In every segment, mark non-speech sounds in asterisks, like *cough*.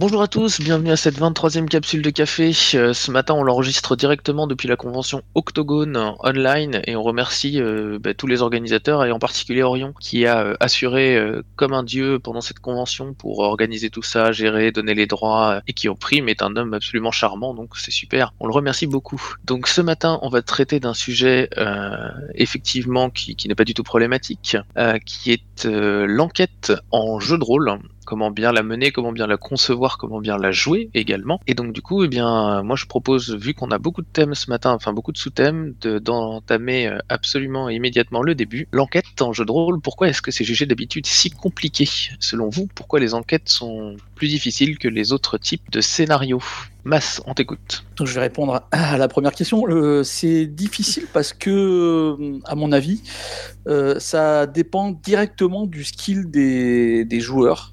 Bonjour à tous, bienvenue à cette 23e capsule de café. Euh, ce matin, on l'enregistre directement depuis la convention Octogone online et on remercie euh, bah, tous les organisateurs et en particulier Orion qui a euh, assuré comme un dieu pendant cette convention pour organiser tout ça, gérer, donner les droits et qui au prime est un homme absolument charmant donc c'est super. On le remercie beaucoup. Donc ce matin, on va traiter d'un sujet effectivement qui, qui n'est pas du tout problématique, qui est l'enquête en jeu de rôle comment bien la mener, comment bien la concevoir, comment bien la jouer également. Et donc du coup, eh bien, moi je propose, vu qu'on a beaucoup de thèmes ce matin, enfin beaucoup de sous-thèmes, d'entamer euh, absolument et immédiatement le début. L'enquête en jeu de rôle, pourquoi est-ce que c'est jugé d'habitude si compliqué? Selon vous, pourquoi les enquêtes sont plus difficiles que les autres types de scénarios? Mass, on t'écoute. Je vais répondre à la première question. C'est difficile parce que, à mon avis, euh, ça dépend directement du skill des joueurs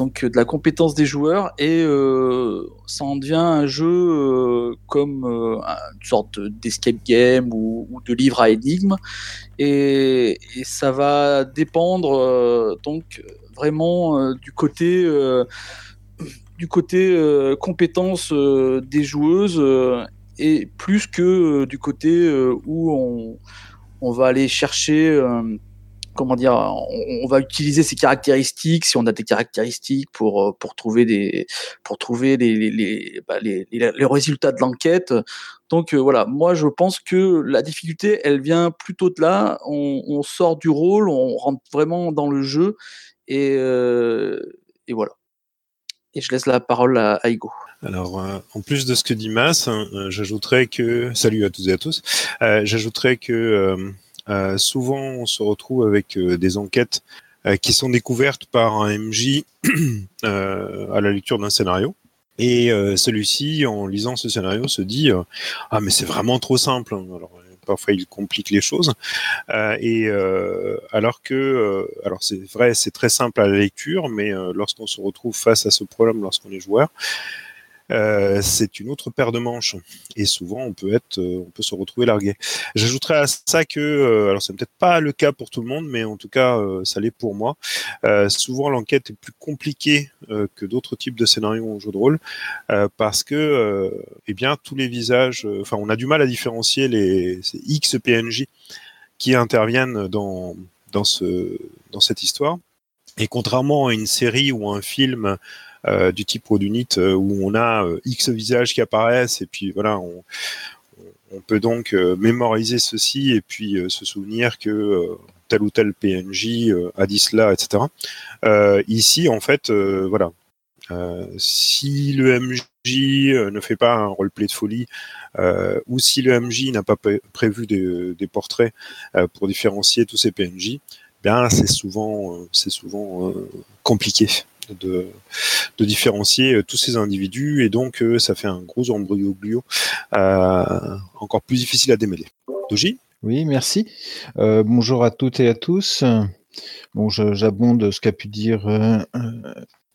donc de la compétence des joueurs et euh, ça en devient un jeu euh, comme euh, une sorte d'escape game ou, de livre à énigmes. Et, ça va dépendre donc vraiment du côté du côté compétence des joueuses et plus que du côté où on, va aller chercher comment dire, on, va utiliser ces caractéristiques si on a des caractéristiques pour euh, pour trouver des pour trouver les les, bah, les, les, résultats de l'enquête. Donc euh, voilà, moi je pense que la difficulté, elle vient plutôt de là. On, sort du rôle, on rentre vraiment dans le jeu et, euh, et voilà. Et je laisse la parole à, à Igo. Alors, en plus de ce que dit Mas, j'ajouterais que salut à tous et à tous. j'ajouterais que euh, souvent, on se retrouve avec euh, des enquêtes euh, qui sont découvertes par un MJ *clears throat* à la lecture d'un scénario. Et celui-ci, en lisant ce scénario, se dit ah mais c'est vraiment trop simple. Hein. Parfois il complique les choses. et alors que, alors c'est vrai, c'est très simple à la lecture, mais lorsqu'on se retrouve face à ce problème, lorsqu'on est joueur, euh, c'est une autre paire de manches. Et souvent, on peut être, euh, on peut se retrouver largué. J'ajouterais à ça que, euh, alors c'est peut-être pas le cas pour tout le monde, mais en tout cas, ça l'est pour moi. souvent, l'enquête est plus compliquée que d'autres types de scénarios en jeu de rôle parce que, eh bien, tous les visages, enfin, on a du mal à différencier les X PNJ qui interviennent dans dans ce dans cette histoire. Et contrairement à une série ou un film euh, du type Produnit euh, où on a euh, X visages qui apparaissent et puis voilà, on, peut donc mémoriser ceci et puis se souvenir que tel ou tel PNJ a dit cela, etc. ici, en fait, voilà, si le MJ ne fait pas un roleplay de folie, ou si le MJ n'a pas prévu des, portraits pour différencier tous ces PNJ, bien c'est souvent, c'est souvent compliqué de, différencier euh, tous ces individus et donc euh, ça fait un gros embrouillard euh, encore plus difficile à démêler. Doji? Oui, merci. bonjour à toutes et à tous. Bon, j'abonde ce qu'a pu dire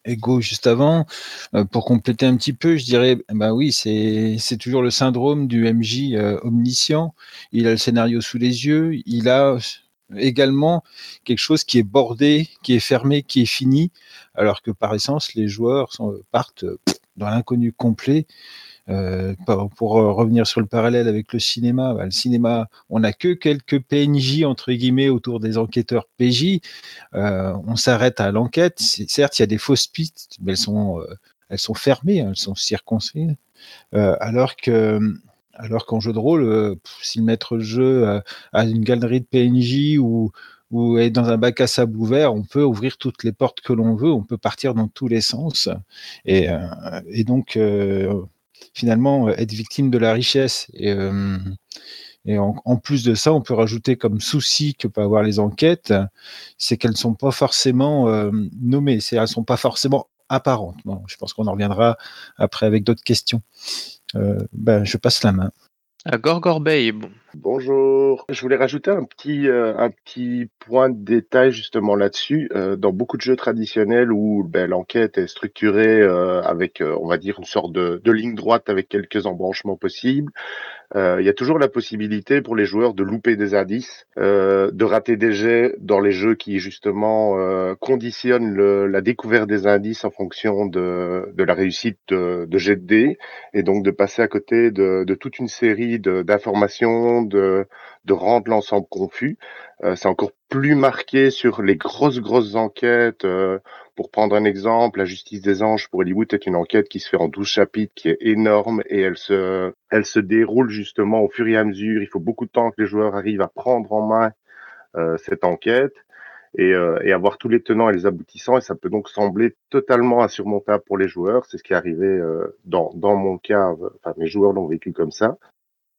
Ego juste avant. pour compléter un petit peu, je dirais, bah oui, c'est toujours le syndrome du MJ omniscient. Il a le scénario sous les yeux, il a également quelque chose qui est bordé, qui est fermé, qui est fini, alors que par essence, les joueurs partent dans l'inconnu complet. Euh, pour, revenir sur le parallèle avec le cinéma, bah, le cinéma, on n'a que quelques PNJ entre guillemets autour des enquêteurs PJ. Euh, on s'arrête à l'enquête. Certes, il y a des fausses pistes, mais elles sont, euh, elles sont fermées, elles sont circonscrites. alors que alors qu'en jeu de rôle, euh, si le maître jeu euh, a une galerie de PNJ ou, ou est dans un bac à sable ouvert, on peut ouvrir toutes les portes que l'on veut, on peut partir dans tous les sens. Et, euh, et donc, finalement, être victime de la richesse. Et, et en, plus de ça, on peut rajouter comme souci que peuvent avoir les enquêtes, c'est qu'elles ne sont pas forcément nommées, c'est, elles ne sont pas forcément apparentes. Bon, je pense qu'on en reviendra après avec d'autres questions. Euh, ben, je passe la main. À Gorgorbey, bon. Bonjour. Je voulais rajouter un petit, euh, un petit point de détail justement là-dessus. Euh, dans beaucoup de jeux traditionnels où ben, l'enquête est structurée avec, on va dire, une sorte de, de, ligne droite avec quelques embranchements possibles, euh, il y a toujours la possibilité pour les joueurs de louper des indices, euh, de rater des jets dans les jeux qui justement euh, conditionnent le, la découverte des indices en fonction de, de la réussite de, de jet de dés, et donc de passer à côté de, de toute une série d'informations, de, de, rendre l'ensemble confus. Euh, c'est encore plus marqué sur les grosses grosses enquêtes. Euh, pour prendre un exemple, La Justice des Anges pour Hollywood est une enquête qui se fait en 12 chapitres, qui est énorme et elle se, elle se déroule justement au fur et à mesure. Il faut beaucoup de temps que les joueurs arrivent à prendre en main euh, cette enquête et, euh, et, avoir tous les tenants et les aboutissants. Et ça peut donc sembler totalement insurmontable pour les joueurs. C'est ce qui est arrivé euh, dans, dans mon cas. Enfin, mes joueurs l'ont vécu comme ça.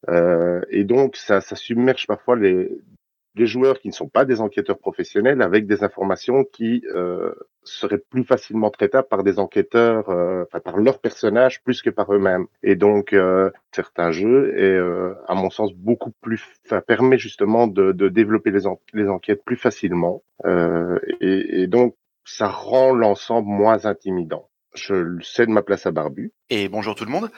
Euh, et donc, ça, ça submerge parfois les, des joueurs qui ne sont pas des enquêteurs professionnels avec des informations qui euh, seraient plus facilement traitables par des enquêteurs, euh, par leurs personnages plus que par eux-mêmes. Et donc euh, certains jeux, et euh, à mon sens beaucoup plus, enfin permet justement de, de développer les, les, enquêtes plus facilement. Euh, et, et, donc ça rend l'ensemble moins intimidant. Je cède ma place à Barbu. Et bonjour tout le monde.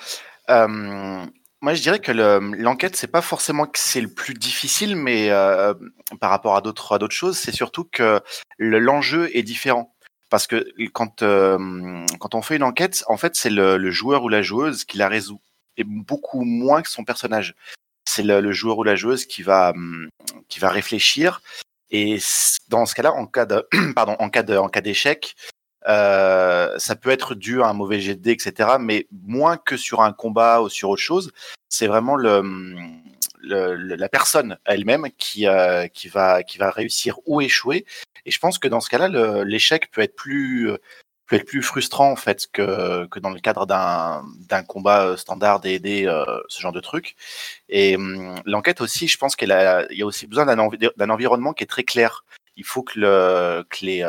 Euh, moi, je dirais que l'enquête, c'est pas forcément que c'est le plus difficile, mais euh, par rapport à d'autres choses, c'est surtout que l'enjeu est différent. Parce que quand euh, quand on fait une enquête, en fait, c'est le, le, joueur ou la joueuse qui la résout, et beaucoup moins que son personnage. C'est le, le, joueur ou la joueuse qui va qui va réfléchir. Et dans ce cas-là, en cas de *clears throat* en cas de en cas d'échec, euh, ça peut être dû à un mauvais jet de etc. Mais moins que sur un combat ou sur autre chose, c'est vraiment la personne elle-même qui, euh, qui, va, réussir ou échouer. Et je pense que dans ce cas-là, l'échec peut être plus frustrant en fait que, dans le cadre d'un, combat standard des dés, euh, ce genre de truc. Et hum, l'enquête aussi, je pense qu'il y a aussi besoin d'un environnement qui est très clair il faut euh, que les,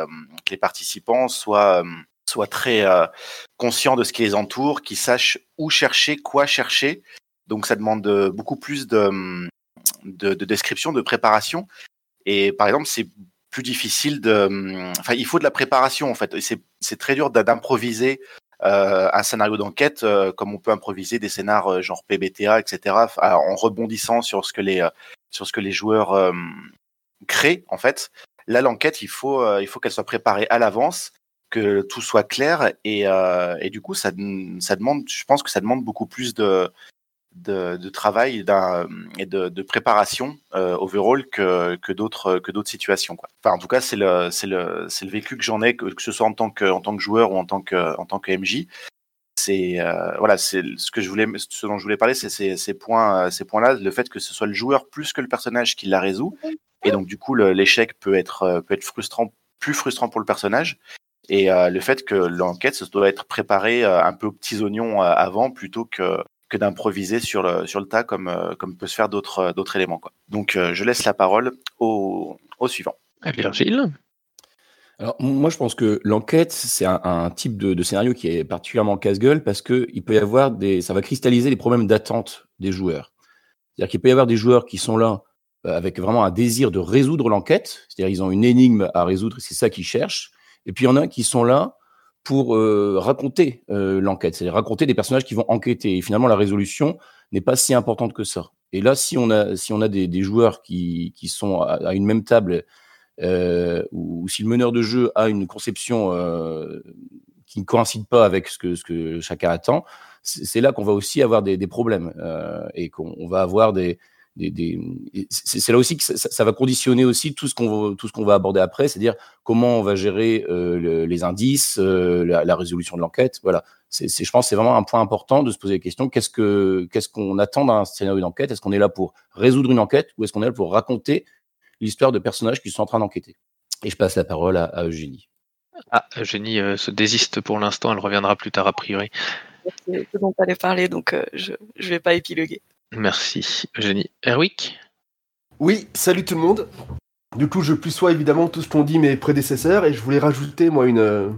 participants soient, euh, très euh, conscients de ce qui les entoure, qu'ils sachent où chercher, quoi chercher. Donc ça demande beaucoup plus de, de, de description, de préparation. Et par exemple, c'est plus difficile de. Enfin, il faut de la préparation en fait. C'est très dur d'improviser un scénario d'enquête comme on peut improviser des scénars genre PBTA, etc. En rebondissant sur ce que les sur ce que les joueurs créent en fait. Là, l'enquête, il faut, euh, il faut qu'elle soit préparée à l'avance, que tout soit clair, et, euh, du coup, ça, demande, je pense que ça demande beaucoup plus de, travail et de, préparation euh, overall que, d'autres situations en tout cas c'est le vécu que j'en ai que, ce soit en tant que joueur ou en tant que MJ. C'est euh, voilà c'est ce que je voulais dont je voulais parler c'est ces, ces points ces points là le fait que ce soit le joueur plus que le personnage qui la résout et donc, du coup, l'échec peut être, euh, peut être frustrant, plus frustrant pour le personnage. Et euh, le fait que l'enquête, ça doit être préparé euh, un peu aux petits oignons euh, avant plutôt que, que d'improviser sur le, sur le tas comme, euh, comme peut se faire d'autres d'autres éléments. Quoi. Donc, je laisse la parole au, au suivant. Virgile alors, moi, je pense que l'enquête, c'est un, un, type de, de, scénario qui est particulièrement casse-gueule parce que il peut y avoir des, ça va cristalliser les problèmes d'attente des joueurs. C'est-à-dire qu'il peut y avoir des joueurs qui sont là euh, avec vraiment un désir de résoudre l'enquête, c'est-à-dire ils ont une énigme à résoudre, c'est ça qu'ils cherchent. Et puis il y en a qui sont là pour euh, raconter euh, l'enquête, c'est-à-dire raconter des personnages qui vont enquêter. Et finalement, la résolution n'est pas si importante que ça. Et là, si on a, si on a des, joueurs qui, sont à, une même table, euh, ou, si le meneur de jeu a une conception euh, qui ne coïncide pas avec ce que, ce que chacun attend, c'est là qu'on va aussi avoir des, problèmes euh, et qu'on va avoir des, des, des... c'est là aussi que ça, ça, va conditionner aussi tout ce qu'on tout ce qu'on va aborder après, c'est-à-dire comment on va gérer euh, le, les indices, euh, la, la, résolution de l'enquête. Voilà, c'est je pense c'est vraiment un point important de se poser la question qu'est-ce que qu'est-ce qu'on attend d'un scénario d'enquête? Est-ce qu'on est là pour résoudre une enquête ou est-ce qu'on est là pour raconter l'histoire de personnages qui sont en train d'enquêter? Et je passe la parole à, à Eugénie. Ah, Eugénie euh, se désiste pour l'instant, elle reviendra plus tard a priori. C'est ce dont tu parler, donc euh, je ne vais pas épiloguer. Merci, Eugénie. Erwick? Oui, salut tout le monde. Du coup, je plus sois évidemment tout ce qu'ont dit mes prédécesseurs et je voulais rajouter, moi, une,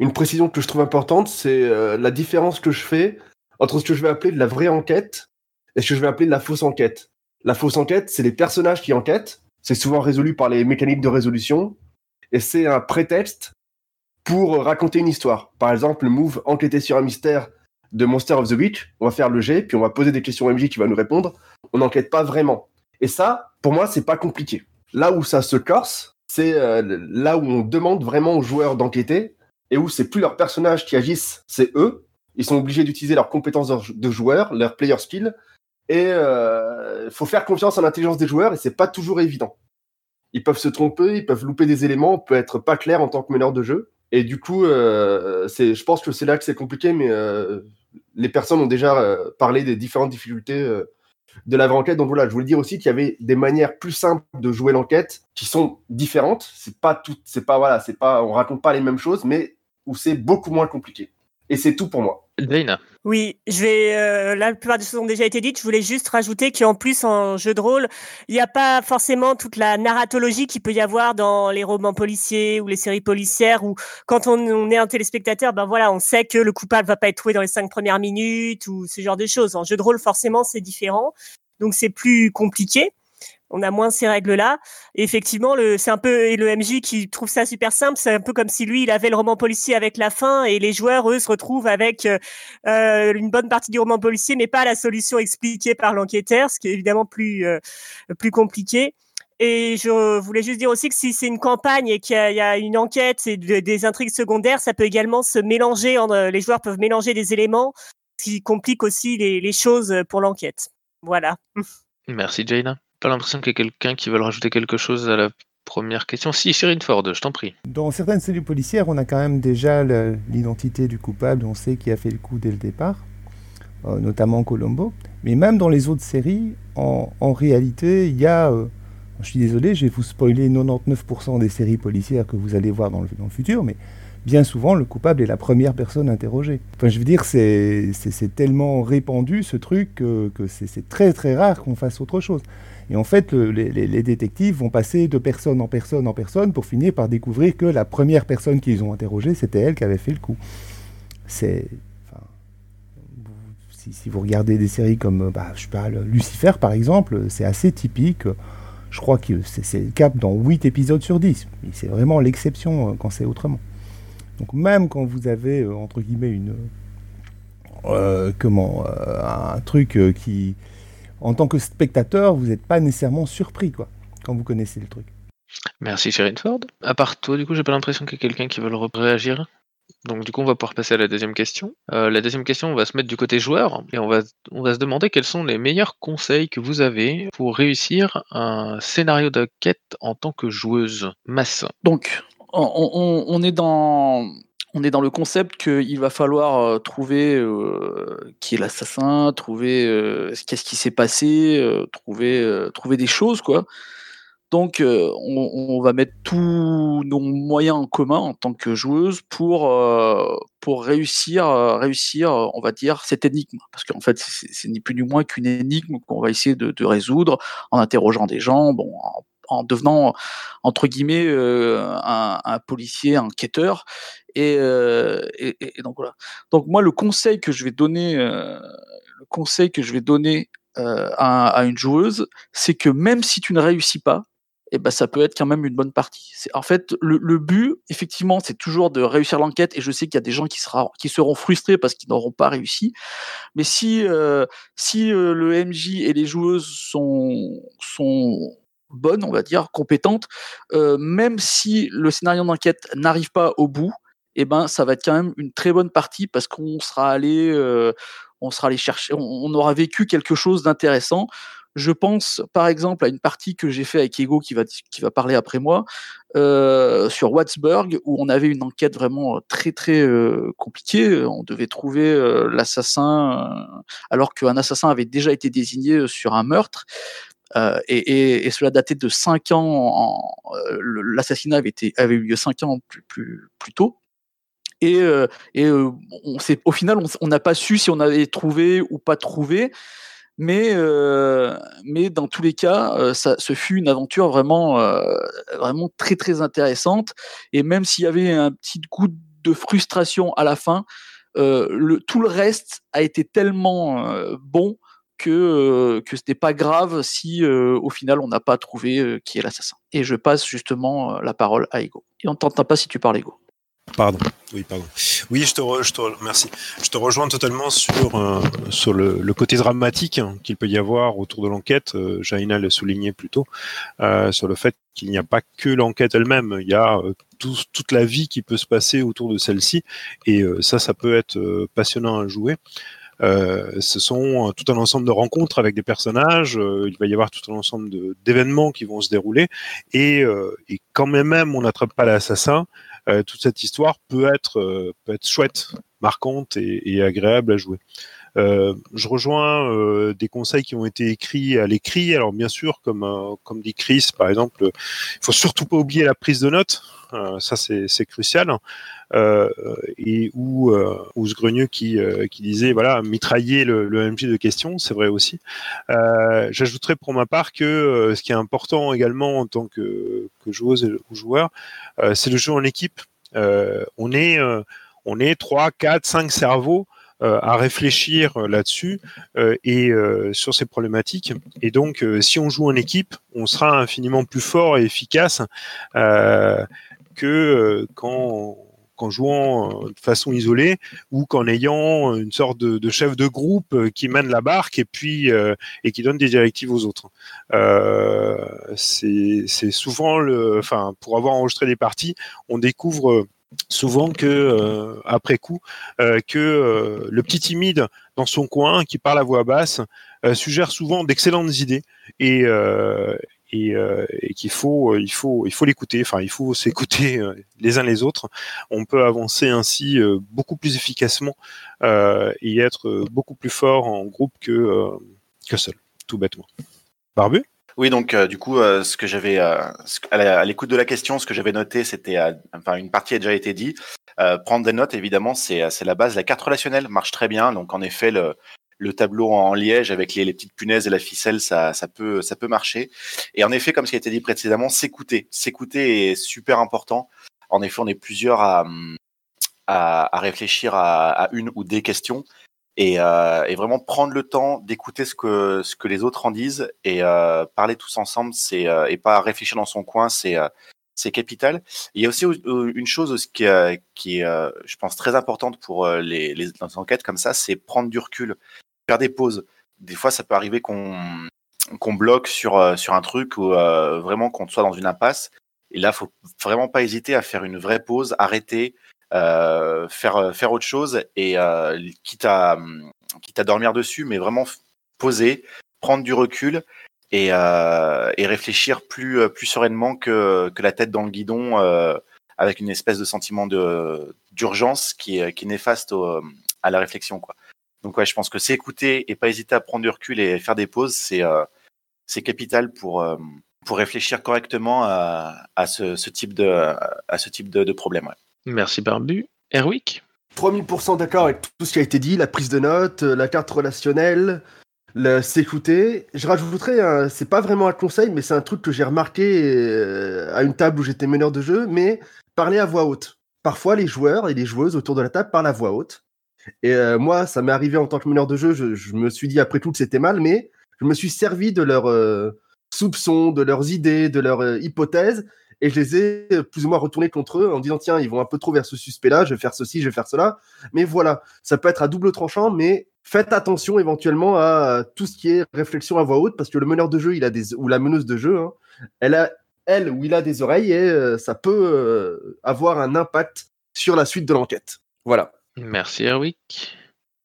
une précision que je trouve importante c'est euh, la différence que je fais entre ce que je vais appeler de la vraie enquête et ce que je vais appeler de la fausse enquête. La fausse enquête, c'est les personnages qui enquêtent, c'est souvent résolu par les mécaniques de résolution et c'est un prétexte pour raconter une histoire. Par exemple, le move enquêter sur un mystère de Monster of the Week, on va faire le jet, puis on va poser des questions au MJ qui va nous répondre. On n'enquête pas vraiment. Et ça, pour moi, c'est pas compliqué. Là où ça se corse, c'est euh, là où on demande vraiment aux joueurs d'enquêter et où c'est plus leurs personnages qui agissent, c'est eux. Ils sont obligés d'utiliser leurs compétences de joueurs, leur player skill. Et il euh, faut faire confiance en l'intelligence des joueurs et c'est pas toujours évident. Ils peuvent se tromper, ils peuvent louper des éléments, on peut être pas clair en tant que meneur de jeu. Et du coup, euh, je pense que c'est là que c'est compliqué, mais euh, les personnes ont déjà euh, parlé des différentes difficultés euh, de la vraie enquête. Donc voilà, je voulais dire aussi qu'il y avait des manières plus simples de jouer l'enquête qui sont différentes. C'est pas tout, c'est pas voilà, c'est pas, on raconte pas les mêmes choses, mais où c'est beaucoup moins compliqué. Et c'est tout pour moi. Dana. Oui, je vais. Euh, la plupart des choses ont déjà été dites. Je voulais juste rajouter qu'en plus en jeu de rôle, il n'y a pas forcément toute la narratologie qu'il peut y avoir dans les romans policiers ou les séries policières. Où quand on, on est un téléspectateur, ben voilà, on sait que le coupable va pas être trouvé dans les cinq premières minutes ou ce genre de choses. En jeu de rôle, forcément, c'est différent, donc c'est plus compliqué on a moins ces règles-là. Effectivement, le, c'est un peu et le MJ qui trouve ça super simple. C'est un peu comme si lui, il avait le roman policier avec la fin, et les joueurs, eux, se retrouvent avec euh, euh, une bonne partie du roman policier, mais pas la solution expliquée par l'enquêteur, ce qui est évidemment plus euh, plus compliqué. Et je voulais juste dire aussi que si c'est une campagne et qu'il y, a une enquête et des intrigues secondaires, ça peut également se mélanger. les joueurs peuvent mélanger des éléments, ce qui complique aussi les, les choses pour l'enquête. Voilà. Merci Jaina pas l'impression qu'il y a quelqu'un qui veut rajouter quelque chose à la première question. Si, Cyril Ford, je t'en prie. Dans certaines séries policières, on a quand même déjà l'identité du coupable, on sait qui a fait le coup dès le départ, euh, notamment Colombo. Mais même dans les autres séries, en, réalité, il y a... Euh, je suis désolé, je vais vous spoiler 99% des séries policières que vous allez voir dans le, futur, mais bien souvent, le coupable est la première personne interrogée. Enfin, je veux dire, c'est tellement répandu ce truc que c'est très très rare qu'on fasse autre chose. Et en fait, les, détectives vont passer de personne en personne en personne pour finir par découvrir que la première personne qu'ils ont interrogée, c'était elle qui avait fait le coup. C'est. si, vous regardez des séries comme bah, je parle, Lucifer, par exemple, c'est assez typique. Je crois que c'est le cas dans 8 épisodes sur 10. Mais c'est vraiment l'exception euh, quand c'est autrement. Donc même quand vous avez, euh, entre guillemets, une... Euh, comment un truc qui en tant que spectateur, vous n'êtes pas nécessairement surpris, quoi, quand vous connaissez le truc. Merci, Sharon Ford. À part toi, du coup, j'ai pas l'impression qu'il y a quelqu'un qui veut le réagir. Donc, du coup, on va pouvoir passer à la deuxième question. Euh, la deuxième question, on va se mettre du côté joueur et on va, on va se demander quels sont les meilleurs conseils que vous avez pour réussir un scénario d'enquête en tant que joueuse. Masse. Donc, on est dans on est dans le concept qu'il va falloir euh, trouver euh, qui est l'assassin, trouver euh, qu'est-ce qui s'est passé, trouver, trouver des choses, quoi. Donc, on, va mettre tous nos moyens en commun en tant que joueuse pour, pour réussir, réussir, on va dire, cette énigme. Parce qu'en fait, c'est ni plus ni moins qu'une énigme qu'on va essayer de, résoudre en interrogeant des gens, bon, en devenant entre guillemets euh, un, policier, un enquêteur. Et, euh, et, donc voilà. Donc moi, le conseil que je vais donner, euh, le conseil que je vais donner à, une joueuse, c'est que même si tu ne réussis pas, eh ben, ça peut être quand même une bonne partie. C'est, en fait, le, but, effectivement, c'est toujours de réussir l'enquête. Et je sais qu'il y a des gens qui, sera, qui seront frustrés parce qu'ils n'auront pas réussi. Mais si, si le MJ et les joueuses sont, sont bonne, on va dire, compétente, euh, même si le scénario d'enquête n'arrive pas au bout, eh ben, ça va être quand même une très bonne partie parce qu'on sera allé, euh, on sera allé chercher, on, aura vécu quelque chose d'intéressant. Je pense, par exemple, à une partie que j'ai fait avec Ego qui va, qui va parler après moi, euh, sur Wattsburg, où on avait une enquête vraiment très très compliquée. On devait trouver l'assassin, alors qu'un assassin avait déjà été désigné sur un meurtre. Euh, et, cela datait de 5 ans. Euh, l'assassinat avait, eu lieu 5 ans plus, tôt. Et, euh, au final, on n'a pas su si on avait trouvé ou pas trouvé. Mais, dans tous les cas, ce fut une aventure vraiment, vraiment très très intéressante. Et même s'il y avait un petit coup de frustration à la fin, tout le reste a été tellement bon que, euh, que ce n'est pas grave si euh, au final on n'a pas trouvé euh, qui est l'assassin. Et je passe justement la parole à Ego. Et on t'entend pas si tu parles Ego. Pardon, oui, pardon. Oui, je te, re- je te rejoins totalement sur sur le, côté dramatique qu'il peut y avoir autour de l'enquête. Euh, Jaina l'a souligné plus tôt sur le fait qu'il n'y a pas que l'enquête elle-même. Il y a tout- toute la vie qui peut se passer autour de celle-ci, et ça, ça peut être passionnant à jouer. Euh, ce sont euh, tout un ensemble de rencontres avec des personnages. euh, il va y avoir tout un ensemble d'événements qui vont se dérouler, et, quand même, même on n'attrape pas l'assassin. toute cette histoire peut être peut être chouette, marquante et agréable à jouer. Euh, je rejoins euh, des conseils qui ont été écrits à l'écrit. Alors bien sûr, comme euh, comme dit Chris, par exemple, il faut surtout pas oublier la prise de notes. Ça c'est crucial. Euh, et ou euh, ou ce grenieux qui euh, qui disait voilà mitrailler le, le MJ de questions, c'est vrai aussi. J'ajouterais pour ma part que ce qui est important également en tant que, que joueuse ou joueur, c'est le jeu en équipe. On est on est trois, quatre, cinq cerveaux à réfléchir euh, là-dessus euh, et euh, sur ces problématiques. Et donc, euh, si on joue en équipe, on sera infiniment plus fort et efficace euh, que euh, quand qu'en jouant euh, de façon isolée ou qu'en ayant une sorte de, chef de groupe euh, qui mène la barque et puis euh, et qui donne des directives aux autres. Euh, c'est souvent le, enfin pour avoir enregistré des parties, on découvre euh, souvent que euh, après coup euh, que euh, le petit timide dans son coin qui parle à voix basse suggère souvent d'excellentes idées et et, qu'il faut il faut il faut l'écouter. Enfin il faut s'écouter les uns les autres. On peut avancer ainsi beaucoup plus efficacement et être beaucoup plus fort en groupe que que seul tout bêtement. Barbu? Oui, donc euh, du coup, euh, ce que j'avais, euh, à l'écoute de la question, ce que j'avais noté, c'était, enfin, une partie a déjà été dit. Prendre des notes, évidemment, c'est, la base. La carte relationnelle marche très bien. Donc, en effet, le, le tableau en liège avec les, petites punaises et la ficelle, ça, peut, marcher. Et en effet, comme ce qui a été dit précédemment, s'écouter, s'écouter est super important. En effet, on est plusieurs à, réfléchir à une ou des questions et, euh, et vraiment prendre le temps d'écouter ce que ce que les autres en disent et euh, parler tous ensemble c'est euh, et pas réfléchir dans son coin c'est euh, c'est capital. Il y a aussi euh, une chose qui, euh, qui est je pense très importante pour les, les les enquêtes comme ça c'est prendre du recul faire des pauses. Des fois ça peut arriver qu'on qu'on bloque sur sur un truc ou vraiment qu'on soit dans une impasse. Et là faut vraiment pas hésiter à faire une vraie pause arrêter faire faire autre chose et euh, quitte à hum, quitte à dormir dessus, mais vraiment poser, prendre du recul et, euh, et réfléchir plus euh, plus sereinement que que la tête dans le guidon euh, avec une espèce de sentiment de d'urgence qui est qui est néfaste à la réflexion quoi. Donc ouais, je pense que c'est écouter et pas hésiter à prendre du recul et faire des pauses, c'est euh, c'est capital pour euh, pour réfléchir correctement à, ce, type de à ce type de, problème. Merci Barbu. Erwick? 3000% d'accord avec tout ce qui a été dit, la prise de notes, euh, la carte relationnelle, le s'écouter. Je rajouterais, c'est pas vraiment un conseil, mais c'est un truc que j'ai remarqué euh, à une table où j'étais meneur de jeu, mais parler à voix haute. Parfois, les joueurs et les joueuses autour de la table parlent à voix haute. Et euh, moi, ça m'est arrivé en tant que meneur de jeu, je, me suis dit après tout que c'était mal, mais je me suis servi de leurs soupçons, de leurs idées, de leurs hypothèses, et je les ai euh, plus ou moins retournés contre eux en disant tiens, ils vont un peu trop vers ce suspect-là, je vais faire ceci, je vais faire cela. Mais voilà, ça peut être à double tranchant, mais faites attention éventuellement à tout ce qui est réflexion à voix haute, parce que le meneur de jeu, il a des ou la meneuse de jeu, hein, elle a elle ou il a des oreilles et euh, ça peut euh, avoir un impact sur la suite de l'enquête. Voilà. Merci Erwick.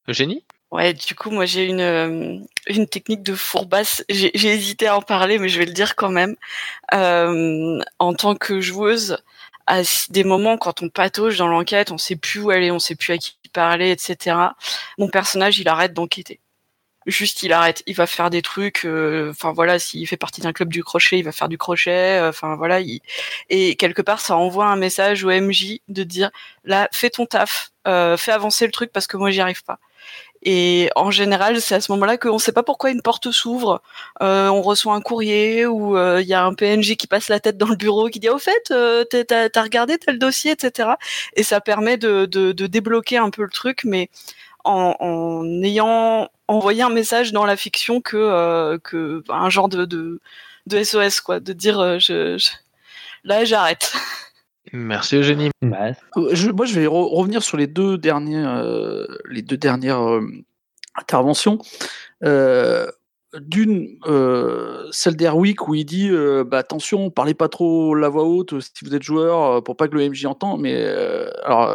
Eugénie? Ouais, du coup, moi j'ai une, euh, une technique de fourbasse. J'ai hésité à en parler, mais je vais le dire quand même. Euh, en tant que joueuse, à des moments quand on patauge dans l'enquête, on sait plus où aller, on sait plus à qui parler, etc. Mon personnage, il arrête d'enquêter. Juste, il arrête. Il va faire des trucs. euh, Enfin voilà, s'il fait partie d'un club du crochet, il va faire du crochet. euh, Enfin voilà, il... et quelque part, ça envoie un message au MJ de dire là, fais ton taf, fais avancer le truc parce que moi, j'y arrive pas. Et en général, c'est à ce moment-là qu'on ne sait pas pourquoi une porte s'ouvre. Euh, on reçoit un courrier ou il y a un PNJ qui passe la tête dans le bureau qui dit au fait, euh, t'as- regardé tel dossier, etc. Et ça permet de, débloquer un peu le truc, mais en, ayant envoyé un message dans la fiction que, euh, que un genre de, SOS quoi, de dire euh, là j'arrête. *laughs* Merci Eugénie. Euh, je- moi, je vais re- revenir sur les deux dernières, euh, les deux dernières euh, interventions. Euh, D'une, euh, celle d'Airwick où il dit euh, bah, attention, parlez pas trop la voix haute euh, si vous êtes joueur euh, pour pas que le MJ entende. Mais alors,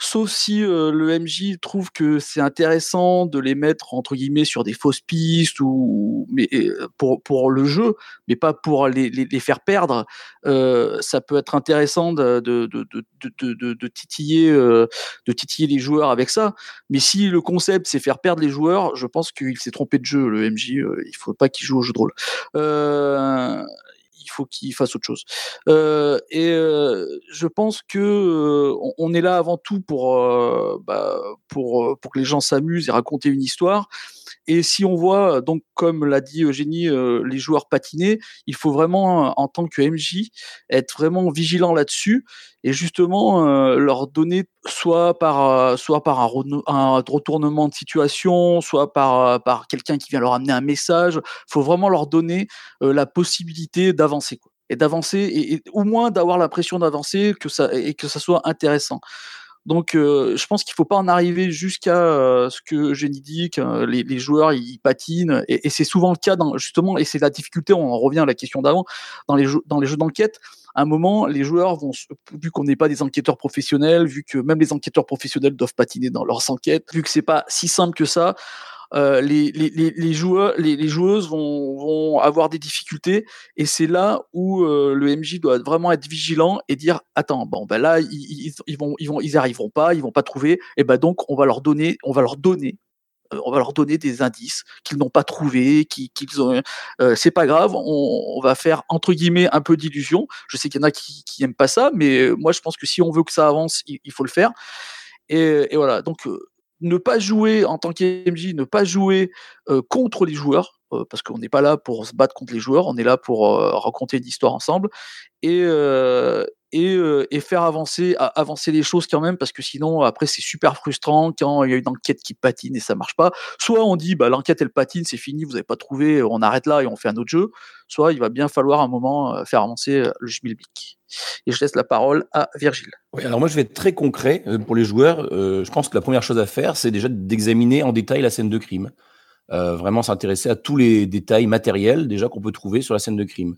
sauf si le MJ trouve que c'est intéressant de les mettre entre guillemets sur des fausses pistes ou mais pour pour le jeu, mais pas pour les, les, les faire perdre. Ça peut être intéressant de, de, de, de, de, titiller, de titiller les joueurs avec ça. Mais si le concept c'est faire perdre les joueurs, je pense qu'il s'est trompé de jeu. Le MJ, euh, il faut pas qu'il joue au jeu de rôle. Euh, il faut qu'il fasse autre chose. Euh, et euh, je pense que on, est là avant tout pour bah, pour pour que les gens s'amusent et raconter une histoire. Et si on voit, donc comme l'a dit Eugénie, euh, les joueurs patiner, il faut vraiment, euh, en tant que MJ, être vraiment vigilant là-dessus et justement euh, leur donner soit par euh, un, retournement de situation, soit par euh, quelqu'un qui vient leur amener un message. faut vraiment leur donner euh, la possibilité d'avancer et d'avancer et, au moins d'avoir l'impression d'avancer que ça et que ça soit intéressant. Donc, euh, je pense qu'il faut pas en arriver jusqu'à euh, ce que Jenny dit, que euh, les, joueurs ils patinent, et, c'est souvent le cas justement, et c'est la difficulté. On en revient à la question d'avant dans les jeux, d'enquête. À un moment, les joueurs vont, vu qu'on n'est pas des enquêteurs professionnels, vu que même les enquêteurs professionnels doivent patiner dans leurs enquêtes, vu que c'est pas si simple que ça, euh, les, joueurs, les, joueuses vont, avoir des difficultés et c'est là où euh, le MJ doit vraiment être vigilant et dire attends bon ben là ils, ils, vont ils vont ils arriveront pas ils vont pas trouver et ben donc on va leur donner on va leur donner euh, on va leur donner des indices qu'ils n'ont pas trouvés, qui- qu'ils ont. C'est pas grave, on, va faire entre guillemets un peu d'illusion. Je sais qu'il y en a qui, qui aiment pas ça, mais moi je pense que si on veut que ça avance, il, faut le faire. Et, voilà, donc ne pas jouer en tant qu'MJ, ne pas jouer euh, contre les joueurs, euh, parce qu'on n'est pas là pour se battre contre les joueurs, on est là pour euh, raconter une histoire ensemble. Et, et, euh, et faire avancer, les choses quand même, parce que sinon après c'est super frustrant quand il y a une enquête qui patine et ça marche pas. Soit on dit bah l'enquête elle patine, c'est fini, vous n'avez pas trouvé, on arrête là et on fait un autre jeu. Soit il va bien falloir un moment euh, faire avancer euh, le schmilblick. Et je laisse la parole à Virgile. Oui, alors moi je vais être très concret pour les joueurs. Je pense que la première chose à faire, c'est déjà d'examiner en détail la scène de crime. Vraiment s'intéresser à tous les détails matériels déjà qu'on peut trouver sur la scène de crime.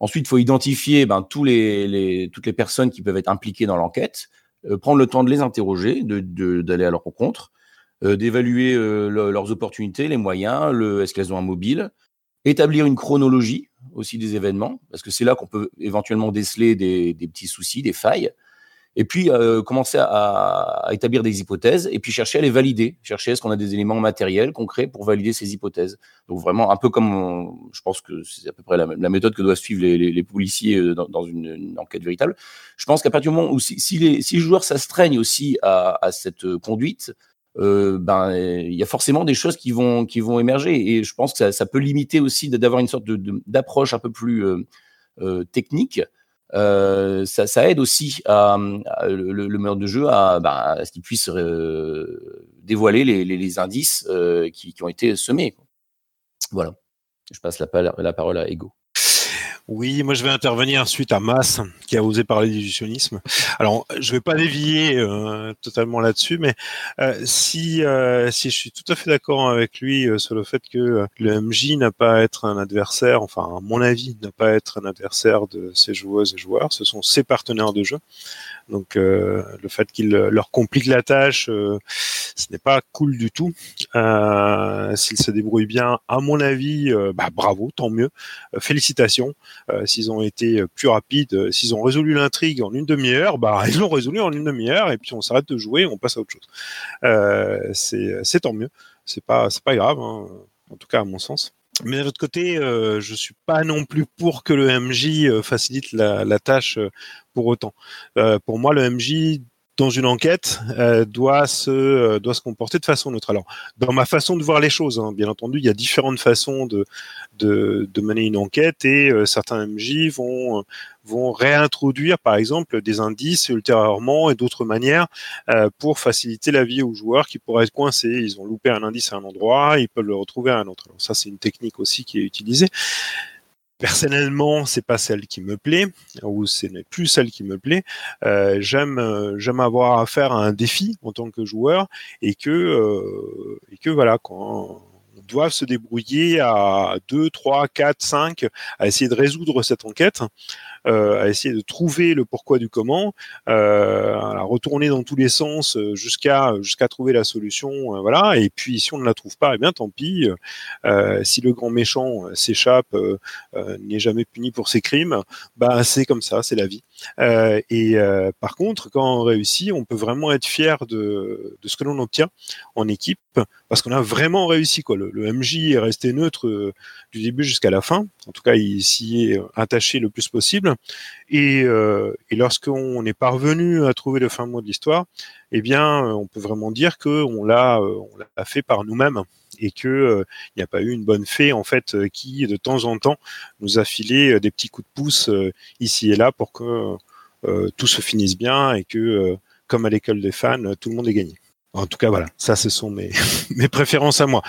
Ensuite, il faut identifier ben, toutes les personnes qui peuvent être impliquées dans l'enquête, euh, prendre le temps de les interroger, d'aller à leur rencontre, euh, d'évaluer euh, le- leurs opportunités, les moyens, le, est-ce qu'elles ont un mobile, établir une chronologie aussi des événements, parce que c'est là qu'on peut éventuellement déceler des petits soucis, des failles, et puis euh, commencer à, établir des hypothèses, et puis chercher à les valider, chercher est-ce qu'on a des éléments matériels, concrets pour valider ces hypothèses. Donc vraiment un peu comme, je pense que c'est à peu près la, méthode que doivent suivre les, policiers euh, dans, une, enquête véritable. Je pense qu'à partir du moment où si, les, si les joueurs s'astreignent aussi à, cette conduite, euh, ben il y a forcément des choses qui vont qui vont émerger et je pense que ça, peut limiter aussi d'avoir une sorte d'approche un peu plus technique. Euh, ça, aide aussi le, le le meneur de jeu à, ben, à ce qu'il puisse euh, dévoiler les, indices euh, qui, ont été semés. Voilà. Je passe la parole à Ego. Oui, moi je vais intervenir suite à Mas qui a osé parler d'illusionnisme. Alors, je vais pas dévier euh, totalement là-dessus, mais euh, si euh, si je suis tout à fait d'accord avec lui sur le fait que le MJ n'a pas à être un adversaire, enfin à mon avis n'a pas à être un adversaire de ses joueuses et joueurs, ce sont ses partenaires de jeu. Donc euh, le fait qu'il leur complique la tâche, euh, ce n'est pas cool du tout. Euh, S'ils se débrouillent bien, à mon avis, bah, bravo, tant mieux. Félicitations. S'ils ont été plus rapides, s'ils ont résolu l'intrigue en une demi-heure, bah *laughs* ils l'ont résolu en une demi-heure et puis on s'arrête de jouer, on passe à autre chose. C'est tant mieux. C'est pas pas grave, hein, en tout cas à mon sens. Mais d'un autre côté, euh, je suis pas non plus pour que le MJ euh, facilite la, tâche euh, pour autant. Euh, pour moi, le MJ dans une enquête euh, doit se euh, doit se comporter de façon neutre. Alors, dans ma façon de voir les choses, hein, bien entendu, il y a différentes façons de de, de mener une enquête et euh, certains MJ vont euh, vont réintroduire, par exemple, des indices ultérieurement et d'autres manières euh, pour faciliter la vie aux joueurs qui pourraient être coincés. Ils ont loupé un indice à un endroit, ils peuvent le retrouver à un autre. Alors ça, c'est une technique aussi qui est utilisée. Personnellement, c'est pas celle qui me plaît, ou ce n'est plus celle qui me plaît. Euh, j'aime, euh, j'aime avoir affaire à un défi en tant que joueur, et que, euh, et que voilà, quand doit se débrouiller à 2, 3, 4, 5, à essayer de résoudre cette enquête, euh, à essayer de trouver le pourquoi du comment, euh, à retourner dans tous les sens euh, jusqu'à trouver la solution, voilà. Et puis si on ne la trouve pas, eh bien tant pis. Si le grand méchant s'échappe, n'est jamais puni pour ses crimes, bah c'est comme ça, c'est la vie. et par contre, quand on réussit, on peut vraiment être fier de, de ce que l'on obtient en équipe parce qu'on a vraiment réussi quoi. Le MJ est resté neutre du début jusqu'à la fin. En tout cas, il s'y est attaché le plus possible. Et, euh, lorsqu'on est parvenu à trouver le fin mot de l'histoire, eh bien, on peut vraiment dire que on l'a, fait par nous-mêmes et que euh, il n'y a pas eu une bonne fée en fait qui de temps en temps nous a filé des petits coups de pouce euh, ici et là pour que euh, tout se finisse bien et que euh, comme à l'école des fans, tout le monde est gagné. En tout cas, voilà, ça, ce sont mes *laughs* préférences à moi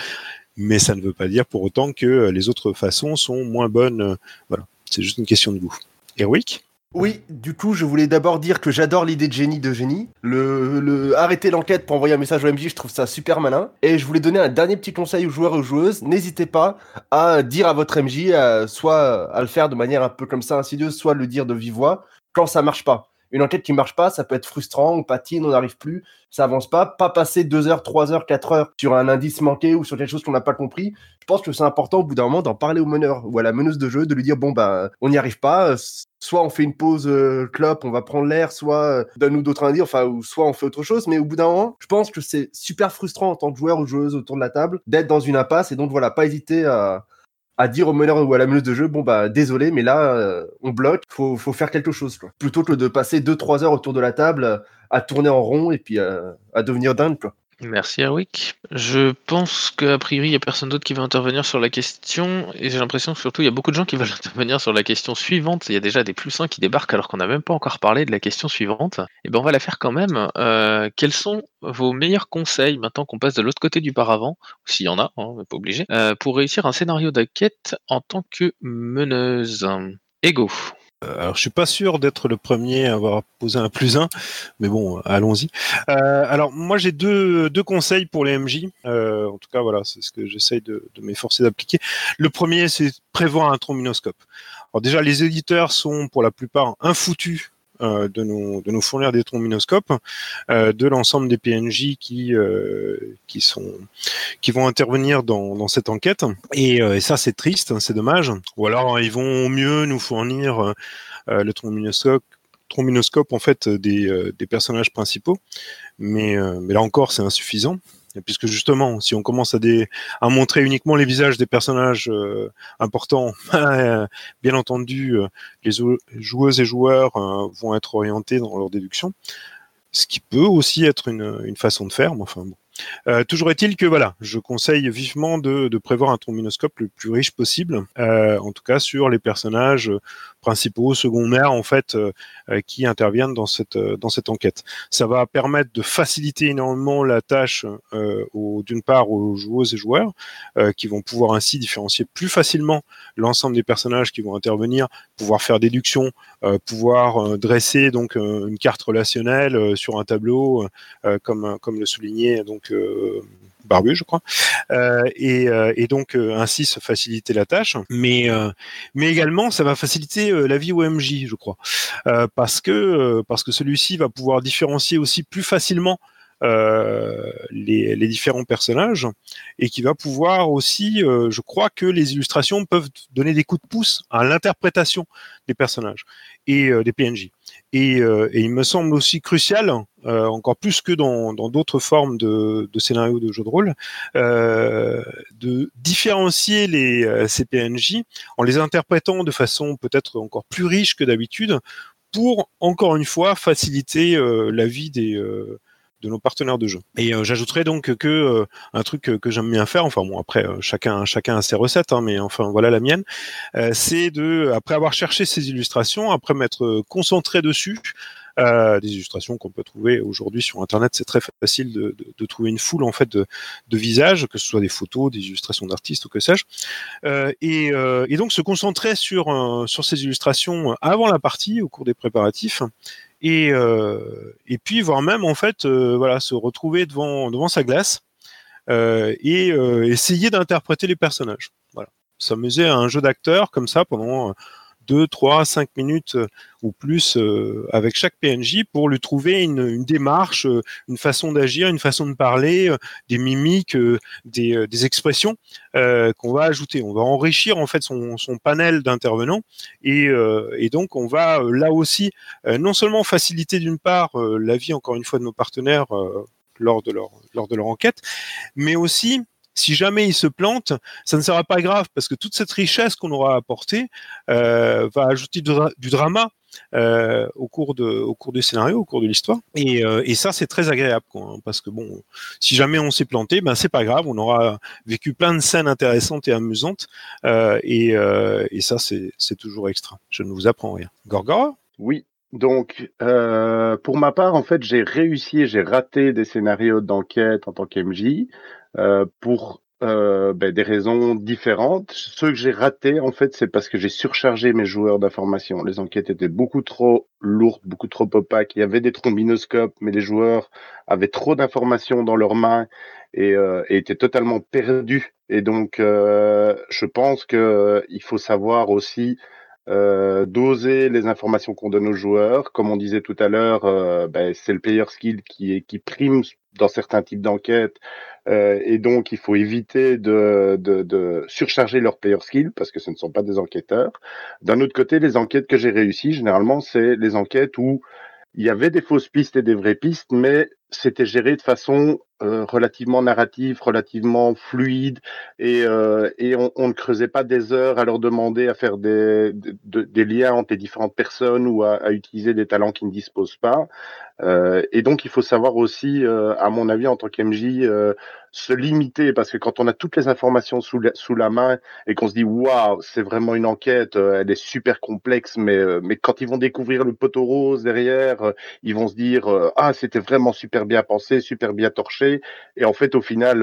mais ça ne veut pas dire pour autant que les autres façons sont moins bonnes. Voilà, c'est juste une question de goût. Erwick oui, du coup, je voulais d'abord dire que j'adore l'idée de génie de génie. Le, arrêter l'enquête pour envoyer un message au MJ, je trouve ça super malin. Et je voulais donner un dernier petit conseil aux joueurs et aux joueuses. N'hésitez pas à dire à votre MJ, soit à le faire de manière un peu comme ça insidieuse, soit le dire de vive voix quand ça marche pas une enquête qui marche pas, ça peut être frustrant, on patine, on n'arrive plus, ça avance pas. Pas passer deux heures, trois heures, quatre heures sur un indice manqué ou sur quelque chose qu'on n'a pas compris. Je pense que c'est important au bout d'un moment d'en parler au meneur ou à la meneuse de jeu, de lui dire bon bah on n'y arrive pas. Soit on fait une pause euh, clope, on va prendre l'air, soit euh, donne-nous d'autres indices, enfin ou soit on fait autre chose. Mais au bout d'un moment, je pense que c'est super frustrant en tant que joueur ou joueuse autour de la table d'être dans une impasse et donc voilà, pas hésiter à à dire au meneur ou à la meneuse de jeu bon bah désolé mais là euh, on bloque faut faut faire quelque chose quoi. Plutôt que de passer 2 3 heures autour de la table euh, à tourner en rond et puis euh, à devenir dingue quoi Merci Erwick. Je pense qu'a priori, il n'y a personne d'autre qui va intervenir sur la question, et j'ai l'impression que surtout, il y a beaucoup de gens qui *laughs* veulent intervenir sur la question suivante. Il y a déjà des plus 1 qui débarquent alors qu'on n'a même pas encore parlé de la question suivante. Et ben on va la faire quand même. Euh, quels sont vos meilleurs conseils, maintenant qu'on passe de l'autre côté du paravent, s'il y en a, hein, mais pas obligé, euh, pour réussir un scénario d'enquête en tant que meneuse? Ego. Alors, je suis pas sûr d'être le premier à avoir posé un plus un, mais bon, allons-y. Euh, alors, moi, j'ai deux, deux conseils pour les MJ. Euh, en tout cas, voilà, c'est ce que j'essaye de, de m'efforcer d'appliquer. Le premier, c'est prévoir un trombinoscope. Alors déjà, les éditeurs sont pour la plupart infoutus euh, de, nous, de fournir des trombinoscopes euh, de l'ensemble des PNJ qui, euh, qui, sont, qui vont intervenir dans, cette enquête. Et, ça, c'est triste, hein, c'est dommage. Ou alors, ils vont au mieux nous fournir le trombinoscope trombinoscope en fait des, des personnages principaux, mais, mais là encore c'est insuffisant puisque justement, si on commence à, montrer uniquement les visages des personnages euh, importants, *laughs* bien entendu, euh, les joueuses et joueurs euh, vont être orientés dans leur déduction, ce qui peut aussi être une, façon de faire, mais enfin. Euh, toujours est-il que voilà, je conseille vivement de, prévoir un trombinoscope le plus riche possible, euh, en tout cas sur les personnages principaux, secondaires en fait, euh, qui interviennent dans cette dans cette enquête. Ça va permettre de faciliter énormément la tâche d'une part aux joueuses et joueurs, qui vont pouvoir ainsi différencier plus facilement l'ensemble des personnages qui vont intervenir, pouvoir faire déduction, pouvoir dresser donc une carte relationnelle sur un tableau, comme comme le soulignait donc barbu, je crois, euh, et, euh, et, donc euh, ainsi se faciliter la tâche. Mais mais également, ça va faciliter la vie au MJ, je crois, parce que parce que celui-ci va pouvoir différencier aussi plus facilement les, les, différents personnages et qui va pouvoir aussi, je crois que les illustrations peuvent donner des coups de pouce à l'interprétation des personnages et des PNJ. Et, il me semble aussi crucial, encore plus que dans d'autres formes de, scénarios de jeux de rôle, de différencier les, ces PNJ en les interprétant de façon peut-être encore plus riche que d'habitude pour, encore une fois, faciliter la vie des de nos partenaires de jeu. Et euh, j'ajouterais donc que euh, un truc que, j'aime bien faire, enfin bon après euh, chacun chacun a ses recettes, hein, mais enfin voilà la mienne, c'est de après avoir cherché ces illustrations, après m'être concentré dessus, euh, des illustrations qu'on peut trouver aujourd'hui sur Internet. C'est très facile de, trouver une foule en fait de, visages, que ce soit des photos, des illustrations d'artistes ou que sais-je. Euh, et, euh, et, donc se concentrer sur sur ces illustrations avant la partie, au cours des préparatifs. Et, et puis voire même en fait voilà se retrouver devant devant sa glace et essayer d'interpréter les personnages. Voilà, s'amuser à un jeu d'acteur comme ça pendant 2, 3, 5 minutes euh, ou plus euh, avec chaque PNJ pour lui trouver une, démarche, euh, une façon d'agir, une façon de parler, des mimiques, des, expressions qu'on va ajouter. On va enrichir en fait son, panel d'intervenants et, et, donc on va là aussi non seulement faciliter d'une part la vie encore une fois de nos partenaires lors de leur lors de leur enquête, mais aussi si jamais il se plante, ça ne sera pas grave parce que toute cette richesse qu'on aura apportée euh, va ajouter du, dra du drama euh, au cours de au cours du scénario, au cours de l'histoire. Et, euh, et, ça c'est très agréable quoi, hein, parce que bon, si jamais on s'est planté, ben c'est pas grave, on aura vécu plein de scènes intéressantes et amusantes euh, et, euh, et ça c'est toujours extra. Je ne vous apprends rien. Gorgora? Oui, donc, euh, pour ma part, en fait, j'ai réussi j'ai raté des scénarios d'enquête en tant qu'MJ euh, pour euh, ben, des raisons différentes. Ceux que j'ai ratés, en fait, c'est parce que j'ai surchargé mes joueurs d'informations. Les enquêtes étaient beaucoup trop lourdes, beaucoup trop opaques. Il y avait des trombinoscopes, mais les joueurs avaient trop d'informations dans leurs mains et, euh, étaient totalement perdus. Et donc, euh, je pense que il faut savoir aussi euh, doser les informations qu'on donne aux joueurs. Comme on disait tout à l'heure, euh, ben, c'est le player skill qui, qui prime dans certains types d'enquêtes. Euh, et donc, il faut éviter de, de, de, surcharger leur player skill parce que ce ne sont pas des enquêteurs. D'un autre côté, les enquêtes que j'ai réussies, généralement, c'est les enquêtes où il y avait des fausses pistes et des vraies pistes, mais c'était géré de façon euh, relativement narrative, relativement fluide, et, euh, et on, on, ne creusait pas des heures à leur demander à faire des, de, des liens entre les différentes personnes ou à, à, utiliser des talents qui ne disposent pas. Euh, et donc il faut savoir aussi, euh, à mon avis, en tant qu'MJ, euh, se limiter, parce que quand on a toutes les informations sous la, sous la main et qu'on se dit waouh, c'est vraiment une enquête, elle est super complexe, mais mais quand ils vont découvrir le poteau rose derrière, ils vont se dire ah c'était vraiment super bien pensé, super bien torché, et en fait au final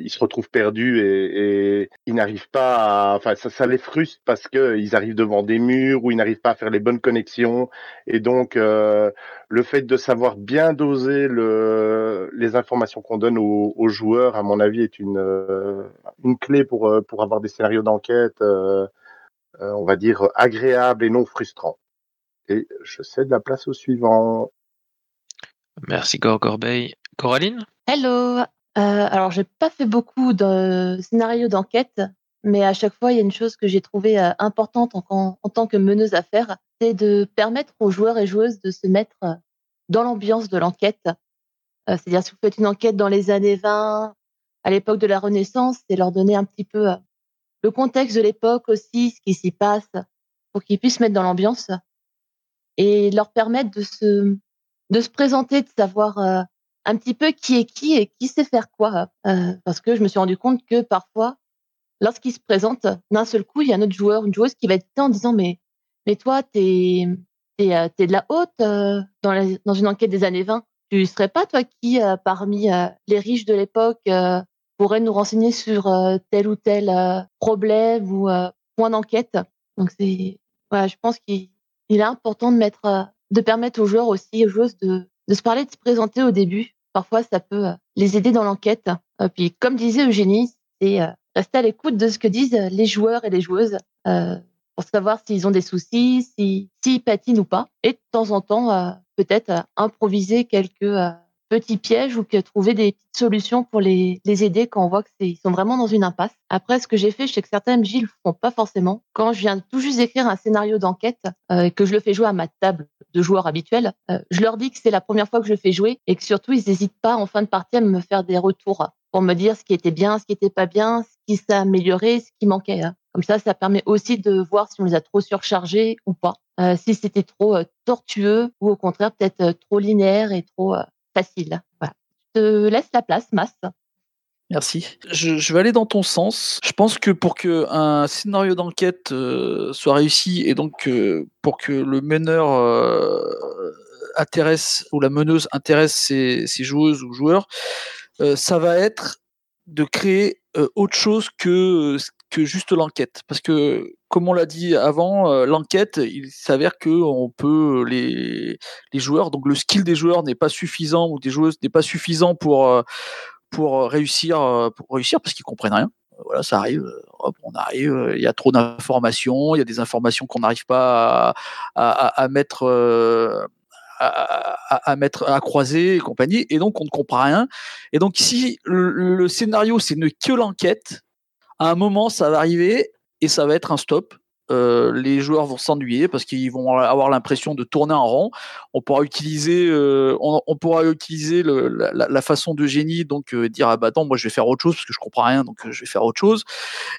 ils se retrouvent perdus et, et ils n'arrivent pas, à, enfin ça, ça les frustre parce que ils arrivent devant des murs ou ils n'arrivent pas à faire les bonnes connexions, et donc le fait de savoir bien doser le, les informations qu'on donne aux, aux, joueurs, à mon avis, est une, euh, une clé pour, euh, pour avoir des scénarios d'enquête, euh, euh, on va dire, agréables et non frustrants. Et je cède la place au suivant. Merci Gorgorbeil. Coraline? Hello Alors, j'ai pas fait beaucoup de scénarios d'enquête, mais à chaque fois, il y a une chose que j'ai trouvée importante en, en, en, tant que meneuse à faire, c'est de permettre aux joueurs et joueuses de se mettre dans l'ambiance de l'enquête. Euh, C'est-à-dire, si vous faites une enquête dans les années 20, à l'époque de la Renaissance, c'est leur donner un petit peu euh, le contexte de l'époque aussi, ce qui s'y passe, pour qu'ils puissent se mettre dans l'ambiance et leur permettre de se, de se présenter, de savoir euh, un petit peu qui est qui et qui sait faire quoi. Parce que je me suis rendu compte que parfois, lorsqu'ils se présentent, d'un seul coup, il y a un autre joueur, une joueuse qui va être en disant mais mais toi, t'es es de la haute dans, dans une enquête des années 20. Tu serais pas toi qui, euh, parmi les riches de l'époque, pourrait nous renseigner sur tel ou tel problème ou point d'enquête? Donc c'est, voilà, je pense qu'il est important de mettre, de permettre aux joueurs aussi, aux joueuses de, de se parler, de se présenter au début. Parfois, ça peut les aider dans l'enquête. puis, comme disait Eugénie, c'est rester à l'écoute de ce que disent les joueurs et les joueuses. Euh, pour savoir s'ils ont des soucis, s'ils si, patinent ou pas. Et de temps en temps, euh, peut-être euh, improviser quelques euh, petits pièges ou trouver des petites solutions pour les, les aider quand on voit qu'ils sont vraiment dans une impasse. Après, ce que j'ai fait, je sais que certains MJ le font pas forcément. Quand je viens tout juste d'écrire un scénario d'enquête et que je le fais jouer à ma table de joueurs habituels, je leur dis que c'est la première fois que je le fais jouer et que surtout, ils n'hésitent pas en fin de partie à me faire des retours pour me dire ce qui était bien, ce qui était pas bien, qui s'est amélioré, ce qui manquait. Hein. Comme ça, ça permet aussi de voir si on les a trop surchargés ou pas. Euh, si c'était trop euh, tortueux ou au contraire peut-être euh, trop linéaire et trop facile. Je te laisse la place, Mass. Merci. Je, vais aller dans ton sens. Je pense que pour que un scénario d'enquête soit réussi et donc pour que le meneur intéresse ou la meneuse intéresse ses, ses joueuses ou joueurs, ça va être de créer euh, autre chose que que juste l'enquête, parce que comme on l'a dit avant, euh, l'enquête, il s'avère que on peut les les joueurs, donc le skill des joueurs n'est pas suffisant ou des joueuses n'est pas suffisant pour euh, pour réussir euh, pour réussir parce qu'ils comprennent rien. Voilà, ça arrive. Hop, on arrive. Il y a trop d'informations. Il y a des informations qu'on n'arrive pas à, à, à mettre. euh, à, mettre à croiser et compagnie. Et donc on ne comprend rien. Et donc si le, le scénario c'est ne que l'enquête à un moment ça va arriver et ça va être un stop Euh, les joueurs vont s'ennuyer parce qu'ils vont avoir l'impression de tourner en rond. On pourra utiliser, euh, on, pourra utiliser la, façon de génie, donc euh, dire ah bah attends moi je vais faire autre chose parce que je comprends rien donc je vais faire autre chose.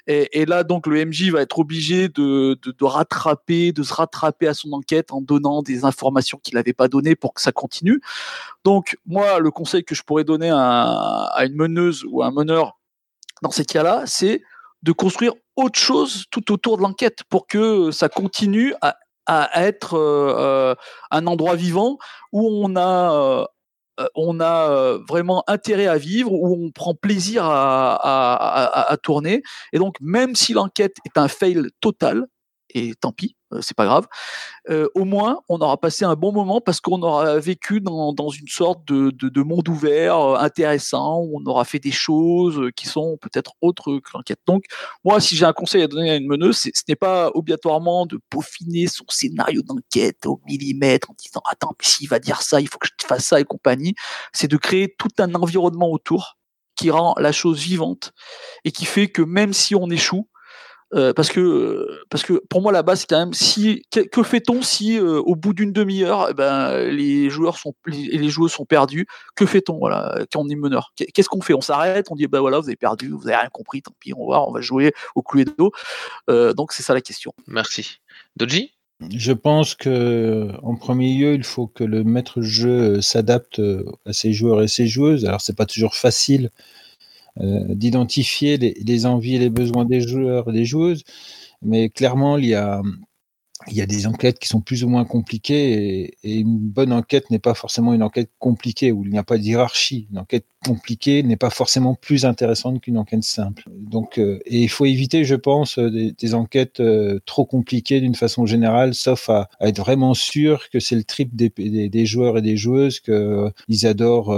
Et, là donc le MJ va être obligé de rattraper, de se rattraper à son enquête en donnant des informations qu'il n'avait pas données pour que ça continue. Donc moi le conseil que je pourrais donner à, à une meneuse ou à un meneur dans ces cas-là, c'est de construire autre chose tout autour de l'enquête pour que ça continue à, être euh, euh, un endroit vivant où on a euh, euh, on a euh, vraiment intérêt à vivre, où on prend plaisir à tourner. Et donc, même si l'enquête est un fail total, et tant pis, euh, c'est pas grave, euh, au moins on aura passé un bon moment parce qu'on aura vécu dans, une sorte de, de, de monde ouvert euh, intéressant, où on aura fait des choses qui sont peut-être autres que l'enquête. Donc, moi, si j'ai un conseil à donner à une meneuse, ce n'est pas obligatoirement de peaufiner son scénario d'enquête au millimètre en disant attends, mais s'il va dire ça, il faut que je fasse ça et compagnie. C'est de créer tout un environnement autour qui rend la chose vivante et qui fait que même si on échoue, euh, parce que parce que pour moi la base c'est quand même si que, que fait-on si euh, au bout d'une demi-heure eh ben les joueurs sont les, les joueuses sont perdus que fait-on voilà quand on est meneur? Qu'est- qu'est-ce qu'on fait? On s'arrête on dit bah voilà vous avez perdu vous avez rien compris tant pis on va on va jouer au cluedo. Euh, donc c'est ça la question. Merci. Doji? Je pense que en premier lieu, il faut que le maître de jeu euh, s'adapte à ses joueurs et ses joueuses. Alors, c'est pas toujours facile euh, d'identifier les, envies et les besoins des joueurs et des joueuses, mais clairement, il y a il y a des enquêtes qui sont plus ou moins compliquées et, une bonne enquête n'est pas forcément une enquête compliquée où il n'y a pas de hiérarchie. Une enquête compliquée n'est pas forcément plus intéressante qu'une enquête simple. Donc, euh, et il faut éviter, je pense, euh, des, enquêtes euh, trop compliquées d'une façon générale, sauf à, être vraiment sûr que c'est le trip des, joueurs et des joueuses, que ils adorent.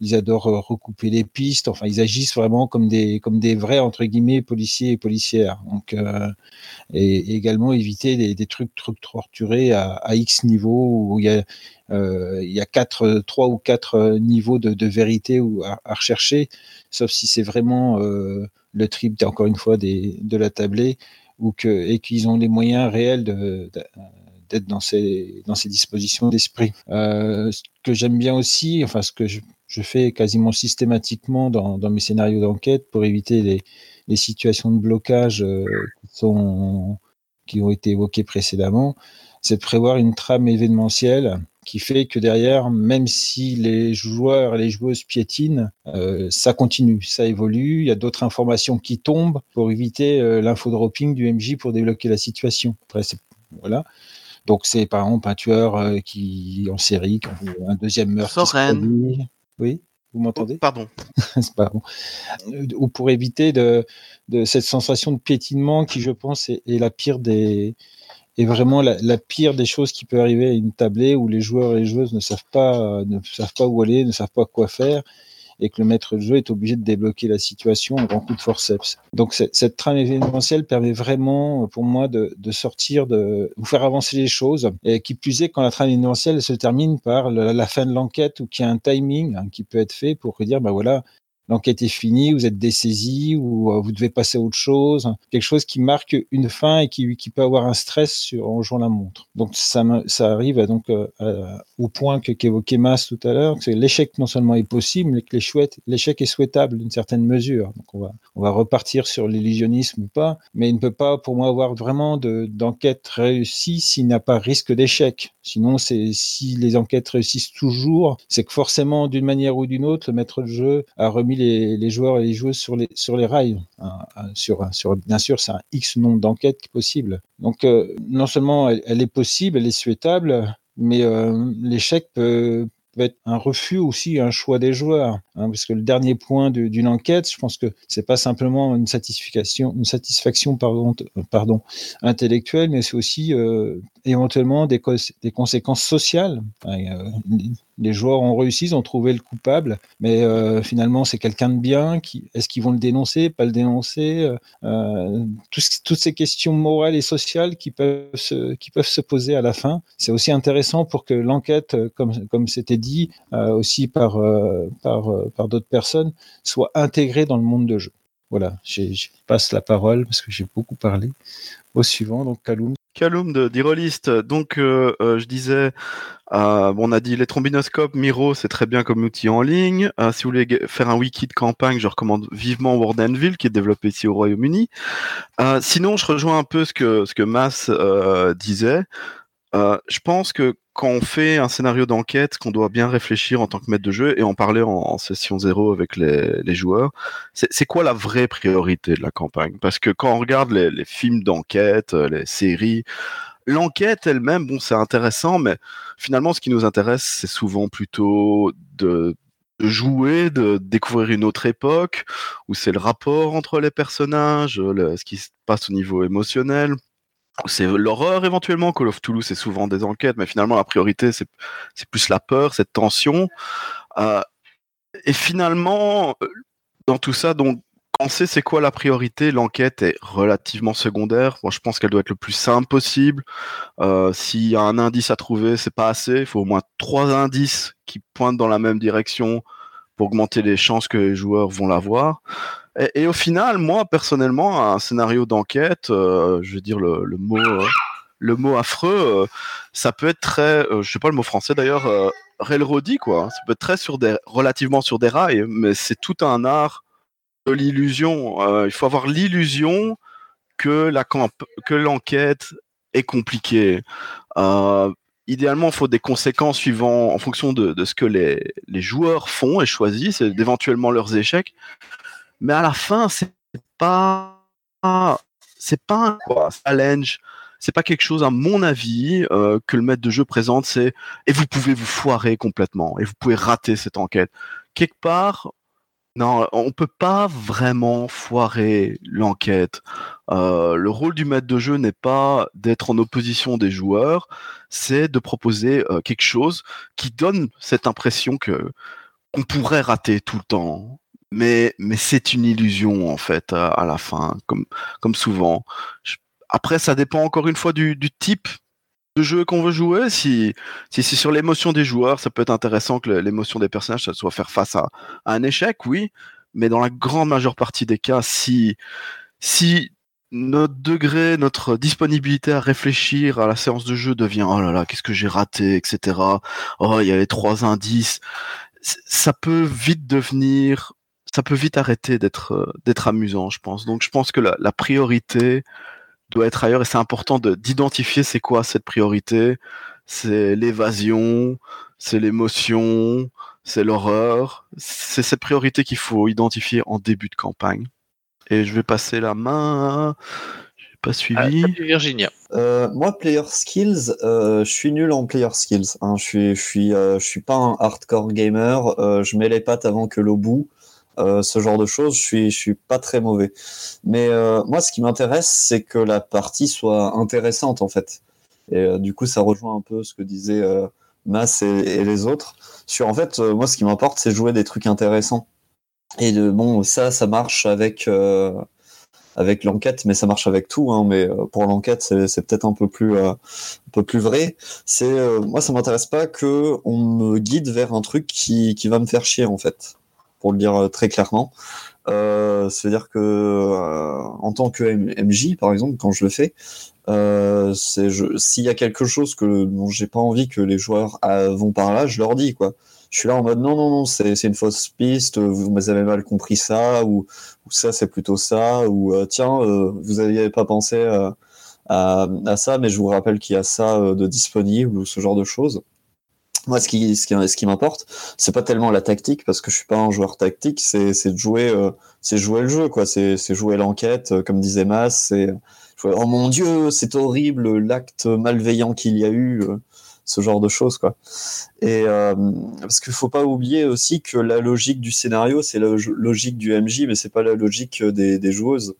Euh, ils adorent euh, recouper les pistes. Enfin, ils agissent vraiment comme des comme des vrais entre guillemets policiers et policières. Donc, euh, et, également éviter des, trucs, trucs torturés à, à X niveau où il y a euh, il y a quatre, trois ou quatre euh, niveaux de, de vérité ou à, rechercher, sauf si c'est vraiment euh, le trip encore une fois des, de la tablée ou que et qu'ils ont les moyens réels de, d'être dans ces dans ces dispositions d'esprit. Euh, ce que j'aime bien aussi, enfin ce que je, je fais quasiment systématiquement dans, dans mes scénarios d'enquête pour éviter les, les situations de blocage euh, qui sont qui ont été évoquées précédemment, c'est de prévoir une trame événementielle qui fait que derrière, même si les joueurs et les joueuses piétinent, euh, ça continue, ça évolue. Il y a d'autres informations qui tombent pour éviter euh, l'infodropping du MJ pour débloquer la situation. Après, voilà. Donc c'est par exemple un tueur euh, qui en série, qui un deuxième meurtre. Soren. Oui, vous m'entendez? Pardon. *laughs* c'est pas bon. Euh, Ou pour éviter de, de cette sensation de piétinement qui, je pense, est, est la pire des est vraiment la, la pire des choses qui peut arriver à une tablée où les joueurs et les joueuses ne savent pas euh, ne savent pas où aller, ne savent pas quoi faire et que le maître de jeu est obligé de débloquer la situation en grand coup de forceps. Donc cette trame événementielle permet vraiment, euh, pour moi, de, de sortir, de vous faire avancer les choses. Et qui plus est, quand la trame événementielle se termine par le- la fin de l'enquête ou qu'il y a un timing hein, qui peut être fait pour dire, bah voilà, l'enquête est finie, vous êtes dessaisi ou euh, vous devez passer à autre chose, quelque chose qui marque une fin et qui, peut avoir un stress sur, en jouant la montre. Donc ça, arrive à, donc euh, au point que qu'évoquait Mas tout à l'heure, que l'échec non seulement est possible, mais que l'échec est souhaitable d'une certaine mesure. Donc on va, on va repartir sur l'illusionnisme ou pas, mais il ne peut pas pour moi avoir vraiment de- d'enquête réussie s'il n'y a pas risque d'échec. Sinon, si les enquêtes réussissent toujours, c'est que forcément, d'une manière ou d'une autre, le maître de jeu a remis les, joueurs et les joueuses sur les, rails. Hein, hein, sur, bien sûr, c'est un X nombre d'enquêtes possible. Donc, euh, non seulement elle, est possible, elle est souhaitable, mais euh, l'échec peut, être un refus aussi, un choix des joueurs. hein, parce que le dernier point d'une enquête, je pense que c'est pas simplement une satisfaction, euh, intellectuelle, mais c'est aussi euh, éventuellement des, conséquences sociales. Euh, les joueurs ont réussi, ils ont trouvé le coupable, mais euh, finalement c'est quelqu'un de bien. Est-ce qu'ils vont le dénoncer, pas le dénoncer euh, euh, Toutes ces questions morales et sociales qui peuvent se, poser à la fin. C'est aussi intéressant pour que l'enquête, comme c'était dit aussi par par par d'autres personnes, soit intégrée dans le monde de jeu. Voilà, je passe la parole parce que j'ai beaucoup parlé. Au suivant, donc Kaloum. Kaloum de d'Irolist. Donc, euh, euh, je disais, euh, bon, on a dit les trombinoscopes, Miro, c'est très bien comme outil en ligne. Euh, si vous voulez faire un wiki de campagne, je recommande vivement Wardenville, qui est développé ici au Royaume-Uni. Euh, sinon, je rejoins un peu ce que, ce que Mas euh, disait. Je pense que quand on fait un scénario d'enquête, qu'on doit bien réfléchir en tant que maître de jeu et en parler en, session zéro avec les, joueurs, c'est quoi la vraie priorité de la campagne? Parce que quand on regarde les, films d'enquête, euh, les séries, l'enquête elle-même, bon, c'est intéressant, mais finalement, ce qui nous intéresse, c'est souvent plutôt de, jouer, de découvrir une autre époque, où c'est le rapport entre les personnages, ce qui se passe au niveau émotionnel. C'est l'horreur éventuellement. Call of Toulouse, c'est souvent des enquêtes, mais finalement la priorité c'est plus la peur, cette tension. Euh, et finalement, euh, dans tout ça, donc quand on sait c'est quoi la priorité, l'enquête est relativement secondaire. Moi, je pense qu'elle doit être le plus simple possible. Euh, S'il y a un indice à trouver, c'est pas assez. Il faut au moins trois indices qui pointent dans la même direction pour augmenter les chances que les joueurs vont l'avoir. Et, au final, moi personnellement, un scénario d'enquête, euh, je veux dire le, mot, euh, le mot affreux, euh, ça peut être très, je sais pas le mot français d'ailleurs, railroady quoi. Ça peut être très sur des, relativement sur des rails, mais c'est tout un art de l'illusion. Il faut avoir l'illusion que la camp que l'enquête est compliquée. Idéalement, il faut des conséquences suivant en fonction de, ce que les, les joueurs font et choisissent, et d'éventuellement leurs échecs. Mais à la fin, c'est pas c'est pas un challenge. C'est pas quelque chose, à mon avis, euh, que le maître de jeu présente. C'est et vous pouvez vous foirer complètement et vous pouvez rater cette enquête. Quelque part, non, on peut pas vraiment foirer l'enquête. Euh, le rôle du maître de jeu n'est pas d'être en opposition des joueurs, c'est de proposer euh, quelque chose qui donne cette impression que on pourrait rater tout le temps. Mais, c'est une illusion en fait à, la fin, comme, souvent. Après, ça dépend encore une fois du, type de jeu qu'on veut jouer. Si, c'est sur l'émotion des joueurs, ça peut être intéressant que l'émotion des personnages, ça soit faire face à, un échec, oui. Mais dans la grande majeure partie des cas, si, si notre degré, notre disponibilité à réfléchir à la séance de jeu devient oh là là, qu'est-ce que j'ai raté, etc. Oh, il y avait trois indices. Ça peut vite devenir, ça peut vite arrêter d'être euh, d'être amusant, je pense. Donc, je pense que la, la priorité doit être ailleurs et c'est important de d'identifier c'est quoi cette priorité. C'est l'évasion, c'est l'émotion, c'est l'horreur. C'est cette priorité qu'il faut identifier en début de campagne. Et je vais passer la main. J'ai pas suivi. Virginia. Euh, moi, player skills, euh, je suis nul en player skills. Hein. Je suis, je suis, euh, je suis pas un hardcore gamer. Euh, je mets les pattes avant que l'eau bout. Euh, ce genre de choses, je suis, je suis pas très mauvais. Mais euh, moi, ce qui m'intéresse, c'est que la partie soit intéressante en fait. Et euh, du coup, ça rejoint un peu ce que disaient Mas et, les autres. Sur en fait, moi, ce qui m'importe, c'est jouer des trucs intéressants. Et de, bon, ça, ça marche avec avec l'enquête, mais ça marche avec tout. Hein, mais pour l'enquête, c'est peut-être un peu plus un peu plus vrai. C'est moi, ça m'intéresse pas que on me guide vers un truc qui qui va me faire chier en fait, pour le dire euh, très clairement. Euh, C'est-à-dire que euh, en tant que MJ, par exemple, quand je le fais, s'il y a quelque chose que dont j'ai pas envie que les joueurs vont par là, je leur dis quoi. Je suis là en mode non non non, c'est une fausse piste, vous avez mal compris ça ou, ça c'est plutôt ça ou tiens vous aviez pas pensé à, ça, mais je vous rappelle qu'il y a ça de disponible ou ce genre de choses. Moi, ce qui, ce qui, ce qui m'importe, c'est pas tellement la tactique parce que je suis pas un joueur tactique, c'est, c'est de jouer, euh, c'est jouer le jeu, quoi. C'est, c'est jouer l'enquête, euh, comme disait Mas. C'est jouer, oh mon dieu, c'est horrible l'acte malveillant qu'il y a eu. euh, ce genre de choses quoi. Et euh, parce qu'il faut pas oublier aussi que la logique du scénario, c'est la logique du MJ, mais c'est pas la logique des, des joueuses.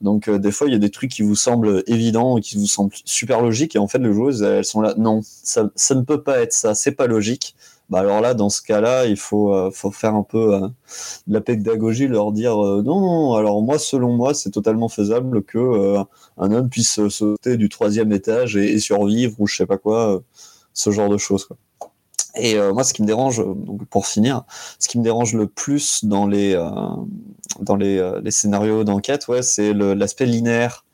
Donc euh, des fois, il y a des trucs qui vous semblent évidents et qui vous semblent super logiques, et en fait, les joueuses, elles sont là, non, ça, ça ne peut pas être ça, c'est pas logique. Bah alors là, dans ce cas-là, il faut, euh, faut faire un peu euh, de la pédagogie, leur dire non, alors moi, selon moi, c'est totalement faisable que un homme puisse sauter du troisième étage et, survivre ou je sais pas quoi, ce genre de choses. Et euh, moi, ce qui me dérange, donc pour finir, ce qui me dérange le plus dans les euh, dans les, euh, les scénarios d'enquête, ouais, c'est l'aspect linéaire,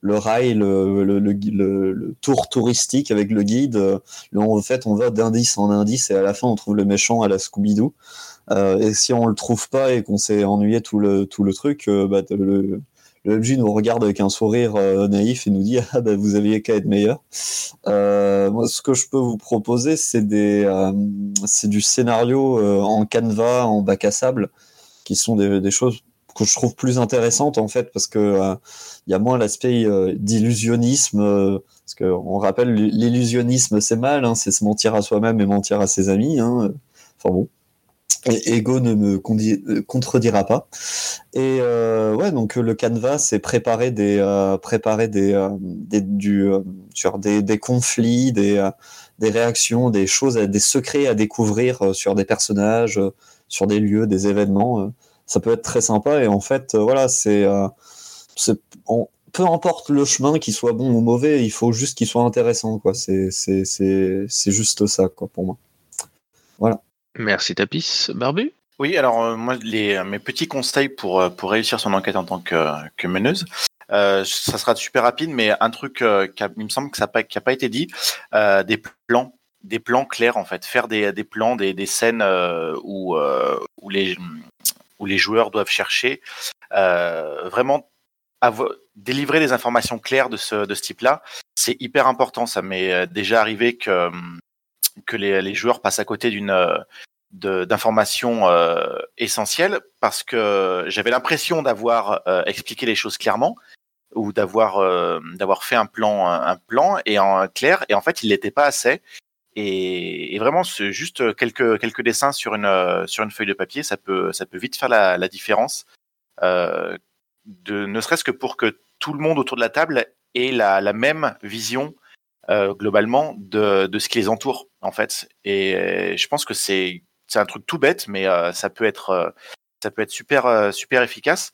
le rail, le, le, le, le, tour touristique avec le guide. Là, en fait, on va d'indice en indice et à la fin, on trouve le méchant à la Scooby-Doo. et si on le trouve pas et qu'on s'est ennuyé tout le tout le truc, bah, le le MJ nous regarde avec un sourire euh, naïf et nous dit ah ben vous aviez qu'à être meilleur. Euh, moi, ce que je peux vous proposer, c'est des, euh, c'est du scénario en canevas, en bac à sable, qui sont des, des, choses que je trouve plus intéressantes en fait parce que il y a moins l'aspect d'illusionnisme. parce que on rappelle l'illusionnisme c'est mal, hein, c'est se mentir à soi-même et mentir à ses amis. Hein. Enfin bon. Et Ego ne me euh, contredira pas. Et euh, ouais, donc le canevas, c'est préparer des, euh, préparer des, euh, des, du, euh, sur des, des, conflits, des, des réactions, des choses, des secrets à découvrir sur des personnages, sur des lieux, des événements. ça peut être très sympa. Et en fait, voilà, c'est, peu importe le chemin, qu'il soit bon ou mauvais, il faut juste qu'il soit intéressant. Quoi. C'est juste ça, quoi, pour moi. Voilà. Merci Tapis. Barbu? Oui, alors euh, moi, les, mes petits conseils pour, euh, pour réussir son enquête en tant que, meneuse, euh, ça sera super rapide, mais un truc euh, qui il me semble que ça n'a pas, pas, été dit, euh, des plans, des plans clairs en fait, faire des, des plans, des, des scènes où, où, les, où les joueurs doivent chercher, vraiment délivrer des informations claires de ce, de ce type-là, c'est hyper important. Ça m'est déjà arrivé que que les, joueurs passent à côté d'une d'informations euh, essentielles parce que j'avais l'impression d'avoir euh, expliqué les choses clairement ou d'avoir euh, d'avoir fait un plan un plan et en clair et en fait il n'était pas assez. Et, vraiment juste quelques quelques dessins sur une sur une feuille de papier ça peut ça peut vite faire la, différence de ne serait-ce que pour que tout le monde autour de la table ait la même vision euh, globalement de, de, ce qui les entoure en fait. Et euh, je pense que c'est c'est un truc tout bête, mais euh, ça peut être euh, ça peut être super euh, super efficace.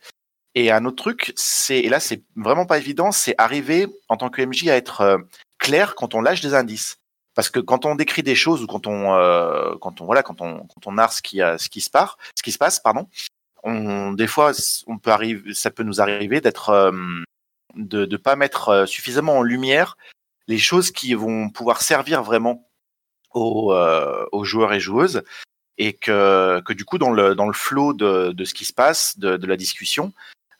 Et un autre truc, c'est et là c'est vraiment pas évident, c'est arriver en tant que MJ à être clair quand on lâche des indices. Parce que quand on décrit des choses ou quand on quand on voilà quand on quand on narre ce qui ce qui se passe, ce qui se passe pardon, on des fois on peut arriver ça peut nous arriver d'être de ne pas mettre suffisamment en lumière les choses qui vont pouvoir servir vraiment aux, euh, aux joueurs et joueuses et que, que du coup dans le dans le flow de, de ce qui se passe de, de la discussion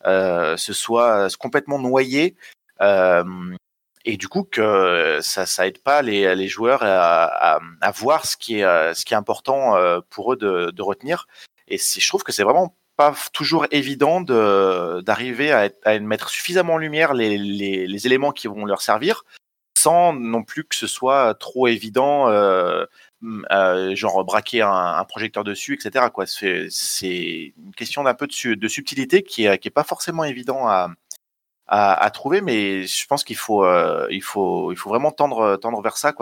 euh, ce soit complètement noyé euh, et du coup que ça ça aide pas les, les joueurs à, à, voir ce qui est ce qui est important euh, pour eux de, retenir. Et je trouve que c'est vraiment pas toujours évident de d'arriver à, à, mettre suffisamment en lumière les, les, les éléments qui vont leur servir sans non plus que ce soit trop évident, euh, euh, genre braquer un, projecteur dessus, etc. C'est, une question d'un peu de, subtilité qui est, qui est pas forcément évident à, trouver, mais je pense qu'il faut, euh, vraiment tendre, vers ça.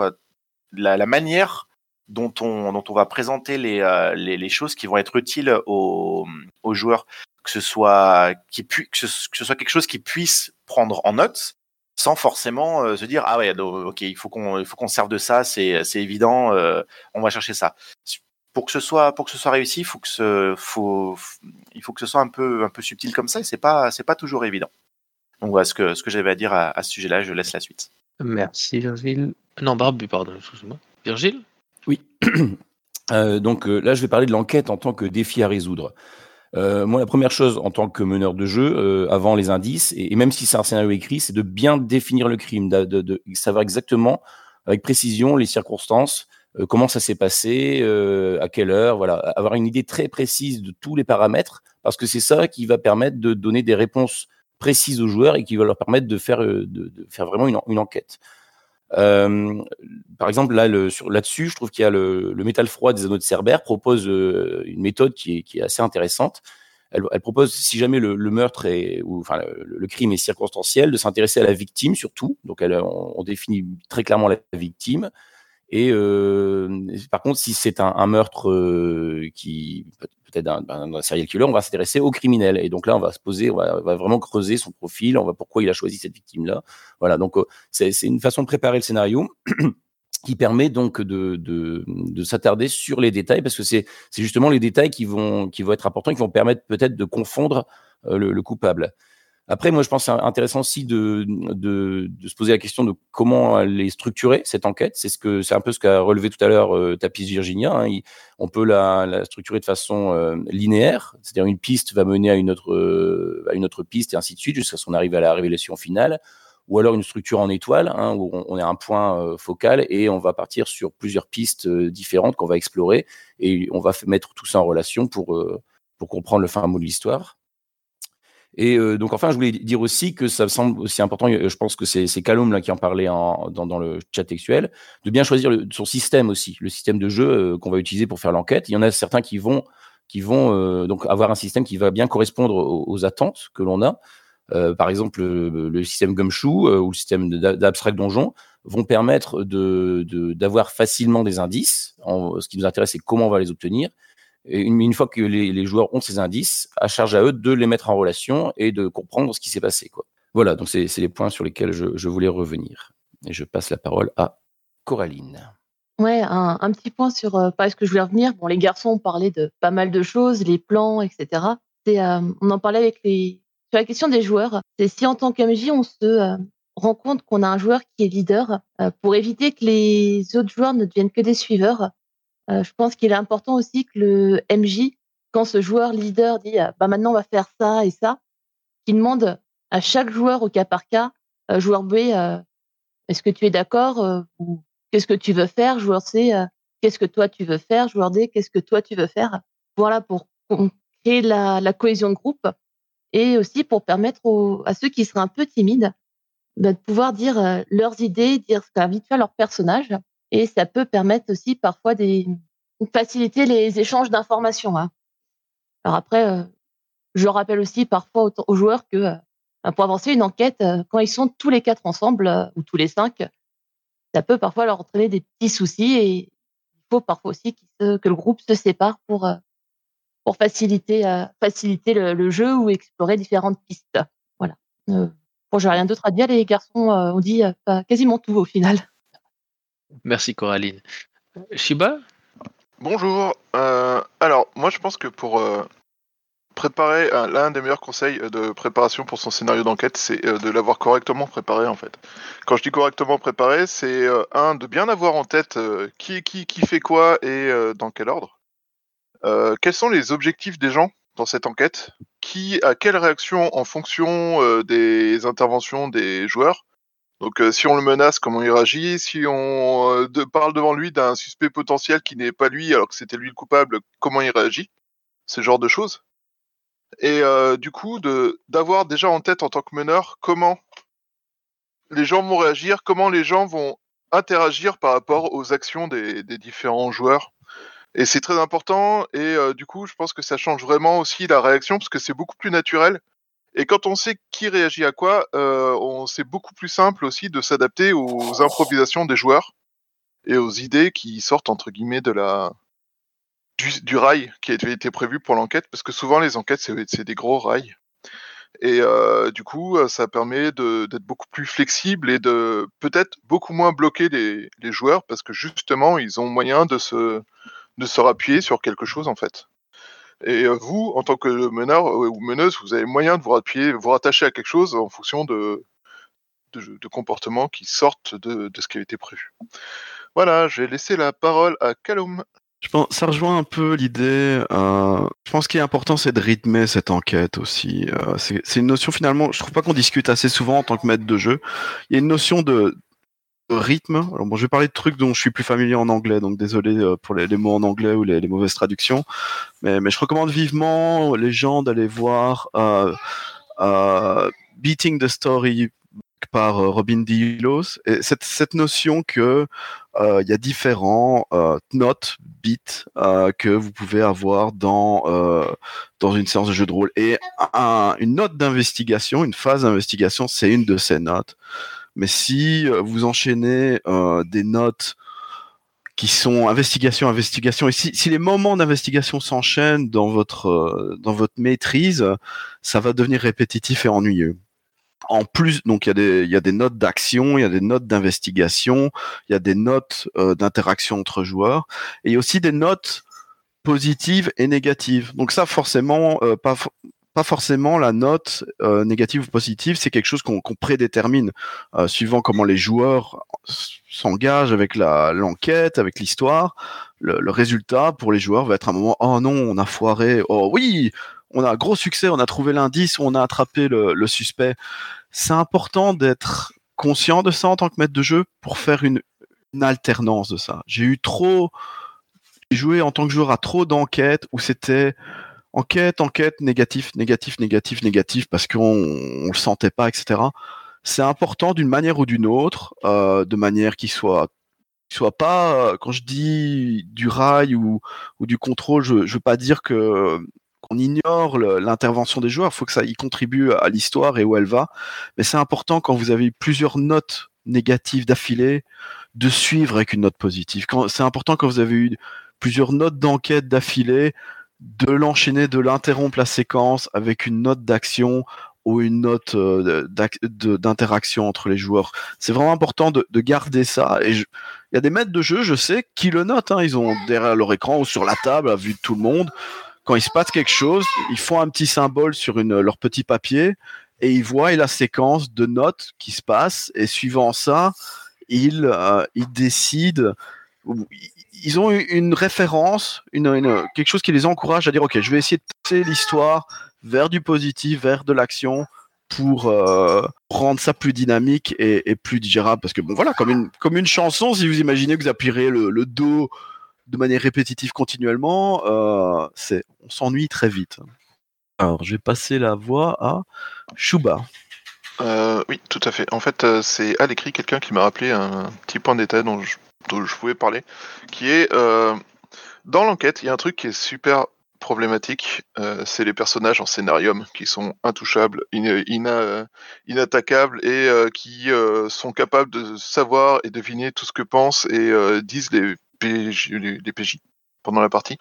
La, manière dont on, va présenter les, euh, les, choses qui vont être utiles aux, joueurs, que ce soit que ce soit quelque chose qui puisse prendre en note, sans forcément euh, se dire ah ouais ok il faut qu'on il faut qu'on serve de ça c'est c'est évident euh, on va chercher ça. Pour que ce soit pour que ce soit réussi faut que ce faut il faut que ce soit un peu un peu subtil comme ça et c'est pas c'est pas toujours évident. Donc voilà ce que ce que j'avais à dire à, à ce sujet-là je laisse la suite. Merci Virgile. Non Barbu pardon excusez-moi Virgile? Oui. *clears throat* Euh, donc là je vais parler de l'enquête en tant que défi à résoudre euh, moi, la première chose en tant que meneur de jeu, euh, avant les indices, et, même si c'est un scénario écrit, c'est de bien définir le crime, de, de, de, savoir exactement, avec précision, les circonstances, euh, comment ça s'est passé, euh, à quelle heure, voilà, avoir une idée très précise de tous les paramètres, parce que c'est ça qui va permettre de donner des réponses précises aux joueurs et qui va leur permettre de faire, euh, de faire vraiment une, une enquête. Euh, par exemple, là, le, sur, là-dessus, je trouve qu'il y a le, le métal froid des anneaux de Cerbère propose euh, une méthode qui est, qui est assez intéressante. Elle, elle propose, si jamais le, le meurtre est, enfin le, le crime est circonstanciel, de s'intéresser à la victime surtout. Donc, elle, on, on définit très clairement la victime. Et euh, par contre, si c'est un, un meurtre euh, qui peut-être d'un, serial killer, on va s'intéresser au criminel. Et donc là, on va se poser, on va, vraiment creuser son profil, on va pourquoi il a choisi cette victime-là. Voilà. Donc euh, c'est, une façon de préparer le scénario. *clears throat* qui permet donc de, de, de s'attarder sur les détails parce que c'est, justement les détails qui vont, qui vont être importants, qui vont permettre peut-être de confondre euh, le coupable. Après, moi, je pense que c'est intéressant aussi de, de, de, se poser la question de comment elle est structurée, cette enquête. C'est ce que, c'est un peu ce qu'a relevé tout à l'heure euh, Tapis Virginia. Hein. On peut la, la, structurer de façon euh, linéaire, c'est-à-dire une piste va mener à une autre, euh, à une autre piste et ainsi de suite jusqu'à ce qu'on arrive à la révélation finale. Ou alors une structure en étoile, hein, où on, on à un point euh, focal et on va partir sur plusieurs pistes différentes qu'on va explorer et on va mettre tout ça en relation pour, pour comprendre le fin mot de l'histoire. Et euh, donc, enfin, je voulais dire aussi que ça me semble aussi important, je pense que c'est Calum là, qui en parlait dans, le chat textuel, de bien choisir son système aussi, le système de jeu euh, qu'on va utiliser pour faire l'enquête. Il y en a certains qui vont, qui vont euh, donc avoir un système qui va bien correspondre aux, attentes que l'on a. Euh, par exemple, le, système Gumshoe euh, ou le système d'abstract donjon vont permettre d'avoir facilement des indices. Ce qui nous intéresse, c'est comment on va les obtenir et une, fois que les, joueurs ont ces indices, à charge à eux de les mettre en relation et de comprendre ce qui s'est passé. Voilà, donc c'est les points sur lesquels je, voulais revenir. Et je passe la parole à Coraline. Ouais, un, un petit point sur euh, pas ce que je voulais revenir. Bon, les garçons ont parlé de pas mal de choses, les plans, etc. Euh, on en parlait avec les sur la question des joueurs. C'est si en tant qu'MJ on se euh, rend compte qu'on a un joueur qui est leader, euh, pour éviter que les autres joueurs ne deviennent que des suiveurs, euh, je pense qu'il est important aussi que le MJ, quand ce joueur leader dit euh, bah maintenant on va faire ça et ça, qu'il demande à chaque joueur au cas par cas, euh, joueur B, est-ce que tu es d'accord ou qu'est-ce que tu veux faire, joueur C, qu'est-ce que toi tu veux faire, joueur D, qu'est-ce que toi tu veux faire. Voilà pour créer la, cohésion de groupe et aussi pour permettre aux, à ceux qui seraient un peu timides bah, de pouvoir dire leurs idées, dire ce qu'invite faire leur personnage et ça peut permettre aussi parfois des faciliter les échanges d'informations. Hein. Alors après, euh, je rappelle aussi parfois aux, joueurs que euh, pour avancer une enquête, euh, quand ils sont tous les quatre ensemble ou tous les cinq, ça peut parfois leur entraîner des petits soucis et il faut parfois aussi que le groupe se sépare pour pour faciliter faciliter le, le, jeu ou explorer différentes pistes. Voilà. bon, j'ai rien d'autre à dire. Les garçons ont dit quasiment tout au final. Merci Coraline. Shiba? Bonjour. Euh, alors, moi je pense que pour euh, préparer, euh, l'un des meilleurs conseils de préparation pour son scénario d'enquête, c'est de l'avoir correctement préparé en fait. Quand je dis correctement préparé, c'est un, de bien avoir en tête qui, qui, qui fait quoi et dans quel ordre. quels sont les objectifs des gens dans cette enquête? Qui a quelle réaction en fonction des interventions des joueurs donc euh, si on le menace, comment il réagit? Si on euh, parle devant lui d'un suspect potentiel qui n'est pas lui, alors que c'était lui le coupable, comment il réagit? Ce genre de choses. Et euh, du coup, d'avoir déjà en tête en tant que meneur comment les gens vont réagir, comment les gens vont interagir par rapport aux actions des, différents joueurs. Et c'est très important. Et du coup, je pense que ça change vraiment aussi la réaction parce que c'est beaucoup plus naturel et quand on sait qui réagit à quoi, euh, on c'est beaucoup plus simple aussi de s'adapter aux improvisations des joueurs et aux idées qui sortent entre guillemets de la du, du rail qui avait été prévu pour l'enquête, parce que souvent les enquêtes c'est des gros rails. Et euh, du coup, ça permet d'être beaucoup plus flexible et de peut-être beaucoup moins bloquer les, les joueurs parce que justement ils ont moyen de se de se rappuyer sur quelque chose en fait. Et vous, en tant que meneur ou meneuse, vous avez moyen de vous appuyer, vous rattacher à quelque chose en fonction de, de, comportements qui sortent de, de, ce qui a été prévu. Voilà, je vais laisser la parole à Calum. Je pense, ça rejoint un peu l'idée. Euh, je pense qu'il est important, c'est de rythmer cette enquête aussi. Euh, c'est une notion finalement. Je trouve pas qu'on discute assez souvent en tant que maître de jeu. Il y a une notion de, rythme. Alors bon, je vais parler de trucs dont je suis plus familier en anglais, donc désolé euh, pour les, mots en anglais ou les, mauvaises traductions. Mais, je recommande vivement les gens d'aller voir euh, euh, Beating the Story par Robin DeLos. Et cette, notion que il y a différents notes, bits que vous pouvez avoir dans dans une séance de jeu de rôle. Et un- une note d'investigation, une phase d'investigation, c'est une de ces notes. Mais si euh, vous enchaînez euh, des notes qui sont investigation, investigation, et si, si les moments d'investigation s'enchaînent dans votre euh, dans votre maîtrise, ça va devenir répétitif et ennuyeux. En plus, donc il y a des il y a des notes d'action, il y a des notes d'investigation, il y a des notes euh, d'interaction entre joueurs, et aussi des notes positives et négatives. Donc ça, forcément, euh, pas pas forcément la note euh, négative ou positive, c'est quelque chose qu'on prédétermine euh, suivant comment les joueurs s'engagent avec l'enquête, avec l'histoire. Le, résultat pour les joueurs va être un moment oh non, on a foiré, oh oui, on a un gros succès, on a trouvé l'indice, on a attrapé le, suspect. C'est important d'être conscient de ça en tant que maître de jeu pour faire une, une alternance de ça. J'ai eu trop joué en tant que joueur à trop d'enquêtes où c'était enquête, enquête, négatif, négatif, négatif, négatif, parce qu'on on le sentait pas, etc. C'est important d'une manière ou d'une autre, euh, de manière qui soit soit pas, euh, quand je dis du rail ou, du contrôle, je, je veux pas dire que qu'on ignore l'intervention des joueurs, il faut que ça y contribue à l'histoire et où elle va. Mais c'est important quand vous avez eu plusieurs notes négatives d'affilée, de suivre avec une note positive. C'est important quand vous avez eu plusieurs notes d'enquête d'affilée, de l'enchaîner, de l'interrompre la séquence avec une note d'action ou une note euh, d'interaction entre les joueurs. C'est vraiment important de, de garder ça. Et il y a des maîtres de jeu, je sais, qui le notent. hein. Ils ont derrière leur écran ou sur la table, à vue de tout le monde. Quand il se passe quelque chose, ils font un petit symbole sur leur petit papier et ils voient la séquence de notes qui se passe. Et suivant ça, ils, euh, ils décident ils ont une référence, une, quelque chose qui les encourage à dire ok, je vais essayer de pousser l'histoire vers du positif, vers de l'action pour euh, rendre ça plus dynamique et, plus digérable. Parce que bon voilà, comme une, comme une chanson, si vous imaginez que vous appuyerez le, le do de manière répétitive continuellement, euh, on s'ennuie très vite. Alors, je vais passer la voix à Shuba. Euh, oui, tout à fait. En fait, c'est à l'écrit quelqu'un qui m'a rappelé un petit point de détail dont je, dont je pouvais parler, qui est euh, dans l'enquête, il y a un truc qui est super problématique, euh, c'est les personnages en scénarium qui sont intouchables, euh, inattaquables et qui sont capables de savoir et deviner tout ce que pensent et disent les PJ, pendant la partie.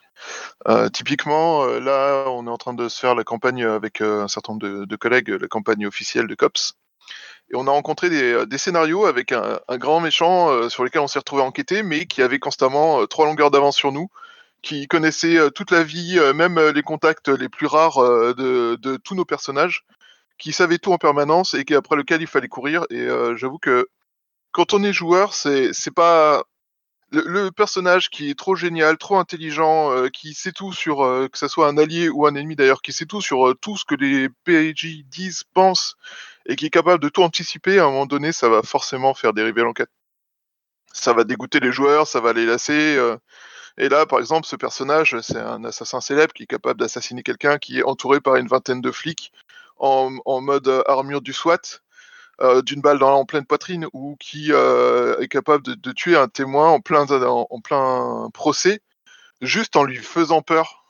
Typiquement, là, on est en train de se faire la campagne avec un certain nombre de, de collègues, la campagne officielle de COPS. Et on a rencontré des, euh, scénarios avec un, grand méchant euh, sur lequel on s'est retrouvé enquêter, mais qui avait constamment euh, trois longueurs d'avance sur nous, qui connaissait toute la vie, même les contacts les plus rares de, tous nos personnages, qui savait tout en permanence et qui après lequel il fallait courir. Et j'avoue que quand on est joueur, c'est pas le, personnage qui est trop génial, trop intelligent, qui sait tout sur que ce soit un allié ou un ennemi d'ailleurs, qui sait tout sur tout ce que les PJ disent, pensent et qui est capable de tout anticiper. À un moment donné, ça va forcément faire dériver l'enquête. Ça va dégoûter les joueurs, ça va les lasser. euh, et là, par exemple, ce personnage, c'est un assassin célèbre qui est capable d'assassiner quelqu'un qui est entouré par une vingtaine de flics en, mode armure du SWAT, euh, d'une balle dans, en pleine poitrine, ou qui euh, est capable de, tuer un témoin en plein, procès, juste en lui faisant peur.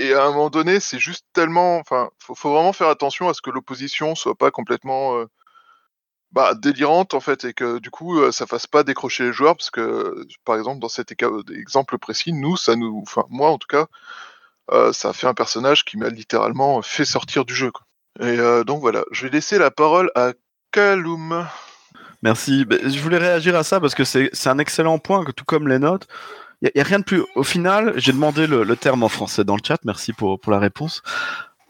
Et à un moment donné, c'est juste tellement. Enfin, faut, vraiment faire attention à ce que l'opposition soit pas complètement. euh, bah, délirante en fait et que du coup euh, ça fasse pas décrocher les joueurs parce que par exemple dans cet exemple précis nous ça nous enfin moi en tout cas euh, ça a fait un personnage qui m'a littéralement fait sortir du jeu et donc voilà je vais laisser la parole à Kaloum Merci. Ben, Je voulais réagir à ça parce que c'est un excellent point, tout comme les notes. Il n'y a, rien de plus. Au final, j'ai demandé le, terme en français dans le chat. Merci pour, pour la réponse.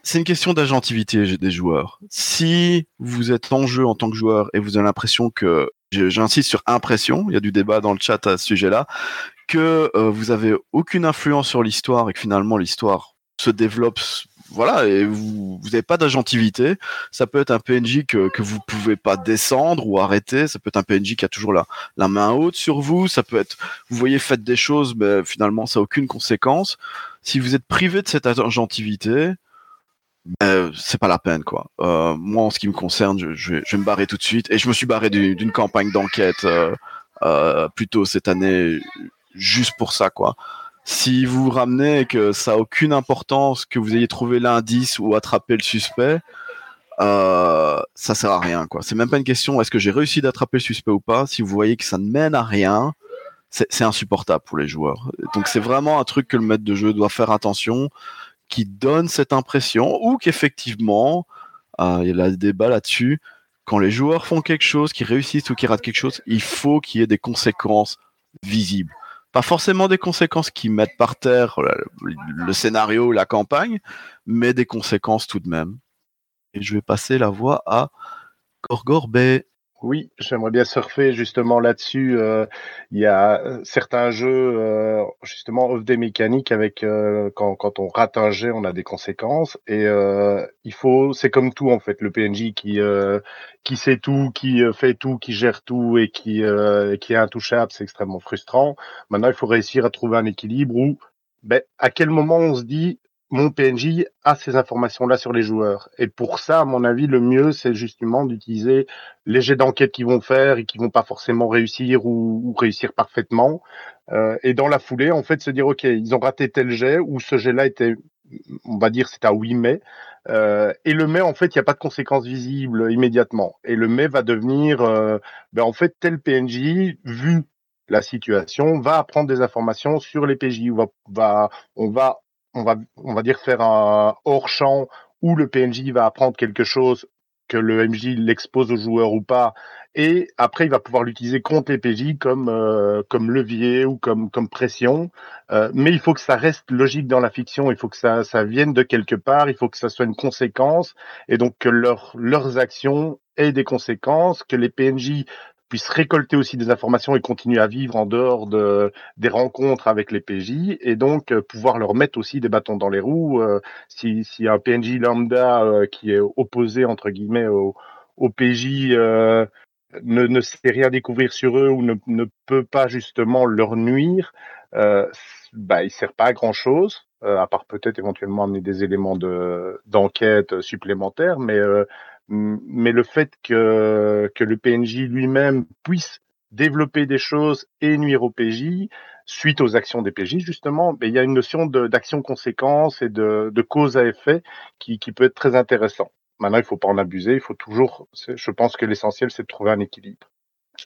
C'est une question d'agentivité des joueurs. Si vous êtes en jeu en tant que joueur et vous avez l'impression que, j'insiste sur impression, il y a du débat dans le chat à ce sujet-là, que euh, vous avez aucune influence sur l'histoire et que finalement l'histoire se développe, voilà, et vous n'avez pas d'agentivité. Ça peut être un PNJ que, que vous pouvez pas descendre ou arrêter. Ça peut être un PNJ qui a toujours la, la main haute sur vous. Ça peut être, vous voyez, faites des choses, mais finalement ça n'a aucune conséquence. Si vous êtes privé de cette agentivité, ben, c'est pas la peine quoi. Euh, moi, en ce qui me concerne, je, je, vais, je vais me barrer tout de suite et je me suis barré d'une d'une campagne d'enquête euh, euh, plutôt cette année juste pour ça quoi. Si vous ramenez que ça a aucune importance que vous ayez trouvé l'indice ou attrapé le suspect, euh, ça sert à rien quoi. C'est même pas une question est-ce que j'ai réussi d'attraper le suspect ou pas? Si vous voyez que ça ne mène à rien, c'est insupportable pour les joueurs. Donc c'est vraiment un truc que le maître de jeu doit faire attention, qui donne cette impression ou qu'effectivement euh, il y a débat là-dessus. Quand les joueurs font quelque chose, qui réussissent ou qui ratent quelque chose, il faut qu'il y ait des conséquences visibles. Pas forcément des conséquences qui mettent par terre le, le scénario ou la campagne, mais des conséquences tout de même. Et je vais passer la voix à Gorgor Bay. Oui, j'aimerais bien surfer justement là-dessus. Euh, Il y a euh, certains jeux euh, justement offrent des mécaniques avec quand, quand on rate un jet, on a des conséquences et il faut, c'est comme tout en fait, le PNJ qui qui sait tout, qui fait tout, qui gère tout et qui qui est intouchable, c'est extrêmement frustrant. Maintenant, il faut réussir à trouver un équilibre où, ben, à quel moment on se dit mon PNJ a ces informations-là sur les joueurs. Et pour ça, à mon avis, le mieux, c'est justement d'utiliser les jets d'enquête qu'ils vont faire et qui vont pas forcément réussir ou, réussir parfaitement. Euh, et dans la foulée, en fait, se dire, OK, ils ont raté tel jet ou ce jet-là était, on va dire, c'est à 8 mai. Euh, et le mai, en fait, il n'y a pas de conséquences visibles immédiatement. Et le mai va devenir, euh, ben, en fait, tel PNJ, vu la situation, va apprendre des informations sur les PJ. Va, va, on va on va, on va dire faire un hors champ où le PNJ va apprendre quelque chose que le MJ l'expose au joueur ou pas, et après il va pouvoir l'utiliser contre les PJ comme euh, comme levier ou comme comme pression. Euh, mais il faut que ça reste logique dans la fiction, il faut que ça ça vienne de quelque part, il faut que ça soit une conséquence, et donc que leur, leurs actions aient des conséquences, que les PNJ puissent récolter aussi des informations et continuer à vivre en dehors de, des rencontres avec les PJ et donc euh, pouvoir leur mettre aussi des bâtons dans les roues. Euh, si, si un PNJ lambda euh, qui est opposé entre guillemets au, au PJ euh, ne, ne sait rien découvrir sur eux ou ne, ne peut pas justement leur nuire, euh, bah, il sert pas à grand chose. Euh, à part peut-être éventuellement amener des éléments de d'enquête supplémentaires, mais euh, mais le fait que, le PNJ lui-même puisse développer des choses et nuire au PJ suite aux actions des PJ justement, mais il y a une notion d'action-conséquence et de, cause à effet qui, qui peut être très intéressant. Maintenant, il faut pas en abuser, il faut toujours, je pense que l'essentiel, c'est de trouver un équilibre.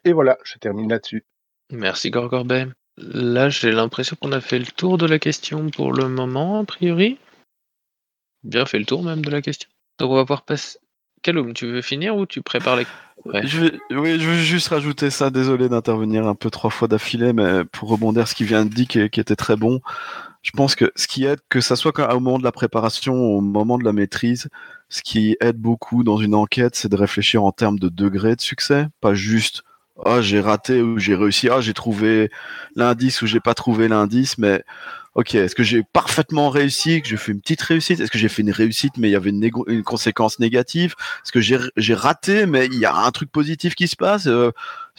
Et voilà, je termine là-dessus. Merci Gorgorbet. Là, j'ai l'impression qu'on a fait le tour de la question pour le moment, a priori. Bien fait le tour même de la question. Donc on va pouvoir passer, Kaloum, tu veux finir ou tu prépares les... Ouais. Je vais, oui, je veux juste rajouter ça. Désolé d'intervenir un peu trois fois d'affilée, mais pour rebondir ce qui vient de dire qui, qui, était très bon, je pense que ce qui aide, que ça soit au moment de la préparation, au moment de la maîtrise, ce qui aide beaucoup dans une enquête, c'est de réfléchir en termes de degré de succès, pas juste ah oh, j'ai raté ou j'ai réussi, ah j'ai trouvé l'indice ou j'ai pas trouvé l'indice, mais ok, est-ce que j'ai parfaitement réussi, que j'ai fait une petite réussite? Est-ce que j'ai fait une réussite, mais il y avait une, conséquence négative? Est-ce que j'ai raté, mais il y a un truc positif qui se passe? Euh,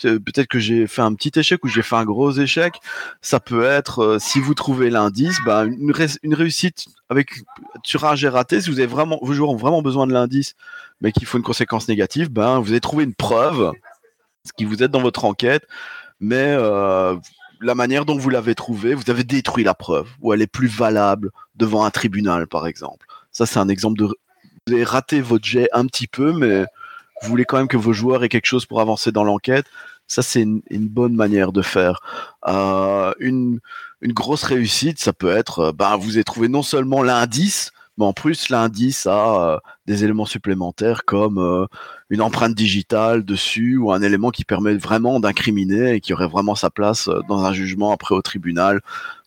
Peut-être que j'ai fait un petit échec ou j'ai fait un gros échec. Ça peut être, euh, si vous trouvez l'indice, bah, une, réussite avec sur un j'ai raté. Si vous avez vraiment, vos joueurs ont vraiment besoin de l'indice, mais qu'il faut une conséquence négative, ben vous avez trouvé une preuve, ce qui vous aide dans votre enquête, mais euh, la manière dont vous l'avez trouvée, vous avez détruit la preuve, ou elle est plus valable devant un tribunal, par exemple. Ça, c'est un exemple de... Vous avez raté votre jet un petit peu, mais vous voulez quand même que vos joueurs aient quelque chose pour avancer dans l'enquête. Ça, c'est une, bonne manière de faire. Euh, une, une, grosse réussite, ça peut être, ben, vous avez trouvé non seulement l'indice, mais en plus l'indice a euh, des éléments supplémentaires comme euh, une empreinte digitale dessus ou un élément qui permet vraiment d'incriminer et qui aurait vraiment sa place euh, dans un jugement après au tribunal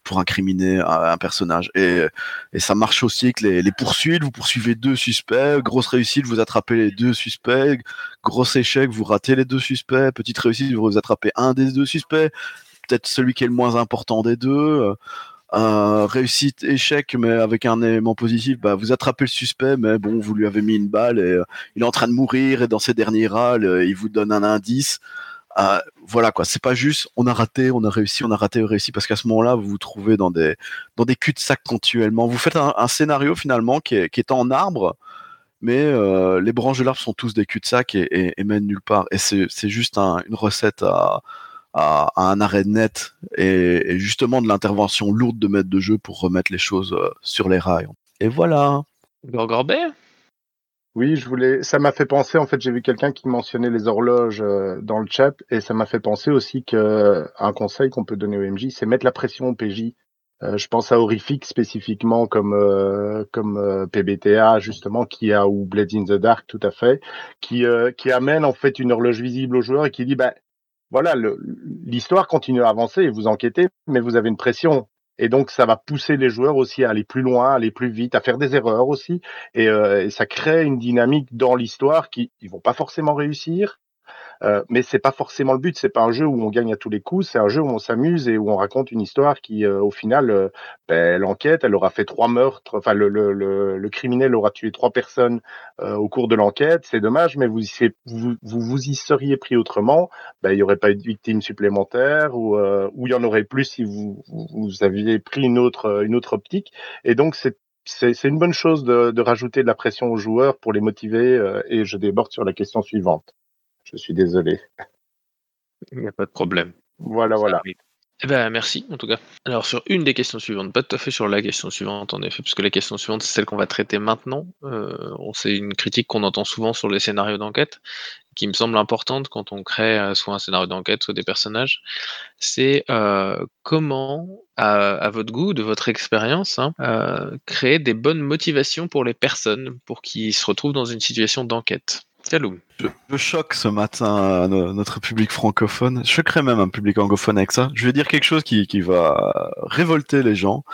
pour incriminer un, personnage. Et, et, ça marche aussi avec les, les, poursuites, vous poursuivez deux suspects, grosse réussite, vous attrapez les deux suspects, gros échec, vous ratez les deux suspects, petite réussite, vous attrapez un des deux suspects, peut-être celui qui est le moins important des deux réussite échec mais avec un élément positif bah vous attrapez le suspect mais bon vous lui avez mis une balle et euh, il est en train de mourir et dans ses derniers râles euh, il vous donne un indice euh, voilà quoi, c'est pas juste on a raté, on a réussi, on a raté, on a réussi, parce qu'à ce moment-là, vous vous trouvez dans des dans des cul-de-sac continuellement. Vous faites un, scénario finalement qui est, qui est en arbre, mais euh, les branches de l'arbre sont tous des cul-de-sac et, mènent nulle part. Et c'est juste un- une recette à, à, à un arrêt net et, et justement de l'intervention lourde de maître de jeu pour remettre les choses euh, sur les rails. Et voilà. Gorgorbet Oui, je voulais. Ça m'a fait penser. En fait, j'ai vu quelqu'un qui mentionnait les horloges euh, dans le chat, et ça m'a fait penser aussi que un conseil qu'on peut donner au MJ, c'est mettre la pression au PJ. Euh, je pense à Horrific spécifiquement, comme euh, comme euh, PBTA justement, qui a ou Blade in the Dark, tout à fait, qui euh, qui amène en fait une horloge visible au joueur et qui dit, bah voilà, l'histoire continue à avancer et vous enquêtez, mais vous avez une pression. Et donc, ça va pousser les joueurs aussi à aller plus loin, à aller plus vite, à faire des erreurs aussi. Et, euh, et ça crée une dynamique dans l'histoire qui ils vont pas forcément réussir. Euh, mais c'est pas forcément le but. C'est pas un jeu où on gagne à tous les coups. C'est un jeu où on s'amuse et où on raconte une histoire qui, euh, au final, euh, ben, l'enquête, elle aura fait trois meurtres. Enfin, le, le, le, le criminel aura tué trois personnes euh, au cours de l'enquête. C'est dommage, mais vous, vous, vous vous y seriez pris autrement. Ben, il y aurait pas eu de victimes supplémentaires ou, euh, ou il y en aurait plus si vous, vous, aviez pris une autre, une autre optique. Et donc, c'est c'est une bonne chose de, de rajouter de la pression aux joueurs pour les motiver. euh, et je déborde sur la question suivante. Je suis désolé. Il n'y a pas de problème. Voilà, voilà. Eh ben, merci, en tout cas. Alors, sur une des questions suivantes, pas tout à fait sur la question suivante, en effet, puisque la question suivante, c'est celle qu'on va traiter maintenant. Euh, c'est une critique qu'on entend souvent sur les scénarios d'enquête, qui me semble importante quand on crée euh, soit un scénario d'enquête, soit des personnages. C'est euh, comment, à, à votre goût, de votre expérience, hein, euh, créer des bonnes motivations pour les personnes, pour qu'ils se retrouvent dans une situation d'enquête? Je, je choque ce matin no- notre public francophone. Je choquerai même un public anglophone avec ça. Je vais dire quelque chose qui, qui va révolter les gens.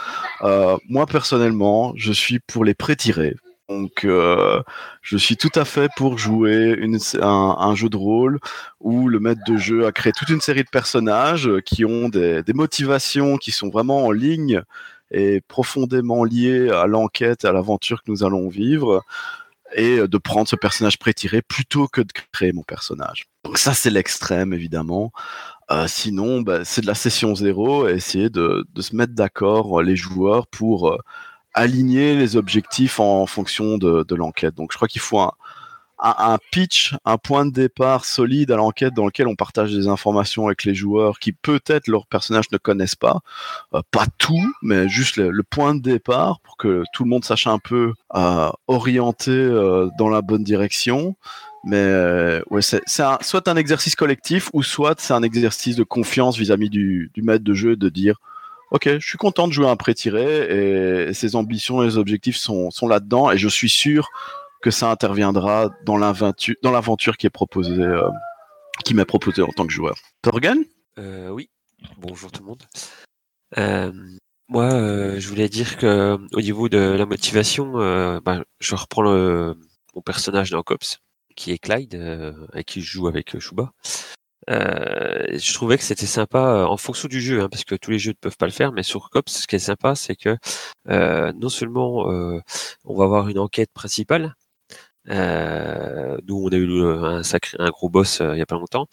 Euh, moi, personnellement, je suis pour les pré-tirés. Donc, euh, je suis tout à fait pour jouer un, jeu de rôle où le maître de jeu a créé toute une série de personnages qui ont des, des motivations qui sont vraiment en ligne et profondément liées à l'enquête, à l'aventure que nous allons vivre et de prendre ce personnage pré-tiré plutôt que de créer mon personnage. Donc ça c'est l'extrême évidemment. Euh, sinon bah, c'est de la session zéro essayer de, se mettre d'accord euh, les joueurs pour euh, aligner les objectifs en fonction de, de l'enquête. Donc je crois qu'il faut un, un, un pitch, un point de départ solide à l'enquête dans lequel on partage des informations avec les joueurs qui peut-être leur personnage ne connaissent pas, Euh, pas tout, mais juste le, point de départ pour que tout le monde sache un peu euh, orienter euh, dans la bonne direction. Mais ouais, c'est soit un exercice collectif ou soit c'est un exercice de confiance vis-à-vis du, maître de jeu de dire Ok, je suis content de jouer un pré-tiré et ses ambitions et les objectifs sont, sont là-dedans et je suis sûr que ça interviendra dans l'aventure qui est euh, qui m'est proposée en tant que joueur. Torgan? Euh, oui, bonjour tout le monde. Euh, moi, je voulais dire que au niveau de la motivation, ben, je reprends le, mon personnage dans Cops, qui est Clyde, avec qui joue avec Shuba. Je trouvais que c'était sympa en fonction du jeu, hein, parce que tous les jeux ne peuvent pas le faire, mais sur Cops, ce qui est sympa, c'est que non seulement on va avoir une enquête principale, euh, nous on a eu un sacré, un gros boss euh, il y a pas longtemps,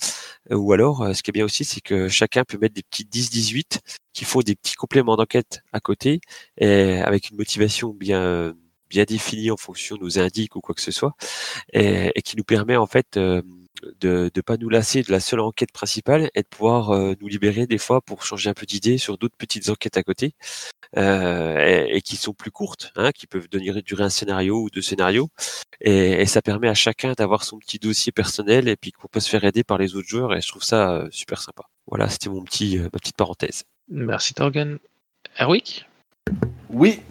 ou alors euh, ce qui est bien aussi, c'est que chacun peut mettre des petits 10-18 qui font des petits compléments d'enquête à côté, et avec une motivation bien bien définie en fonction de nos indices ou quoi que ce soit, et, et qui nous permet en fait euh, de ne pas nous lasser de la seule enquête principale et de pouvoir euh, nous libérer des fois pour changer un peu d'idée sur d'autres petites enquêtes à côté euh, et, qui sont plus courtes, hein, qui peuvent durer un scénario ou deux scénarios. Et, ça permet à chacun d'avoir son petit dossier personnel et puis qu'on peut se faire aider par les autres joueurs et je trouve ça euh, super sympa. Voilà, c'était mon petit, ma petite parenthèse. Merci Torgan. Erwick? Oui,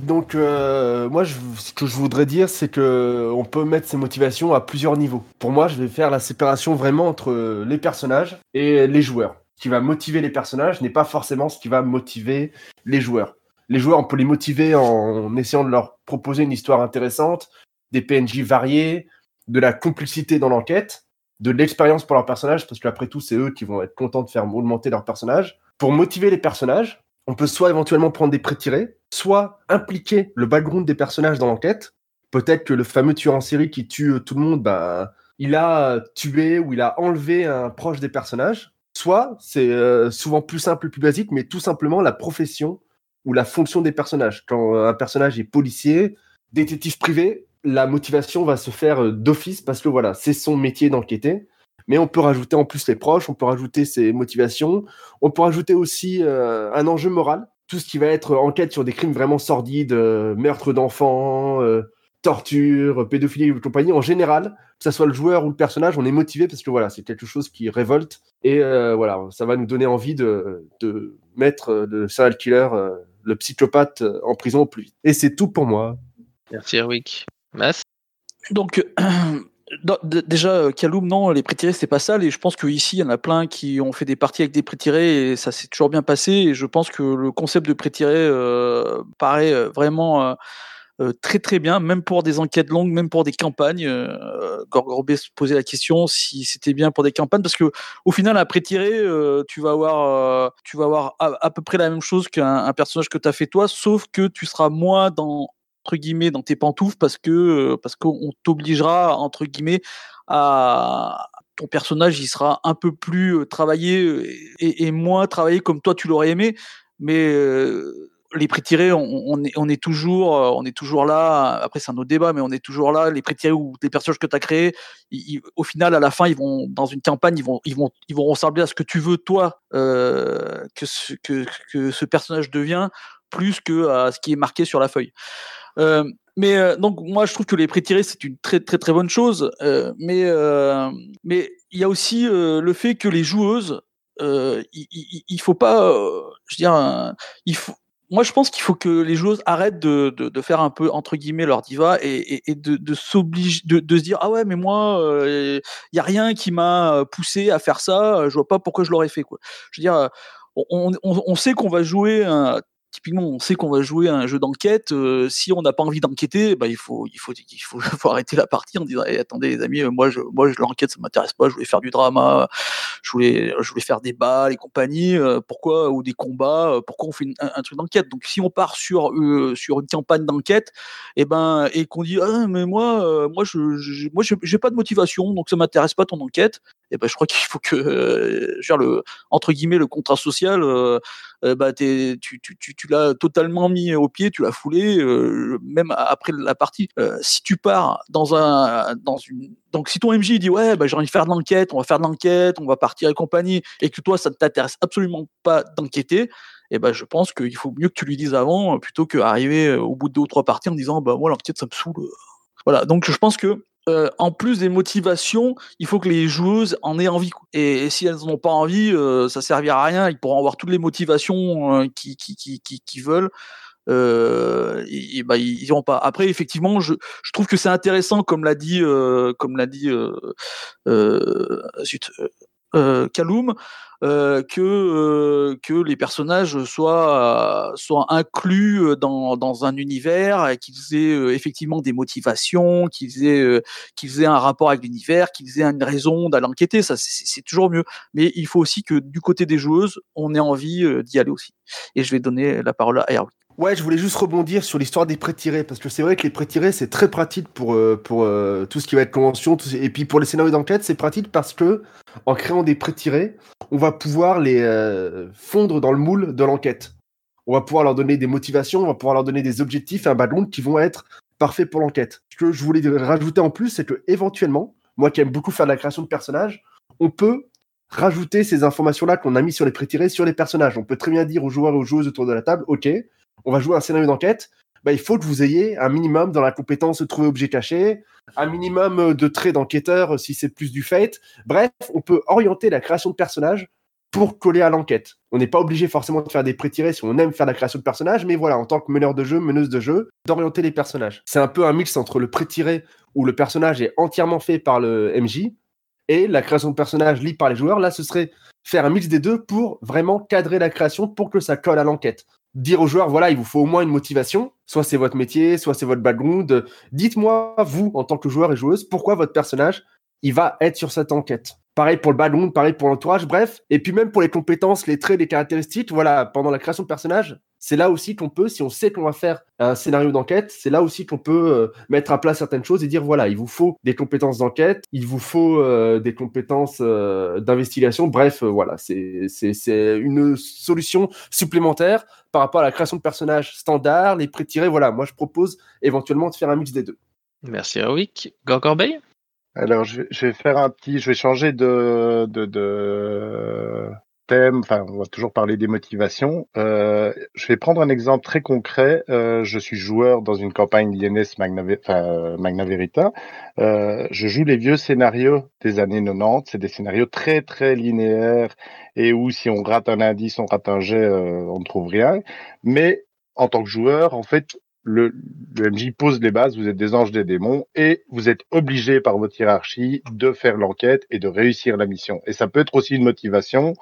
donc euh, moi ce que je voudrais dire c'est que on peut mettre ses motivations à plusieurs niveaux. Pour moi je vais faire la séparation vraiment entre les personnages et les joueurs. Ce qui va motiver les personnages n'est pas forcément ce qui va motiver les joueurs. Les joueurs on peut les motiver en essayant de leur proposer une histoire intéressante, des PNJ variés, de la complexité dans l'enquête, de l'expérience pour leurs personnages parce qu'après tout c'est eux qui vont être contents de faire augmenter leurs personnages. Pour motiver les personnages, on peut soit éventuellement prendre des pré-tirés, soit impliquer le background des personnages dans l'enquête. Peut-être que le fameux tueur en série qui tue euh, tout le monde, bah, il a tué ou il a enlevé un proche des personnages. soit c'est euh, souvent plus simple, plus basique, mais tout simplement la profession ou la fonction des personnages. Quand un personnage est policier, détective privé, la motivation va se faire euh, d'office parce que voilà, c'est son métier d'enquêter. Mais on peut rajouter en plus les proches, on peut rajouter ses motivations, on peut rajouter aussi euh, un enjeu moral, tout ce qui va être enquête sur des crimes vraiment sordides, euh, meurtre d'enfants, euh, torture, pédophilie et compagnie. En général, que ce soit le joueur ou le personnage, on est motivé parce que voilà, c'est quelque chose qui révolte et euh, voilà, ça va nous donner envie de, de mettre le serial killer, le psychopathe en prison au plus vite. Et c'est tout pour moi. Merci Erwick. Mas? Donc, *clears throat* déjà, euh, Kaloum, non, les prix tirés, c'est pas ça. Et je pense qu'ici, il y en a plein qui ont fait des parties avec des prix tirés et ça s'est toujours bien passé. Et je pense que le concept de prix tiré euh, paraît euh, vraiment très très bien, même pour des enquêtes longues, même pour des campagnes. Euh, Gorgorbé se posait la question si c'était bien pour des campagnes, parce que au final, un prêt tiré, euh, tu vas avoir, tu vas avoir à, à peu près la même chose qu'un un personnage que tu as fait toi, sauf que tu seras moins dans entre guillemets dans tes pantoufles parce que parce qu'on t'obligera entre guillemets à ton personnage il sera un peu plus travaillé et, moins travaillé comme toi tu l'aurais aimé mais les prix tirés, on, est, on est toujours, on est toujours là. Après, c'est un autre débat, mais on est toujours là. Les prix tirés ou les personnages que tu as créés, au final, à la fin, ils vont dans une campagne, ils vont, ils vont, ils vont ressembler à ce que tu veux toi que, ce, que que ce personnage devient, plus que à ce qui est marqué sur la feuille. Euh, mais euh, donc moi je trouve que les prix tirés c'est une très très très bonne chose. Euh, mais euh, mais il y a aussi euh, le fait que les joueuses, euh, il, faut pas, euh, je veux dire, euh, il faut. Moi, je pense qu'il faut que les joueuses arrêtent de, de, faire un peu entre guillemets leur diva et, de, de s'obliger, de, se dire ah ouais mais moi il y a rien qui m'a poussé à faire ça, je vois pas pourquoi je l'aurais fait quoi. Je veux dire, euh, on, on, on sait qu'on va jouer un, typiquement, on sait qu'on va jouer à un jeu d'enquête. euh, si on n'a pas envie d'enquêter, bah, il faut, il faut, il *laughs* faut, arrêter la partie en disant, Eh, attendez les amis, moi, je, moi, je l'enquête, ça m'intéresse pas. Je voulais faire du drama, je voulais, je voulais faire des balles et compagnie. euh, pourquoi ou des combats euh, Pourquoi on fait un, truc d'enquête? Donc, si on part sur, euh, sur une campagne d'enquête, et ben, et qu'on dit, ah, mais moi, moi, je, je, moi, j'ai pas de motivation, donc ça m'intéresse pas ton enquête. Et ben, je crois qu'il faut que, euh, le, entre guillemets, le contrat social. euh, euh, bah, tu, tu, tu, tu l'as totalement mis au pied, tu l'as foulé, euh, même après la partie. Euh, si tu pars dans un, dans une, donc si ton MJ dit ouais, bah, j'ai envie de faire de l'enquête, on va faire de l'enquête, on va partir et compagnie, et que toi ça ne t'intéresse absolument pas d'enquêter, et ben je pense qu'il faut mieux que tu lui dises avant, plutôt qu'arriver au bout de deux ou trois parties en disant bah moi l'enquête ça me saoule. Voilà, donc je pense que euh, en plus des motivations, il faut que les joueuses en aient envie. Et, si elles n'en ont pas envie, euh, ça servira à rien. Ils pourront avoir toutes les motivations euh, qui, qui, qui, qui, veulent. Euh, et, bah, ils iront pas. Après, effectivement, je, je trouve que c'est intéressant, comme l'a dit, euh, comme l'a dit, euh, euh, Kaloum, euh, que euh, que les personnages soient soient inclus dans dans un univers, qu'ils aient euh, effectivement des motivations, qu'ils aient euh, qu'ils aient un rapport avec l'univers, qu'ils aient une raison d'aller enquêter. Ça, c'est toujours mieux. Mais il faut aussi que du côté des joueuses, on ait envie euh, d'y aller aussi. Et je vais donner la parole à Erwin. Ouais, je voulais juste rebondir sur l'histoire des prêts tirés, parce que c'est vrai que les prêts tirés, c'est très pratique pour, euh, pour euh, tout ce qui va être convention, tout et puis pour les scénarios d'enquête, c'est pratique parce que, en créant des prêts tirés, on va pouvoir les euh, fondre dans le moule de l'enquête. On va pouvoir leur donner des motivations, on va pouvoir leur donner des objectifs et un ballon qui vont être parfaits pour l'enquête. Ce que je voulais rajouter en plus, c'est que éventuellement, moi qui aime beaucoup faire de la création de personnages, on peut rajouter ces informations-là qu'on a mis sur les prêts tirés sur les personnages. On peut très bien dire aux joueurs et aux joueuses autour de la table, ok, on va jouer un scénario d'enquête, bah, il faut que vous ayez un minimum dans la compétence de trouver objet caché, un minimum de traits d'enquêteur euh, si c'est plus du fait. Bref, on peut orienter la création de personnages pour coller à l'enquête. On n'est pas obligé forcément de faire des pré-tirés si on aime faire la création de personnages, mais voilà, en tant que meneur de jeu, meneuse de jeu, d'orienter les personnages. C'est un peu un mix entre le pré-tiré où le personnage est entièrement fait par le MJ et la création de personnages libre par les joueurs. Là, ce serait faire un mix des deux pour vraiment cadrer la création pour que ça colle à l'enquête dire aux joueurs, voilà, il vous faut au moins une motivation, soit c'est votre métier, soit c'est votre background. Dites-moi, vous, en tant que joueur et joueuse, pourquoi votre personnage, il va être sur cette enquête? Pareil pour le ballon, pareil pour l'entourage, bref. Et puis même pour les compétences, les traits, les caractéristiques, voilà, pendant la création de personnage, c'est là aussi qu'on peut, si on sait qu'on va faire un scénario d'enquête, c'est là aussi qu'on peut euh, mettre à plat certaines choses et dire voilà, il vous faut des compétences d'enquête, il vous faut euh, des compétences euh, d'investigation. Bref, voilà, c'est une solution supplémentaire par rapport à la création de personnages standards, les pré-tirés. Voilà, moi je propose éventuellement de faire un mix des deux. Merci Erwick. Gorgorbeil Alors, je vais, je vais faire un petit, je vais changer de, de, de thème. Enfin, on va toujours parler des motivations. Euh, je vais prendre un exemple très concret. Euh, je suis joueur dans une campagne d'INS Magna, Magna Verita. Euh, je joue les vieux scénarios des années 90. C'est des scénarios très très linéaires et où si on rate un indice, on rate un jet, euh, on ne trouve rien. Mais en tant que joueur, en fait, le, le MJ pose les bases, vous êtes des anges des démons et vous êtes obligé par votre hiérarchie de faire l'enquête et de réussir la mission. Et ça peut être aussi une motivation.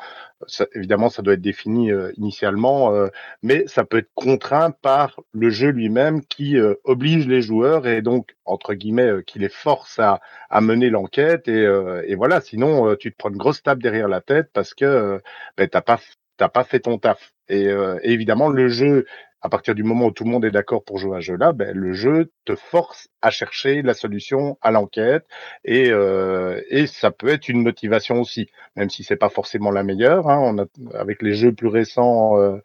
Ça- évidemment, ça doit être défini euh, initialement, euh, mais ça peut être contraint par le jeu lui-même qui euh, oblige les joueurs et donc entre guillemets euh, qui les force à, à mener l'enquête et, euh, et voilà. Sinon, euh, tu te prends une grosse tape derrière la tête parce que ben, t'as pas t'as pas fait ton taf. Et, euh, évidemment, le jeu à partir du moment où tout le monde est d'accord pour jouer à un jeu-là, ben, le jeu te force à chercher la solution à l'enquête et, euh, et ça peut être une motivation aussi, même si c'est pas forcément la meilleure. Hein. Avec les jeux plus récents, euh,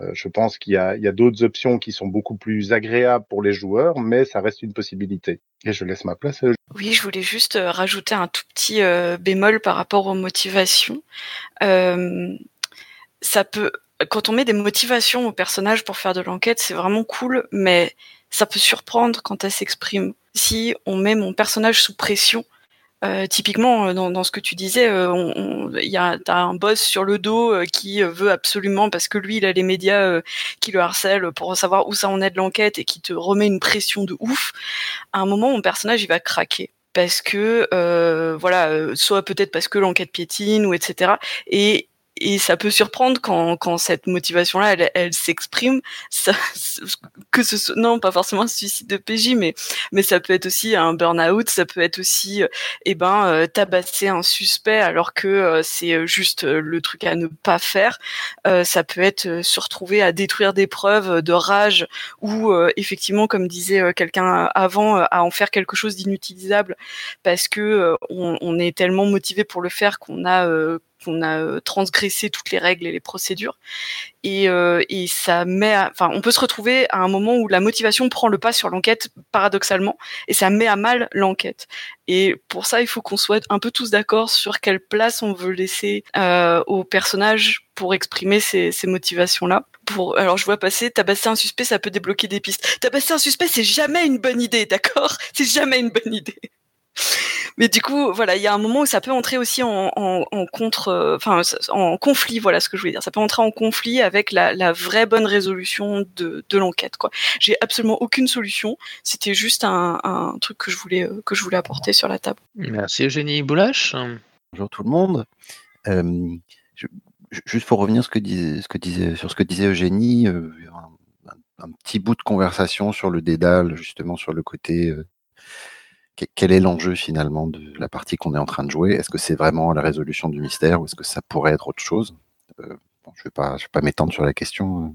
euh, je pense qu'il y a, d'autres options qui sont beaucoup plus agréables pour les joueurs, mais ça reste une possibilité. Et je laisse ma place. Oui, je voulais juste rajouter un tout petit bémol par rapport aux motivations. Ça peut, quand on met des motivations aux personnages pour faire de l'enquête, c'est vraiment cool, mais ça peut surprendre quand elles s'expriment. Si on met mon personnage sous pression, euh, typiquement euh, dans, ce que tu disais, euh, il y a t'as un boss sur le dos qui veut absolument parce que lui il a les médias qui le harcèlent pour savoir où ça en est de l'enquête et qui te remet une pression de ouf. À un moment, mon personnage il va craquer parce que voilà, soit peut-être parce que l'enquête piétine ou etc. Et et ça peut surprendre quand, quand cette motivation-là, elle, elle s'exprime, que ce soit, non, pas forcément un suicide de PJ, mais, mais ça peut être aussi un burn-out, ça peut être aussi, eh ben, euh, tabasser un suspect alors que euh, c'est euh, juste le truc à ne pas faire. Ça peut être se retrouver à détruire des preuves de rage ou effectivement, comme disait quelqu'un avant, à en faire quelque chose d'inutilisable parce que on, on est tellement motivé pour le faire qu'on a euh, qu'on a euh, transgressé toutes les règles et les procédures. Et, euh, et ça met enfin on peut se retrouver à un moment où la motivation prend le pas sur l'enquête paradoxalement et ça met à mal l'enquête. Et pour ça il faut qu'on soit un peu tous d'accord sur quelle place on veut laisser euh, aux personnages pour exprimer ces, ces motivations là pour alors je vois passer tabasser un suspect ça peut débloquer des pistes. Tabasser un suspect c'est jamais une bonne idée d'accord? C'est jamais une bonne idée mais du coup, voilà, il y a un moment où ça peut entrer aussi en, en, en contre, euh, enfin, en conflit. Voilà ce que je voulais dire. Ça peut entrer en conflit avec la, la vraie bonne résolution de, de l'enquête. Quoi. J'ai absolument aucune solution. C'était juste un, un truc que je voulais euh, que je voulais apporter sur la table. Merci Eugénie Boulache. Bonjour tout le monde. Euh, je- juste pour revenir ce que disait, ce que disait, sur ce que disait Eugénie, euh, un, petit bout de conversation sur le dédale, justement sur le côté euh, quel est l'enjeu finalement de la partie qu'on est en train de jouer? Est-ce que c'est vraiment la résolution du mystère ou est-ce que ça pourrait être autre chose? Euh, Je ne vais pas, m'étendre sur la question, euh,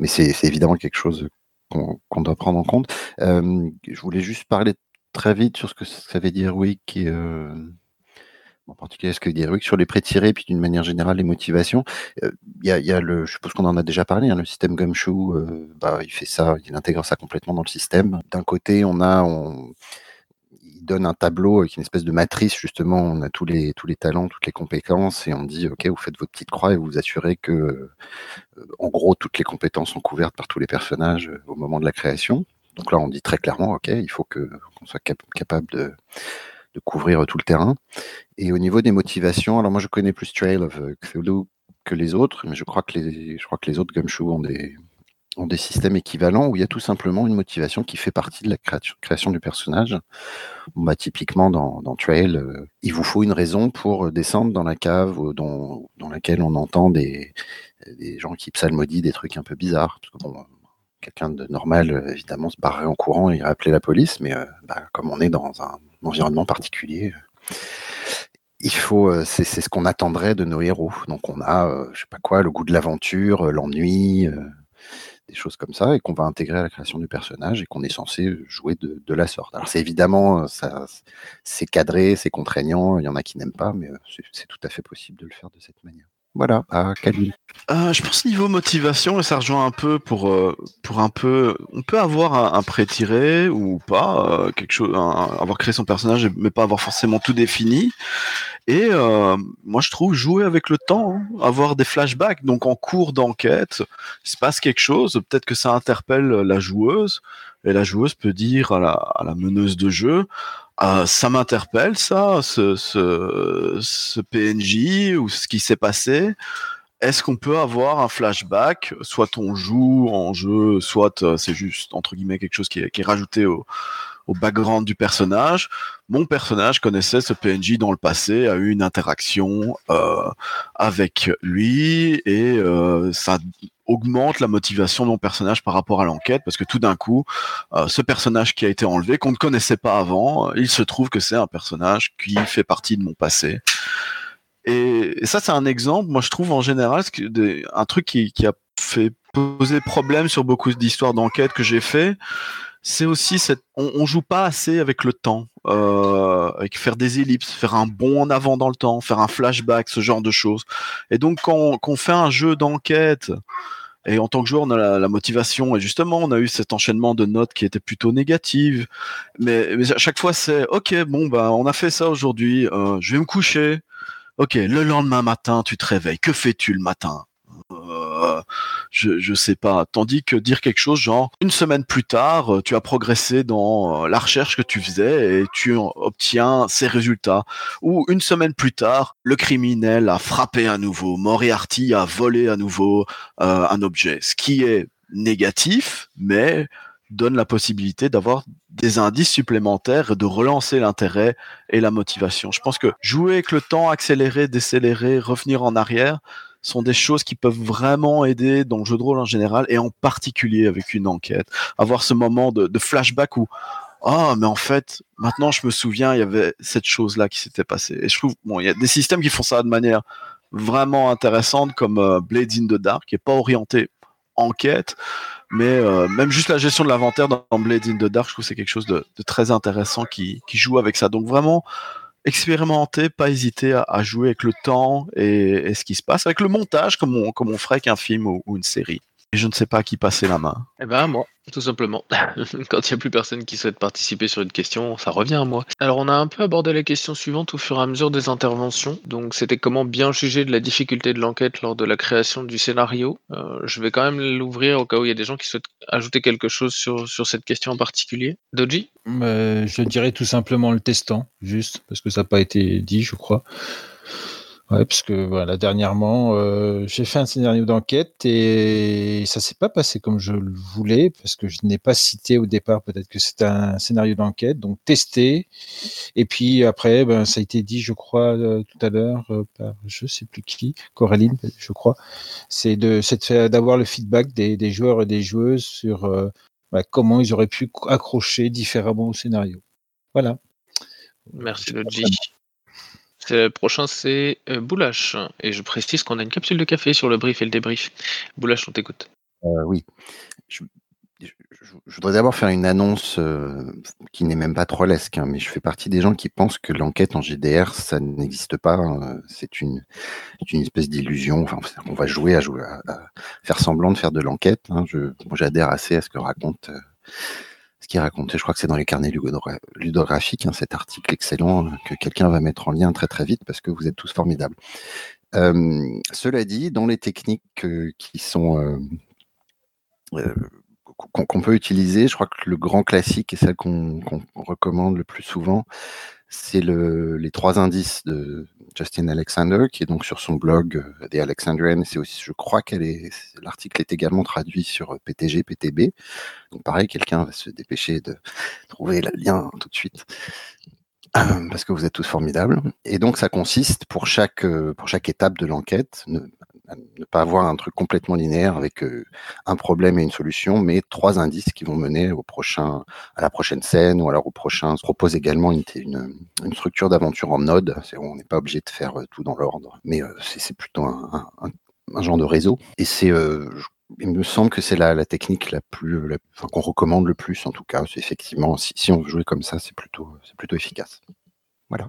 mais c'est évidemment quelque chose qu'on doit prendre en compte. Euh, je voulais juste parler très vite sur ce que ça veut dire, oui, en particulier ce que dit Eric sur les prêts tirés, puis d'une manière générale les motivations. Il y, a, le, je suppose qu'on en a déjà parlé, hein, le système Gumshoe, bah, il fait ça, il intègre ça complètement dans le système. D'un côté, on a, donne un tableau avec une espèce de matrice justement, on a tous les tous les talents, toutes les compétences, et on dit ok, vous faites votre petite croix et vous vous assurez que, euh, en gros, toutes les compétences sont couvertes par tous les personnages euh, au moment de la création. Donc là, on dit très clairement ok, il faut qu'on soit cap- capable de de couvrir tout le terrain. Et au niveau des motivations, alors moi je connais plus Trail of euh, Cthulhu que les autres, mais je crois que les, je crois que les autres Gumshoe ont des, des systèmes équivalents où il y a tout simplement une motivation qui fait partie de la création, du personnage. Bah, typiquement dans, Trail, euh, il vous faut une raison pour descendre dans la cave ou dans, laquelle on entend des, gens qui psalmodient des trucs un peu bizarres. Quelqu'un de normal, euh, évidemment, se barrerait en courant et irait appeler la police, mais euh, bah, comme on est dans un environnement particulier, euh, il faut, euh, c'est ce qu'on attendrait de nos héros. Donc on a, euh, je sais pas quoi, le goût de l'aventure, euh, l'ennui, euh, des choses comme ça, et qu'on va intégrer à la création du personnage et qu'on est censé jouer de, la sorte. Alors c'est évidemment, euh, ça, c'est cadré, c'est contraignant. Il y en a qui n'aiment pas, mais euh, c'est tout à fait possible de le faire de cette manière. Voilà, à Khalil. Euh, je pense niveau motivation, et ça rejoint un peu pour euh, pour un peu, on peut avoir un, un prêt tiré ou pas, euh, quelque chose, avoir créé son personnage, mais pas avoir forcément tout défini. Et euh, moi, je trouve jouer avec le temps, hein, avoir des flashbacks, donc en cours d'enquête, il se passe quelque chose, peut-être que ça interpelle la joueuse, et la joueuse peut dire à la, à la meneuse de jeu, ah, ça m'interpelle ça, ce, ce, ce PNJ ou ce qui s'est passé. Est-ce qu'on peut avoir un flashback Soit on joue en jeu, soit euh, c'est juste entre guillemets quelque chose qui est, qui est rajouté au, au background du personnage. Mon personnage connaissait ce PNJ dans le passé, a eu une interaction euh, avec lui et euh, ça augmente la motivation de mon personnage par rapport à l'enquête parce que tout d'un coup, euh, ce personnage qui a été enlevé, qu'on ne connaissait pas avant, il se trouve que c'est un personnage qui fait partie de mon passé. Et, ça, c'est un exemple, moi je trouve en général, un truc qui, qui a fait poser problème sur beaucoup d'histoires d'enquête que j'ai fait, c'est aussi cette, on, on joue pas assez avec le temps, euh, avec faire des ellipses, faire un bond en avant dans le temps, faire un flashback, ce genre de choses. Et donc quand, on fait un jeu d'enquête, et en tant que joueur, on a la, motivation, et justement, on a eu cet enchaînement de notes qui était plutôt négative. Mais, mais à chaque fois, c'est OK, bon, bah, on a fait ça aujourd'hui, euh, je vais me coucher. Ok, le lendemain matin, tu te réveilles. Que fais-tu le matin? Euh, je, je sais pas. Tandis que dire quelque chose genre une semaine plus tard, euh, tu as progressé dans euh, la recherche que tu faisais et tu en- obtiens ces résultats. Ou une semaine plus tard, le criminel a frappé à nouveau, Moriarty a volé à nouveau euh, un objet, ce qui est négatif, mais donne la possibilité d'avoir des indices supplémentaires et de relancer l'intérêt et la motivation. Je pense que jouer avec le temps, accélérer, décélérer, revenir en arrière, sont des choses qui peuvent vraiment aider dans le jeu de rôle en général et en particulier avec une enquête. Avoir ce moment de, flashback où ah mais en fait maintenant je me souviens il y avait cette chose là qui s'était passée et je trouve bon il y a des systèmes qui font ça de manière vraiment intéressante comme euh, Blades in the Dark qui est pas orienté enquête mais euh, même juste la gestion de l'inventaire dans Blades in the Dark je trouve que c'est quelque chose de, de très intéressant qui, qui joue avec ça donc vraiment expérimenter, pas hésiter à, jouer avec le temps et, ce qui se passe, avec le montage comme on, comme on ferait avec un film ou une série. Et je ne sais pas à qui passer la main. Eh ben à moi, tout simplement. *laughs* Quand il n'y a plus personne qui souhaite participer sur une question, ça revient à moi. Alors on a un peu abordé la question suivante au fur et à mesure des interventions. Donc c'était comment bien juger de la difficulté de l'enquête lors de la création du scénario. Euh, je vais quand même l'ouvrir au cas où il y a des gens qui souhaitent ajouter quelque chose sur, sur cette question en particulier. Doji? Euh, je dirais tout simplement le testant, juste, parce que ça n'a pas été dit, je crois. Ouais, parce que voilà, dernièrement, euh, j'ai fait un scénario d'enquête et ça s'est pas passé comme je le voulais, parce que je n'ai pas cité au départ peut-être que c'était un scénario d'enquête, donc testé. Et puis après, ben, ça a été dit, je crois, euh, tout à l'heure euh, par je sais plus qui, Coraline, je crois. C'est de, c'est d'avoir le feedback des, des joueurs et des joueuses sur euh, bah, comment ils auraient pu accrocher différemment au scénario. Voilà. Merci Doji. Le prochain c'est euh, Boulash. Et je précise qu'on a une capsule de café sur le brief et le débrief. Boulash, on t'écoute. Euh, oui. Je, voudrais d'abord faire une annonce euh, qui n'est même pas trollesque, hein, mais je fais partie des gens qui pensent que l'enquête en GDR, ça n'existe pas. hein, c'est une, espèce d'illusion. On va jouer à, jouer faire semblant de faire de l'enquête. hein. J'adhère assez à ce que raconte. euh, ce qu'il racontait, je crois que c'est dans les carnets ludogra- ludographiques, hein, cet article excellent euh, que quelqu'un va mettre en lien très très vite parce que vous êtes tous formidables. Euh, cela dit, dans les techniques euh, qui sont qu'on peut utiliser, je crois que le grand classique et celle qu'on recommande le plus souvent, c'est le, les trois indices de Justin Alexander, qui est donc sur son blog euh, The Alexandrian. C'est aussi, je crois qu'elle l'article est également traduit sur euh, PTG, PTB. Donc pareil, quelqu'un va se dépêcher de trouver le lien tout de suite. Parce que vous êtes tous formidables. Et donc, ça consiste pour chaque, euh, pour chaque étape de l'enquête, ne, pas avoir un truc complètement linéaire avec euh, un problème et une solution, mais trois indices qui vont mener au prochain, à la prochaine scène ou alors au prochain. On se propose également une, une, structure d'aventure en node. On n'est pas obligé de faire euh, tout dans l'ordre, mais c'est plutôt un, un- genre de réseau. Et c'est, il me semble que c'est la, la technique la plus, la- enfin, qu'on recommande le plus en tout cas. Effectivement, si, si on veut jouer comme ça, c'est plutôt, c'est plutôt efficace. Voilà.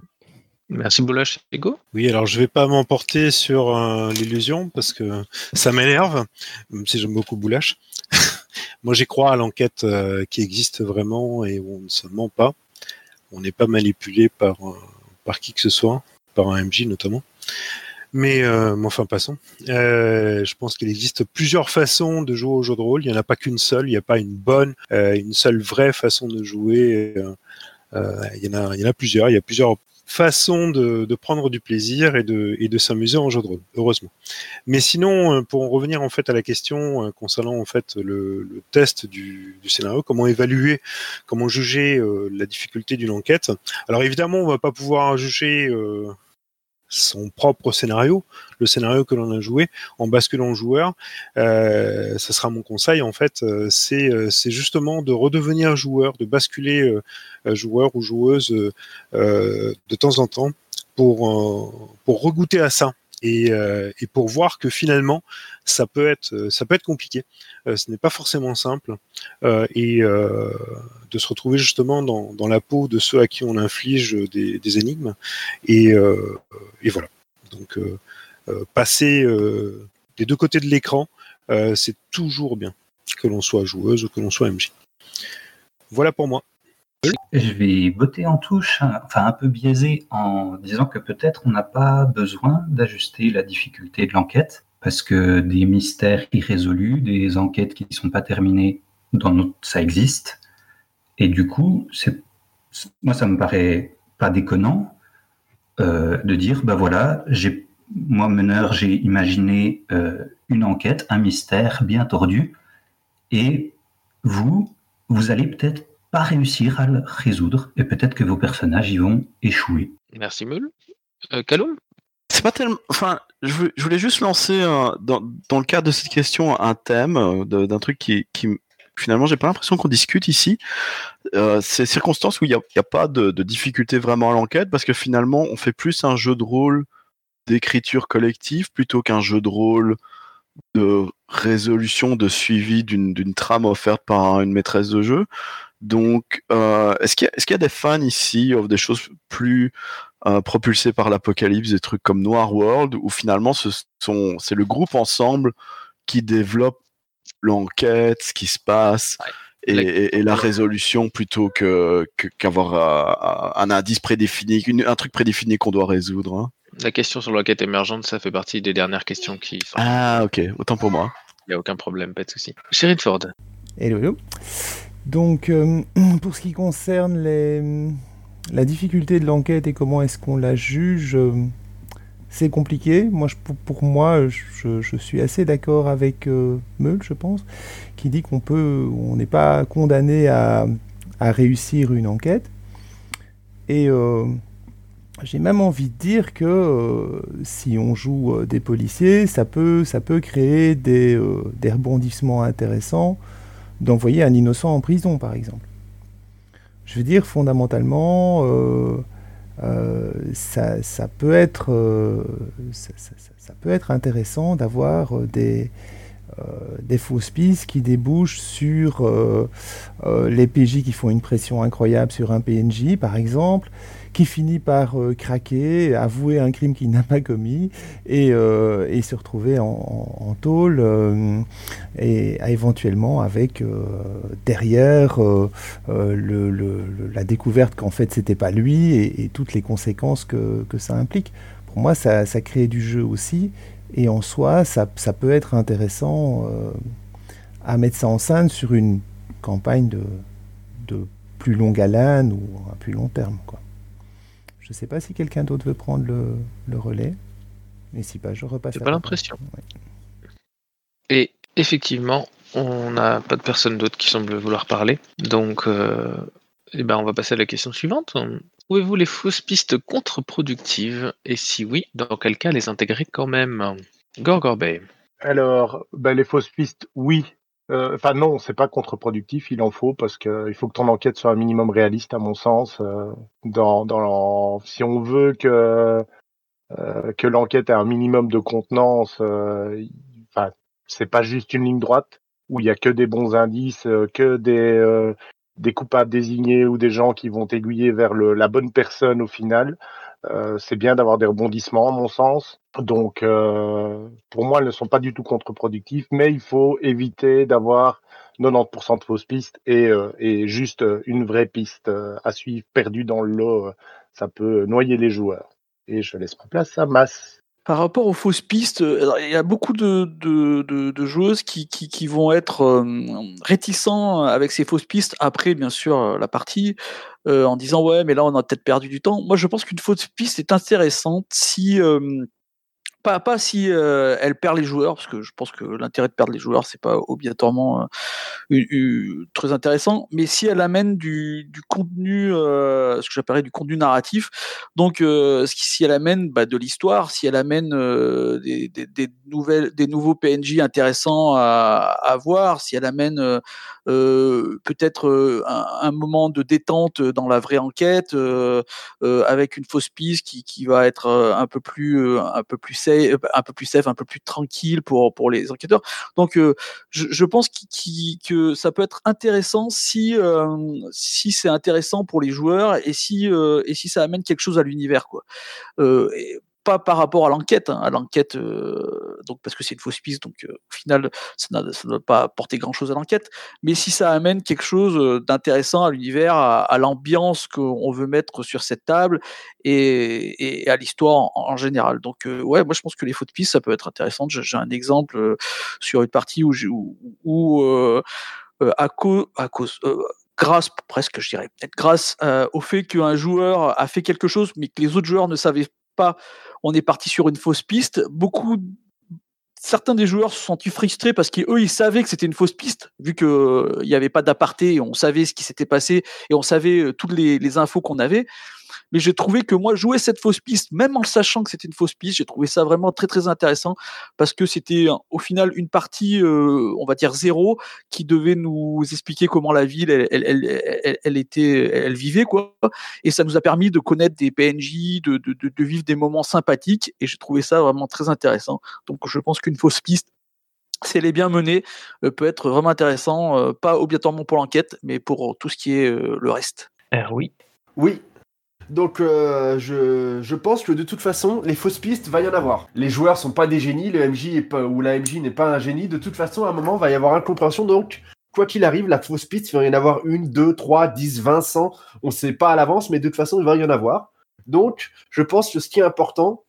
Merci Boulash. Ego? Oui, alors je vais pas m'emporter sur euh, l'illusion parce que ça m'énerve, même si j'aime beaucoup Boulash. *laughs* Moi, j'y crois à l'enquête euh, qui existe vraiment et où on ne se ment pas. On n'est pas manipulé par, euh, par qui que ce soit, par un MJ notamment. Mais, euh, enfin, passons. Euh, je pense qu'il existe plusieurs façons de jouer au jeu de rôle. Il n'y en a pas qu'une seule. Il n'y a pas une bonne, euh, une seule vraie façon de jouer. Euh, euh, il, y en a, il y en a plusieurs. Il y a plusieurs façons de, de prendre du plaisir et de, et de s'amuser en jeu de rôle, heureusement. Mais sinon, pour en revenir en fait à la question concernant en fait le, le test du, du scénario, comment évaluer, comment juger la difficulté d'une enquête. Alors évidemment, on va pas pouvoir juger son propre scénario, le scénario que l'on a joué, en basculant le joueur. Euh, ça sera mon conseil en fait, euh, c'est euh, c'est justement de redevenir joueur, de basculer euh, joueur ou joueuse de temps en temps pour pour regoûter à ça et, euh, et pour voir que finalement ça peut être euh, ça peut être compliqué. Euh, ce n'est pas forcément simple et de se retrouver justement dans, la peau de ceux à qui on inflige des, énigmes et, et voilà. Donc passer des deux côtés de l'écran, c'est toujours bien que l'on soit joueuse ou que l'on soit MJ. Voilà pour moi. Je vais botter en touche, hein, enfin un peu biaisé, en disant que peut-être on n'a pas besoin d'ajuster la difficulté de l'enquête, parce que des mystères irrésolus, des enquêtes qui ne sont pas terminées, ça existe. Et du coup, moi, ça me paraît pas déconnant euh, de dire, bah voilà, j'ai, moi, meneur, j'ai imaginé euh, une enquête, un mystère bien tordu, et vous, vous allez peut-être pas réussir à le résoudre, et peut-être que vos personnages y vont échouer. Merci Meul. Euh, C'est pas tellement. Enfin, je voulais, je voulais juste lancer euh, dans, dans le cadre de cette question un thème euh, d'un truc qui, qui finalement j'ai pas l'impression qu'on discute ici. Euh, c'est circonstances où il n'y a, il y a pas de, de difficulté vraiment à l'enquête parce que finalement on fait plus un jeu de rôle d'écriture collective plutôt qu'un jeu de rôle de résolution, de suivi d'une d'une trame offerte par une maîtresse de jeu. Donc, euh, est-ce qu'il y, a- y des fans ici of des choses plus euh, propulsées par l'apocalypse, des trucs comme Noir World, où finalement ce c'est le groupe ensemble qui développe l'enquête, ce qui se passe, et, et- et la résolution plutôt que qu'avoir euh, un indice prédéfini, une- un truc prédéfini qu'on doit résoudre. hein. La question sur l'enquête émergente, ça fait partie des dernières questions qui sont. Ah, ok, autant pour moi. Il n'y a aucun problème, pas de souci. Sherry Ford. Hello, hello. Donc, euh, *clears throat* pour ce qui concerne la difficulté de l'enquête et comment est-ce qu'on la juge, euh, c'est compliqué. Moi, pour, moi, je, suis assez d'accord avec euh, Meul, je pense, qui dit qu'on peut, on n'est pas condamné à, réussir une enquête. Et j'ai même envie de dire que si on joue des policiers, ça peut, ça peut créer des rebondissements intéressants d'envoyer un innocent en prison, par exemple. Je veux dire, fondamentalement, ça, peut être, intéressant d'avoir euh, des, euh, des fausses pistes qui débouchent sur euh, les PJ qui font une pression incroyable sur un PNJ, par exemple, qui finit par euh, craquer, avouer un crime qu'il n'a pas commis et, euh, se retrouver en, tôle euh, et éventuellement avec derrière la découverte qu'en fait c'était pas lui et, toutes les conséquences que, ça implique. Pour moi, ça, crée du jeu aussi et en soi, ça, peut être intéressant à mettre ça en scène sur une campagne de, plus longue haleine ou à plus long terme. Je sais pas si quelqu'un d'autre veut prendre le, le relais. Mais si pas, je repasse. J'ai la pas l'impression. Et effectivement, on n'a pas de personne d'autre qui semble vouloir parler. Donc, euh, eh ben, on va passer à la question suivante. Trouvez-vous les fausses pistes contre-productives? Et si oui, dans quel cas les intégrer quand même? Gorgorbey. Alors, ben, les fausses pistes, oui. Euh, Enfin non, c'est pas contre-productif, il en faut parce que il faut que ton enquête soit un minimum réaliste à mon sens. euh, dans, si on veut que euh, que l'enquête ait un minimum de contenance, enfin c'est pas juste une ligne droite où il y a que des bons indices, que des des coupables désignés ou des gens qui vont aiguiller vers la bonne personne au final. Euh, c'est bien d'avoir des rebondissements, à mon sens. Donc, euh, pour moi, elles ne sont pas du tout contre-productifs, mais il faut éviter d'avoir 90% de fausses pistes et, euh, et juste euh, une vraie piste à suivre perdue dans le lot. Ça peut noyer les joueurs. Et je laisse ma place à Mass. Par rapport aux fausses pistes, euh, il y a beaucoup de, joueuses qui, vont être euh, réticents avec ces fausses pistes après, bien sûr, euh, la partie, en disant ouais, mais là on a peut-être perdu du temps. Moi, je pense qu'une fausse piste est intéressante si pas, si euh, elle perd les joueurs, parce que je pense que l'intérêt de perdre les joueurs, c'est pas obligatoirement euh, très intéressant, mais si elle amène du, contenu, euh, ce que j'appellerais du contenu narratif, donc si elle amène bah, de l'histoire, si elle amène des, nouvelles, des nouveaux PNJ intéressants à, voir, si elle amène peut-être un, moment de détente dans la vraie enquête, avec une fausse piste qui, qui va être un peu plus un peu plus safe, un peu plus safe, un peu plus tranquille pour pour les enquêteurs. Donc euh, je, pense que ça peut être intéressant si euh, si c'est intéressant pour les joueurs et si euh, et si ça amène quelque chose à l'univers quoi. Euh, pas par rapport à l'enquête, hein, à l'enquête, euh, donc parce que c'est une fausse piste, donc euh, au final ça ne va pas apporter grand chose à l'enquête, mais si ça amène quelque chose euh, d'intéressant à l'univers, à, l'ambiance qu'on veut mettre sur cette table et, à l'histoire en, général. Donc euh, ouais, moi je pense que les fausses pistes ça peut être intéressant. J'ai un exemple sur une partie où, à, cause, à grâce presque, je dirais, peut-être grâce au fait qu'un joueur a fait quelque chose, mais que les autres joueurs ne savaient on est parti sur une fausse piste. Beaucoup, certains des joueurs se sont sentis frustrés parce qu'eux, ils savaient que c'était une fausse piste, vu qu'il n'y avait pas d'aparté, on savait ce qui s'était passé et on savait euh, toutes les infos qu'on avait. Mais j'ai trouvé que moi, jouer cette fausse piste, même en le sachant que c'était une fausse piste, j'ai trouvé ça vraiment très très intéressant parce que c'était au final une partie, euh, on va dire zéro, qui devait nous expliquer comment la ville, elle, elle, elle, elle- elle était, elle vivait quoi. Et ça nous a permis de connaître des PNJ, de, de, de, de vivre des moments sympathiques. Et j'ai trouvé ça vraiment très intéressant. Donc je pense qu'une fausse piste, si elle est bien menée, euh, peut être vraiment intéressant, euh, pas obligatoirement pour l'enquête, mais pour tout ce qui est euh, le reste. oui. Oui. Donc euh, je, pense que de toute façon, les fausses pistes, va y en avoir. Les joueurs sont pas des génies, le MJ ou la MJ n'est pas un génie. De toute façon, à un moment, va y avoir incompréhension. Donc, quoi qu'il arrive, la fausse piste, il va y en avoir une, deux, trois, dix, vingt, cent. On sait pas à l'avance, mais de toute façon, il va y en avoir. Donc, je pense que ce qui est important,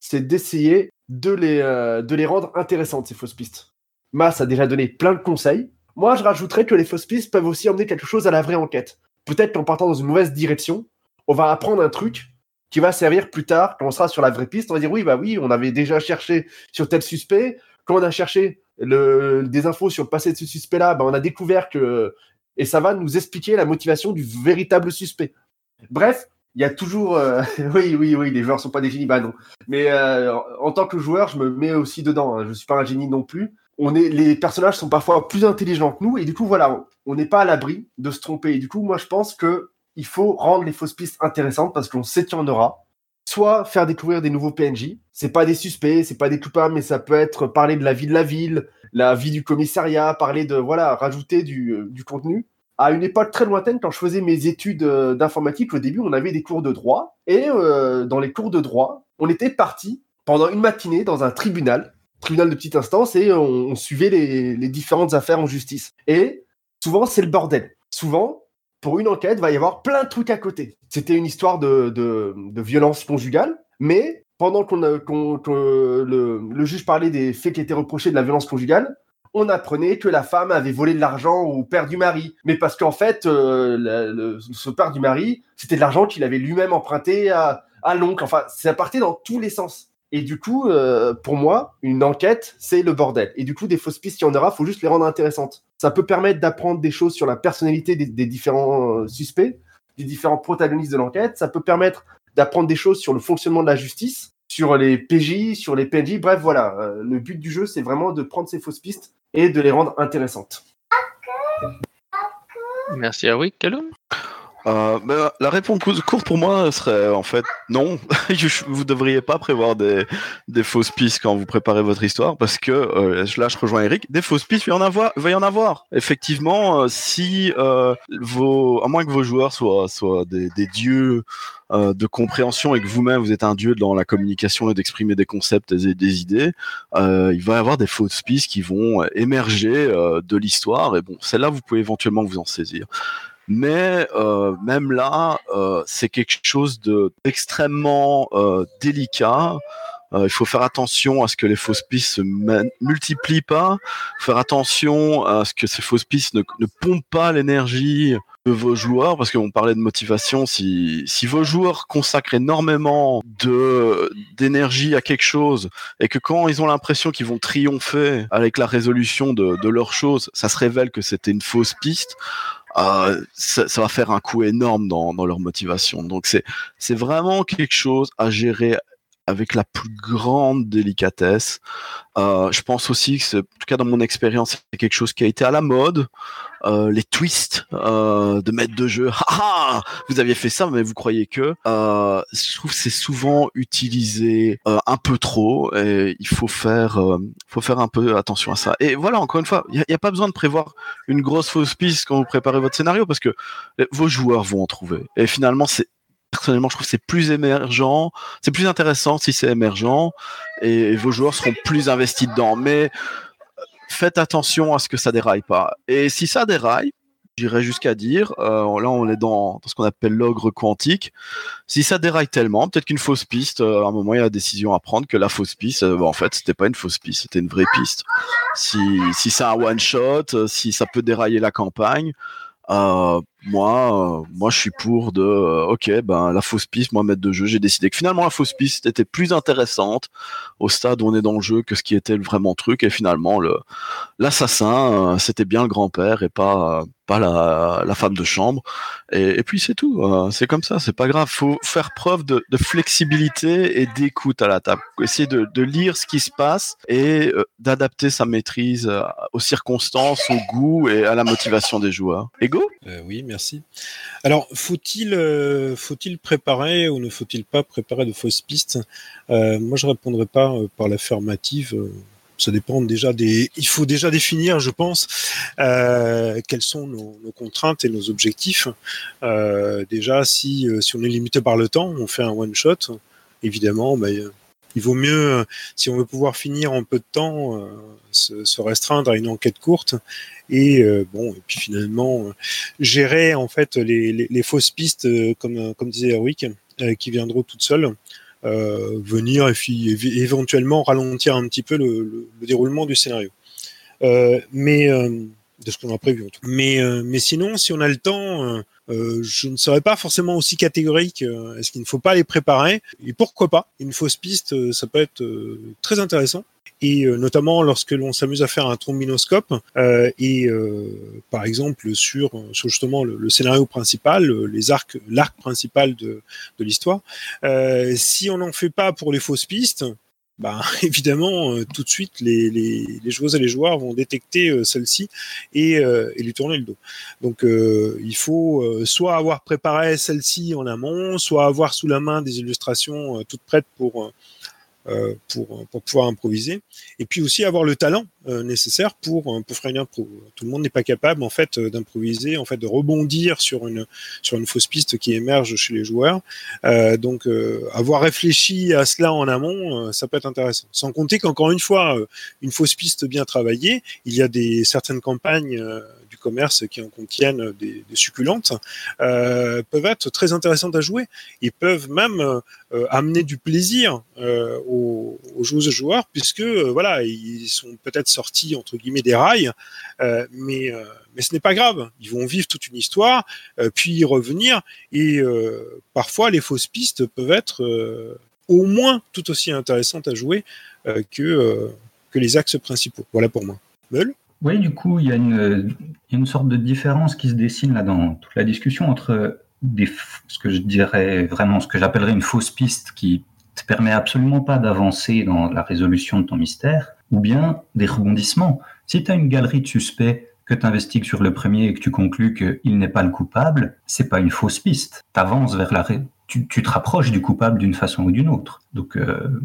c'est d'essayer de les, euh, de les rendre intéressantes, ces fausses pistes. Mas a déjà donné plein de conseils. Moi, je rajouterais que les fausses pistes peuvent aussi emmener quelque chose à la vraie enquête. Peut-être qu'en partant dans une mauvaise direction, on va apprendre un truc qui va servir plus tard quand on sera sur la vraie piste. On va dire oui, bah oui, on avait déjà cherché sur tel suspect. Quand on a cherché le, des infos sur le passé de ce suspect-là, bah, on a découvert que et ça va nous expliquer la motivation du véritable suspect. Bref, il y a toujours euh, *laughs* oui, oui, oui, les joueurs sont pas des génies, bah non. Mais euh, en tant que joueur, je me mets aussi dedans. Hein. Je suis pas un génie non plus. On est, les personnages sont parfois plus intelligents que nous et du coup voilà, on n'est pas à l'abri de se tromper. Et du coup, moi je pense que il faut rendre les fausses pistes intéressantes parce qu'on sait qu'il y en aura. Soit faire découvrir des nouveaux PNJ. C'est pas des suspects, c'est pas des coupables, mais ça peut être parler de la vie de la ville, la vie du commissariat, parler de voilà, rajouter du, euh, contenu. À une époque très lointaine, quand je faisais mes études euh, d'informatique, au début, on avait des cours de droit et euh, dans les cours de droit, on était parti pendant une matinée dans un tribunal, tribunal de petite instance, et on, suivait les différentes affaires en justice. Et souvent, c'est le bordel. Souvent, pour une enquête, va y avoir plein de trucs à côté. C'était une histoire de, de, de violence conjugale, mais pendant qu'on le, juge parlait des faits qui étaient reprochés de la violence conjugale, on apprenait que la femme avait volé de l'argent au père du mari. Mais parce qu'en fait, euh, le- ce père du mari, c'était de l'argent qu'il avait lui-même emprunté à, à l'oncle. Enfin, ça partait dans tous les sens. Et du coup, euh, pour moi, une enquête, c'est le bordel. Et du coup, des fausses pistes, il y en aura, faut juste les rendre intéressantes. Ça peut permettre d'apprendre des choses sur la personnalité des, différents euh, suspects. des différents protagonistes de l'enquête. Ça peut permettre d'apprendre des choses sur le fonctionnement de la justice, sur les PJ, sur les PNJ. Bref, voilà. euh, le but du jeu, c'est vraiment de prendre ces fausses pistes et de les rendre intéressantes. Merci à Wick, Callum. Euh, ben, la réponse cou- courte pour moi serait en fait non. *laughs* Vous devriez pas prévoir des, fausses pistes quand vous préparez votre histoire parce que euh, là je rejoins Eric. Des fausses pistes, il va y en avoir. Va y en avoir. Effectivement, euh, si euh, vos, à moins que vos joueurs soient, des, dieux euh, de compréhension et que vous-même vous êtes un dieu dans la communication et d'exprimer des concepts et des idées, il va y avoir des fausses pistes qui vont émerger de l'histoire et bon, celle-là vous pouvez éventuellement vous en saisir. Mais euh, même là, euh, c'est quelque chose de d'extrêmement euh, délicat. Euh, il faut faire attention à ce que les fausses pistes se multiplient pas. Faire attention à ce que ces fausses pistes ne, pompent pas l'énergie de vos joueurs, parce qu'on parlait de motivation. Si, si vos joueurs consacrent énormément de d'énergie à quelque chose et que quand ils ont l'impression qu'ils vont triompher avec la résolution de, de leur chose, ça se révèle que c'était une fausse piste euh, ça, va faire un coup énorme dans, leur motivation. Donc c'est vraiment quelque chose à gérer avec la plus grande délicatesse. Euh, je pense aussi que, en tout cas dans mon expérience, c'est quelque chose qui a été à la mode. Euh, les twists euh, de maître de jeu. *laughs* Ah, ah, vous aviez fait ça, mais vous croyez que euh, Je trouve que c'est souvent utilisé euh, un peu trop et il faut faire, euh, faut faire un peu attention à ça. Et voilà, encore une fois, il n'y a, pas besoin de prévoir une grosse fausse piste quand vous préparez votre scénario parce que vos joueurs vont en trouver. Et finalement, c'est personnellement, je trouve que c'est plus émergent, c'est plus intéressant si c'est émergent et vos joueurs seront plus investis dedans. Mais euh, faites attention à ce que ça déraille pas. Et si ça déraille, j'irais jusqu'à dire, euh, là on est dans, ce qu'on appelle l'ogre quantique, si ça déraille tellement, peut-être qu'une fausse piste, euh, à un moment il y a la décision à prendre que la fausse piste, bah, en fait c'était pas une fausse piste, c'était une vraie piste. Si, si c'est un one shot, si ça peut dérailler la campagne, moi, euh, moi, je suis pour de, euh, ok, ben la fausse piste, moi, maître de jeu, j'ai décidé que finalement la fausse piste était plus intéressante au stade où on est dans le jeu que ce qui était le vraiment truc, et finalement le l'assassin, euh, c'était bien le grand-père et pas pas la, la femme de chambre. Et, puis c'est tout, c'est comme ça, c'est pas grave. Faut faire preuve de, flexibilité et d'écoute à la table. Essayer de, de lire ce qui se passe et d'adapter sa maîtrise aux circonstances, au goût et à la motivation des joueurs. Ego? Oui, merci. Alors, faut-il euh, faut-il préparer ou ne faut-il pas préparer de fausses pistes? Euh, Moi, je répondrai pas euh, par l'affirmative. ça dépend déjà des. Il faut déjà définir, je pense, quelles sont nos, contraintes et nos objectifs. Déjà, si si on est limité par le temps, on fait un one shot. Évidemment, euh, il vaut mieux, euh, si on veut pouvoir finir en peu de temps, euh, se, restreindre à une enquête courte et euh, bon et puis finalement gérer en fait les, les, fausses pistes comme comme disait Erwick qui viendront toutes seules venir et puis éventuellement ralentir un petit peu le, le- le déroulement du scénario. Mais de ce qu'on a prévu en tout cas. mais euh, mais sinon si on a le temps euh, euh, je ne serais pas forcément aussi catégorique. euh, Est-ce qu'il ne faut pas les préparer? Et pourquoi pas? Une fausse piste, euh, ça peut être très intéressant. Et notamment lorsque l'on s'amuse à faire un trombinoscope et par exemple sur, sur justement le, le scénario principal, les arcs, l'arc principal de, de l'histoire. Si on n'en fait pas pour les fausses pistes, bah, *laughs* évidemment, euh, tout de suite, les, les, joueuses et les joueurs vont détecter euh, celle-ci et, euh, et lui tourner le dos. Donc, euh, il faut soit avoir préparé celle-ci en amont, soit avoir sous la main des illustrations toutes prêtes pour, pour, pour pouvoir improviser. Et puis aussi avoir le talent euh, nécessaire pour, euh, pour faire une impro. Tout le monde n'est pas capable en fait euh, d'improviser, en fait de rebondir sur une, sur une fausse piste qui émerge chez les joueurs. Euh, donc euh, avoir réfléchi à cela en amont, euh, ça peut être intéressant. Sans compter qu'encore une fois, euh, une fausse piste bien travaillée, il y a des certaines campagnes euh, du commerce qui en contiennent des, succulentes, euh, peuvent être très intéressantes à jouer. Et peuvent même euh, amener du plaisir euh, aux, joueuses joueurs puisque voilà ils sont peut-être sortis entre guillemets des rails mais mais ce n'est pas grave. Ils vont vivre toute une histoire puis y revenir. Et parfois les fausses pistes peuvent être au moins tout aussi intéressantes à jouer que que les axes principaux. Voilà pour moi Oui, du coup, il y, a une, une sorte de différence qui se dessine là dans toute la discussion entre ce que je dirais vraiment, ce que j'appellerais une fausse piste qui te permet absolument pas d'avancer dans la résolution de ton mystère, ou bien des rebondissements. Si tu as une galerie de suspects que tu investigues sur le premier et que tu conclus qu'il n'est pas le coupable, c'est pas une fausse piste. T'avances vers la tu, tu te rapproches du coupable d'une façon ou d'une autre. Donc, euh,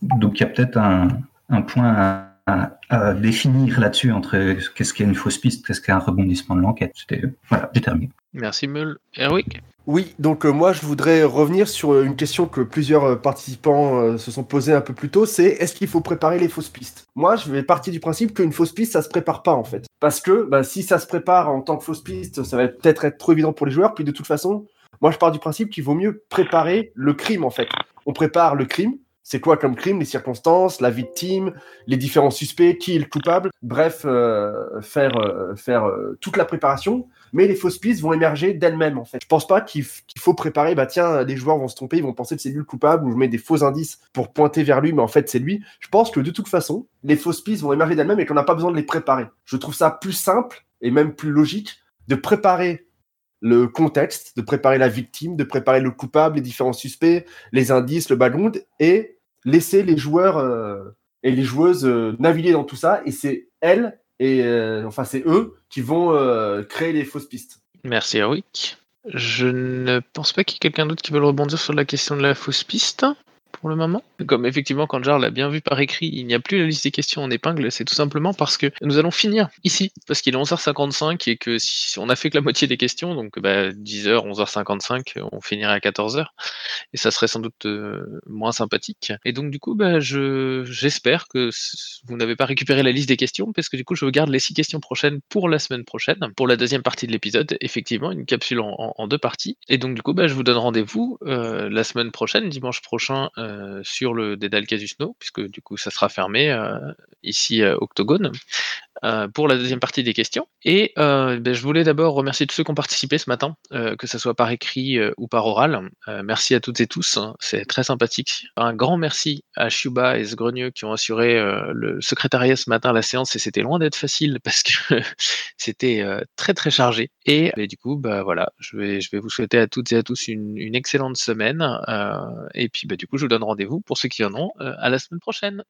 donc il y a peut-être un, un point à, à définir là-dessus entre qu'est-ce qu'est une fausse piste, qu'est-ce qu'est un rebondissement de l'enquête. C'était voilà, j'ai terminé. Merci Meul. Eric? Oui, donc euh, moi je voudrais revenir sur euh, une question que plusieurs euh, participants euh, se sont posées un peu plus tôt, c'est est-ce qu'il faut préparer les fausses pistes? Moi je vais partir du principe qu'une fausse piste ça se prépare pas en fait. Parce que bah, si ça se prépare en tant que fausse piste, ça va peut-être être trop évident pour les joueurs, puis de toute façon, moi je pars du principe qu'il vaut mieux préparer le crime en fait. On prépare le crime, c'est quoi comme crime, les circonstances, la victime, les différents suspects, qui est le coupable? Bref, euh, faire euh, faire euh, toute la préparation. Mais les fausses pistes vont émerger d'elles-mêmes en fait. Je pense pas qu'il qu'il faut préparer. Bah tiens, les joueurs vont se tromper, ils vont penser que c'est lui le coupable ou je mets des faux indices pour pointer vers lui, mais en fait c'est lui. Je pense que de toute façon, les fausses pistes vont émerger d'elles-mêmes et qu'on n'a pas besoin de les préparer. Je trouve ça plus simple et même plus logique de préparer le contexte, de préparer la victime, de préparer le coupable, les différents suspects, les indices, le background, et laisser les joueurs euh, et les joueuses euh, naviguer dans tout ça. Et c'est elles, et euh, enfin c'est eux, qui vont créer les fausses pistes. Merci Eric. Je ne pense pas qu'il y ait quelqu'un d'autre qui veut rebondir sur la question de la fausse piste pour le moment. Comme effectivement, quand Jarl l'a bien vu par écrit, il n'y a plus la liste des questions en épingle, c'est tout simplement parce que nous allons finir ici, parce qu'il est 11h55 et que si on a fait que la *laughs* moitié des questions, donc bah, 10h, 11h55, on finirait à 14h, et ça serait sans doute euh, moins sympathique. Et donc du coup, bah, je j'espère que vous n'avez pas récupéré la liste des questions, parce que du coup, je garde les six questions prochaines pour la semaine prochaine, pour la deuxième partie de l'épisode, effectivement, une capsule en deux parties. Et donc du coup, bah, je vous donne rendez-vous euh, la semaine prochaine, dimanche prochain, euh, sur le Dédale Casus No, puisque du coup, ça sera fermé euh, ici à Octogone. euh, pour la deuxième partie des questions. Et euh, ben, je voulais d'abord remercier tous ceux qui ont participé ce matin, euh, que ce soit par écrit euh, ou par oral. Euh, merci à toutes et tous, hein, c'est très sympathique. Un grand merci à Shuba et Sgrenieux qui ont assuré euh, le secrétariat ce matin à la séance et c'était loin d'être facile *laughs* parce que c'était euh, très très chargé. Et, ben, du coup, bah voilà, je vais, je vais vous souhaiter à toutes et à tous une, une excellente semaine. euh, et puis du coup, je vous donne rendez-vous pour ceux qui en ont euh, à la semaine prochaine.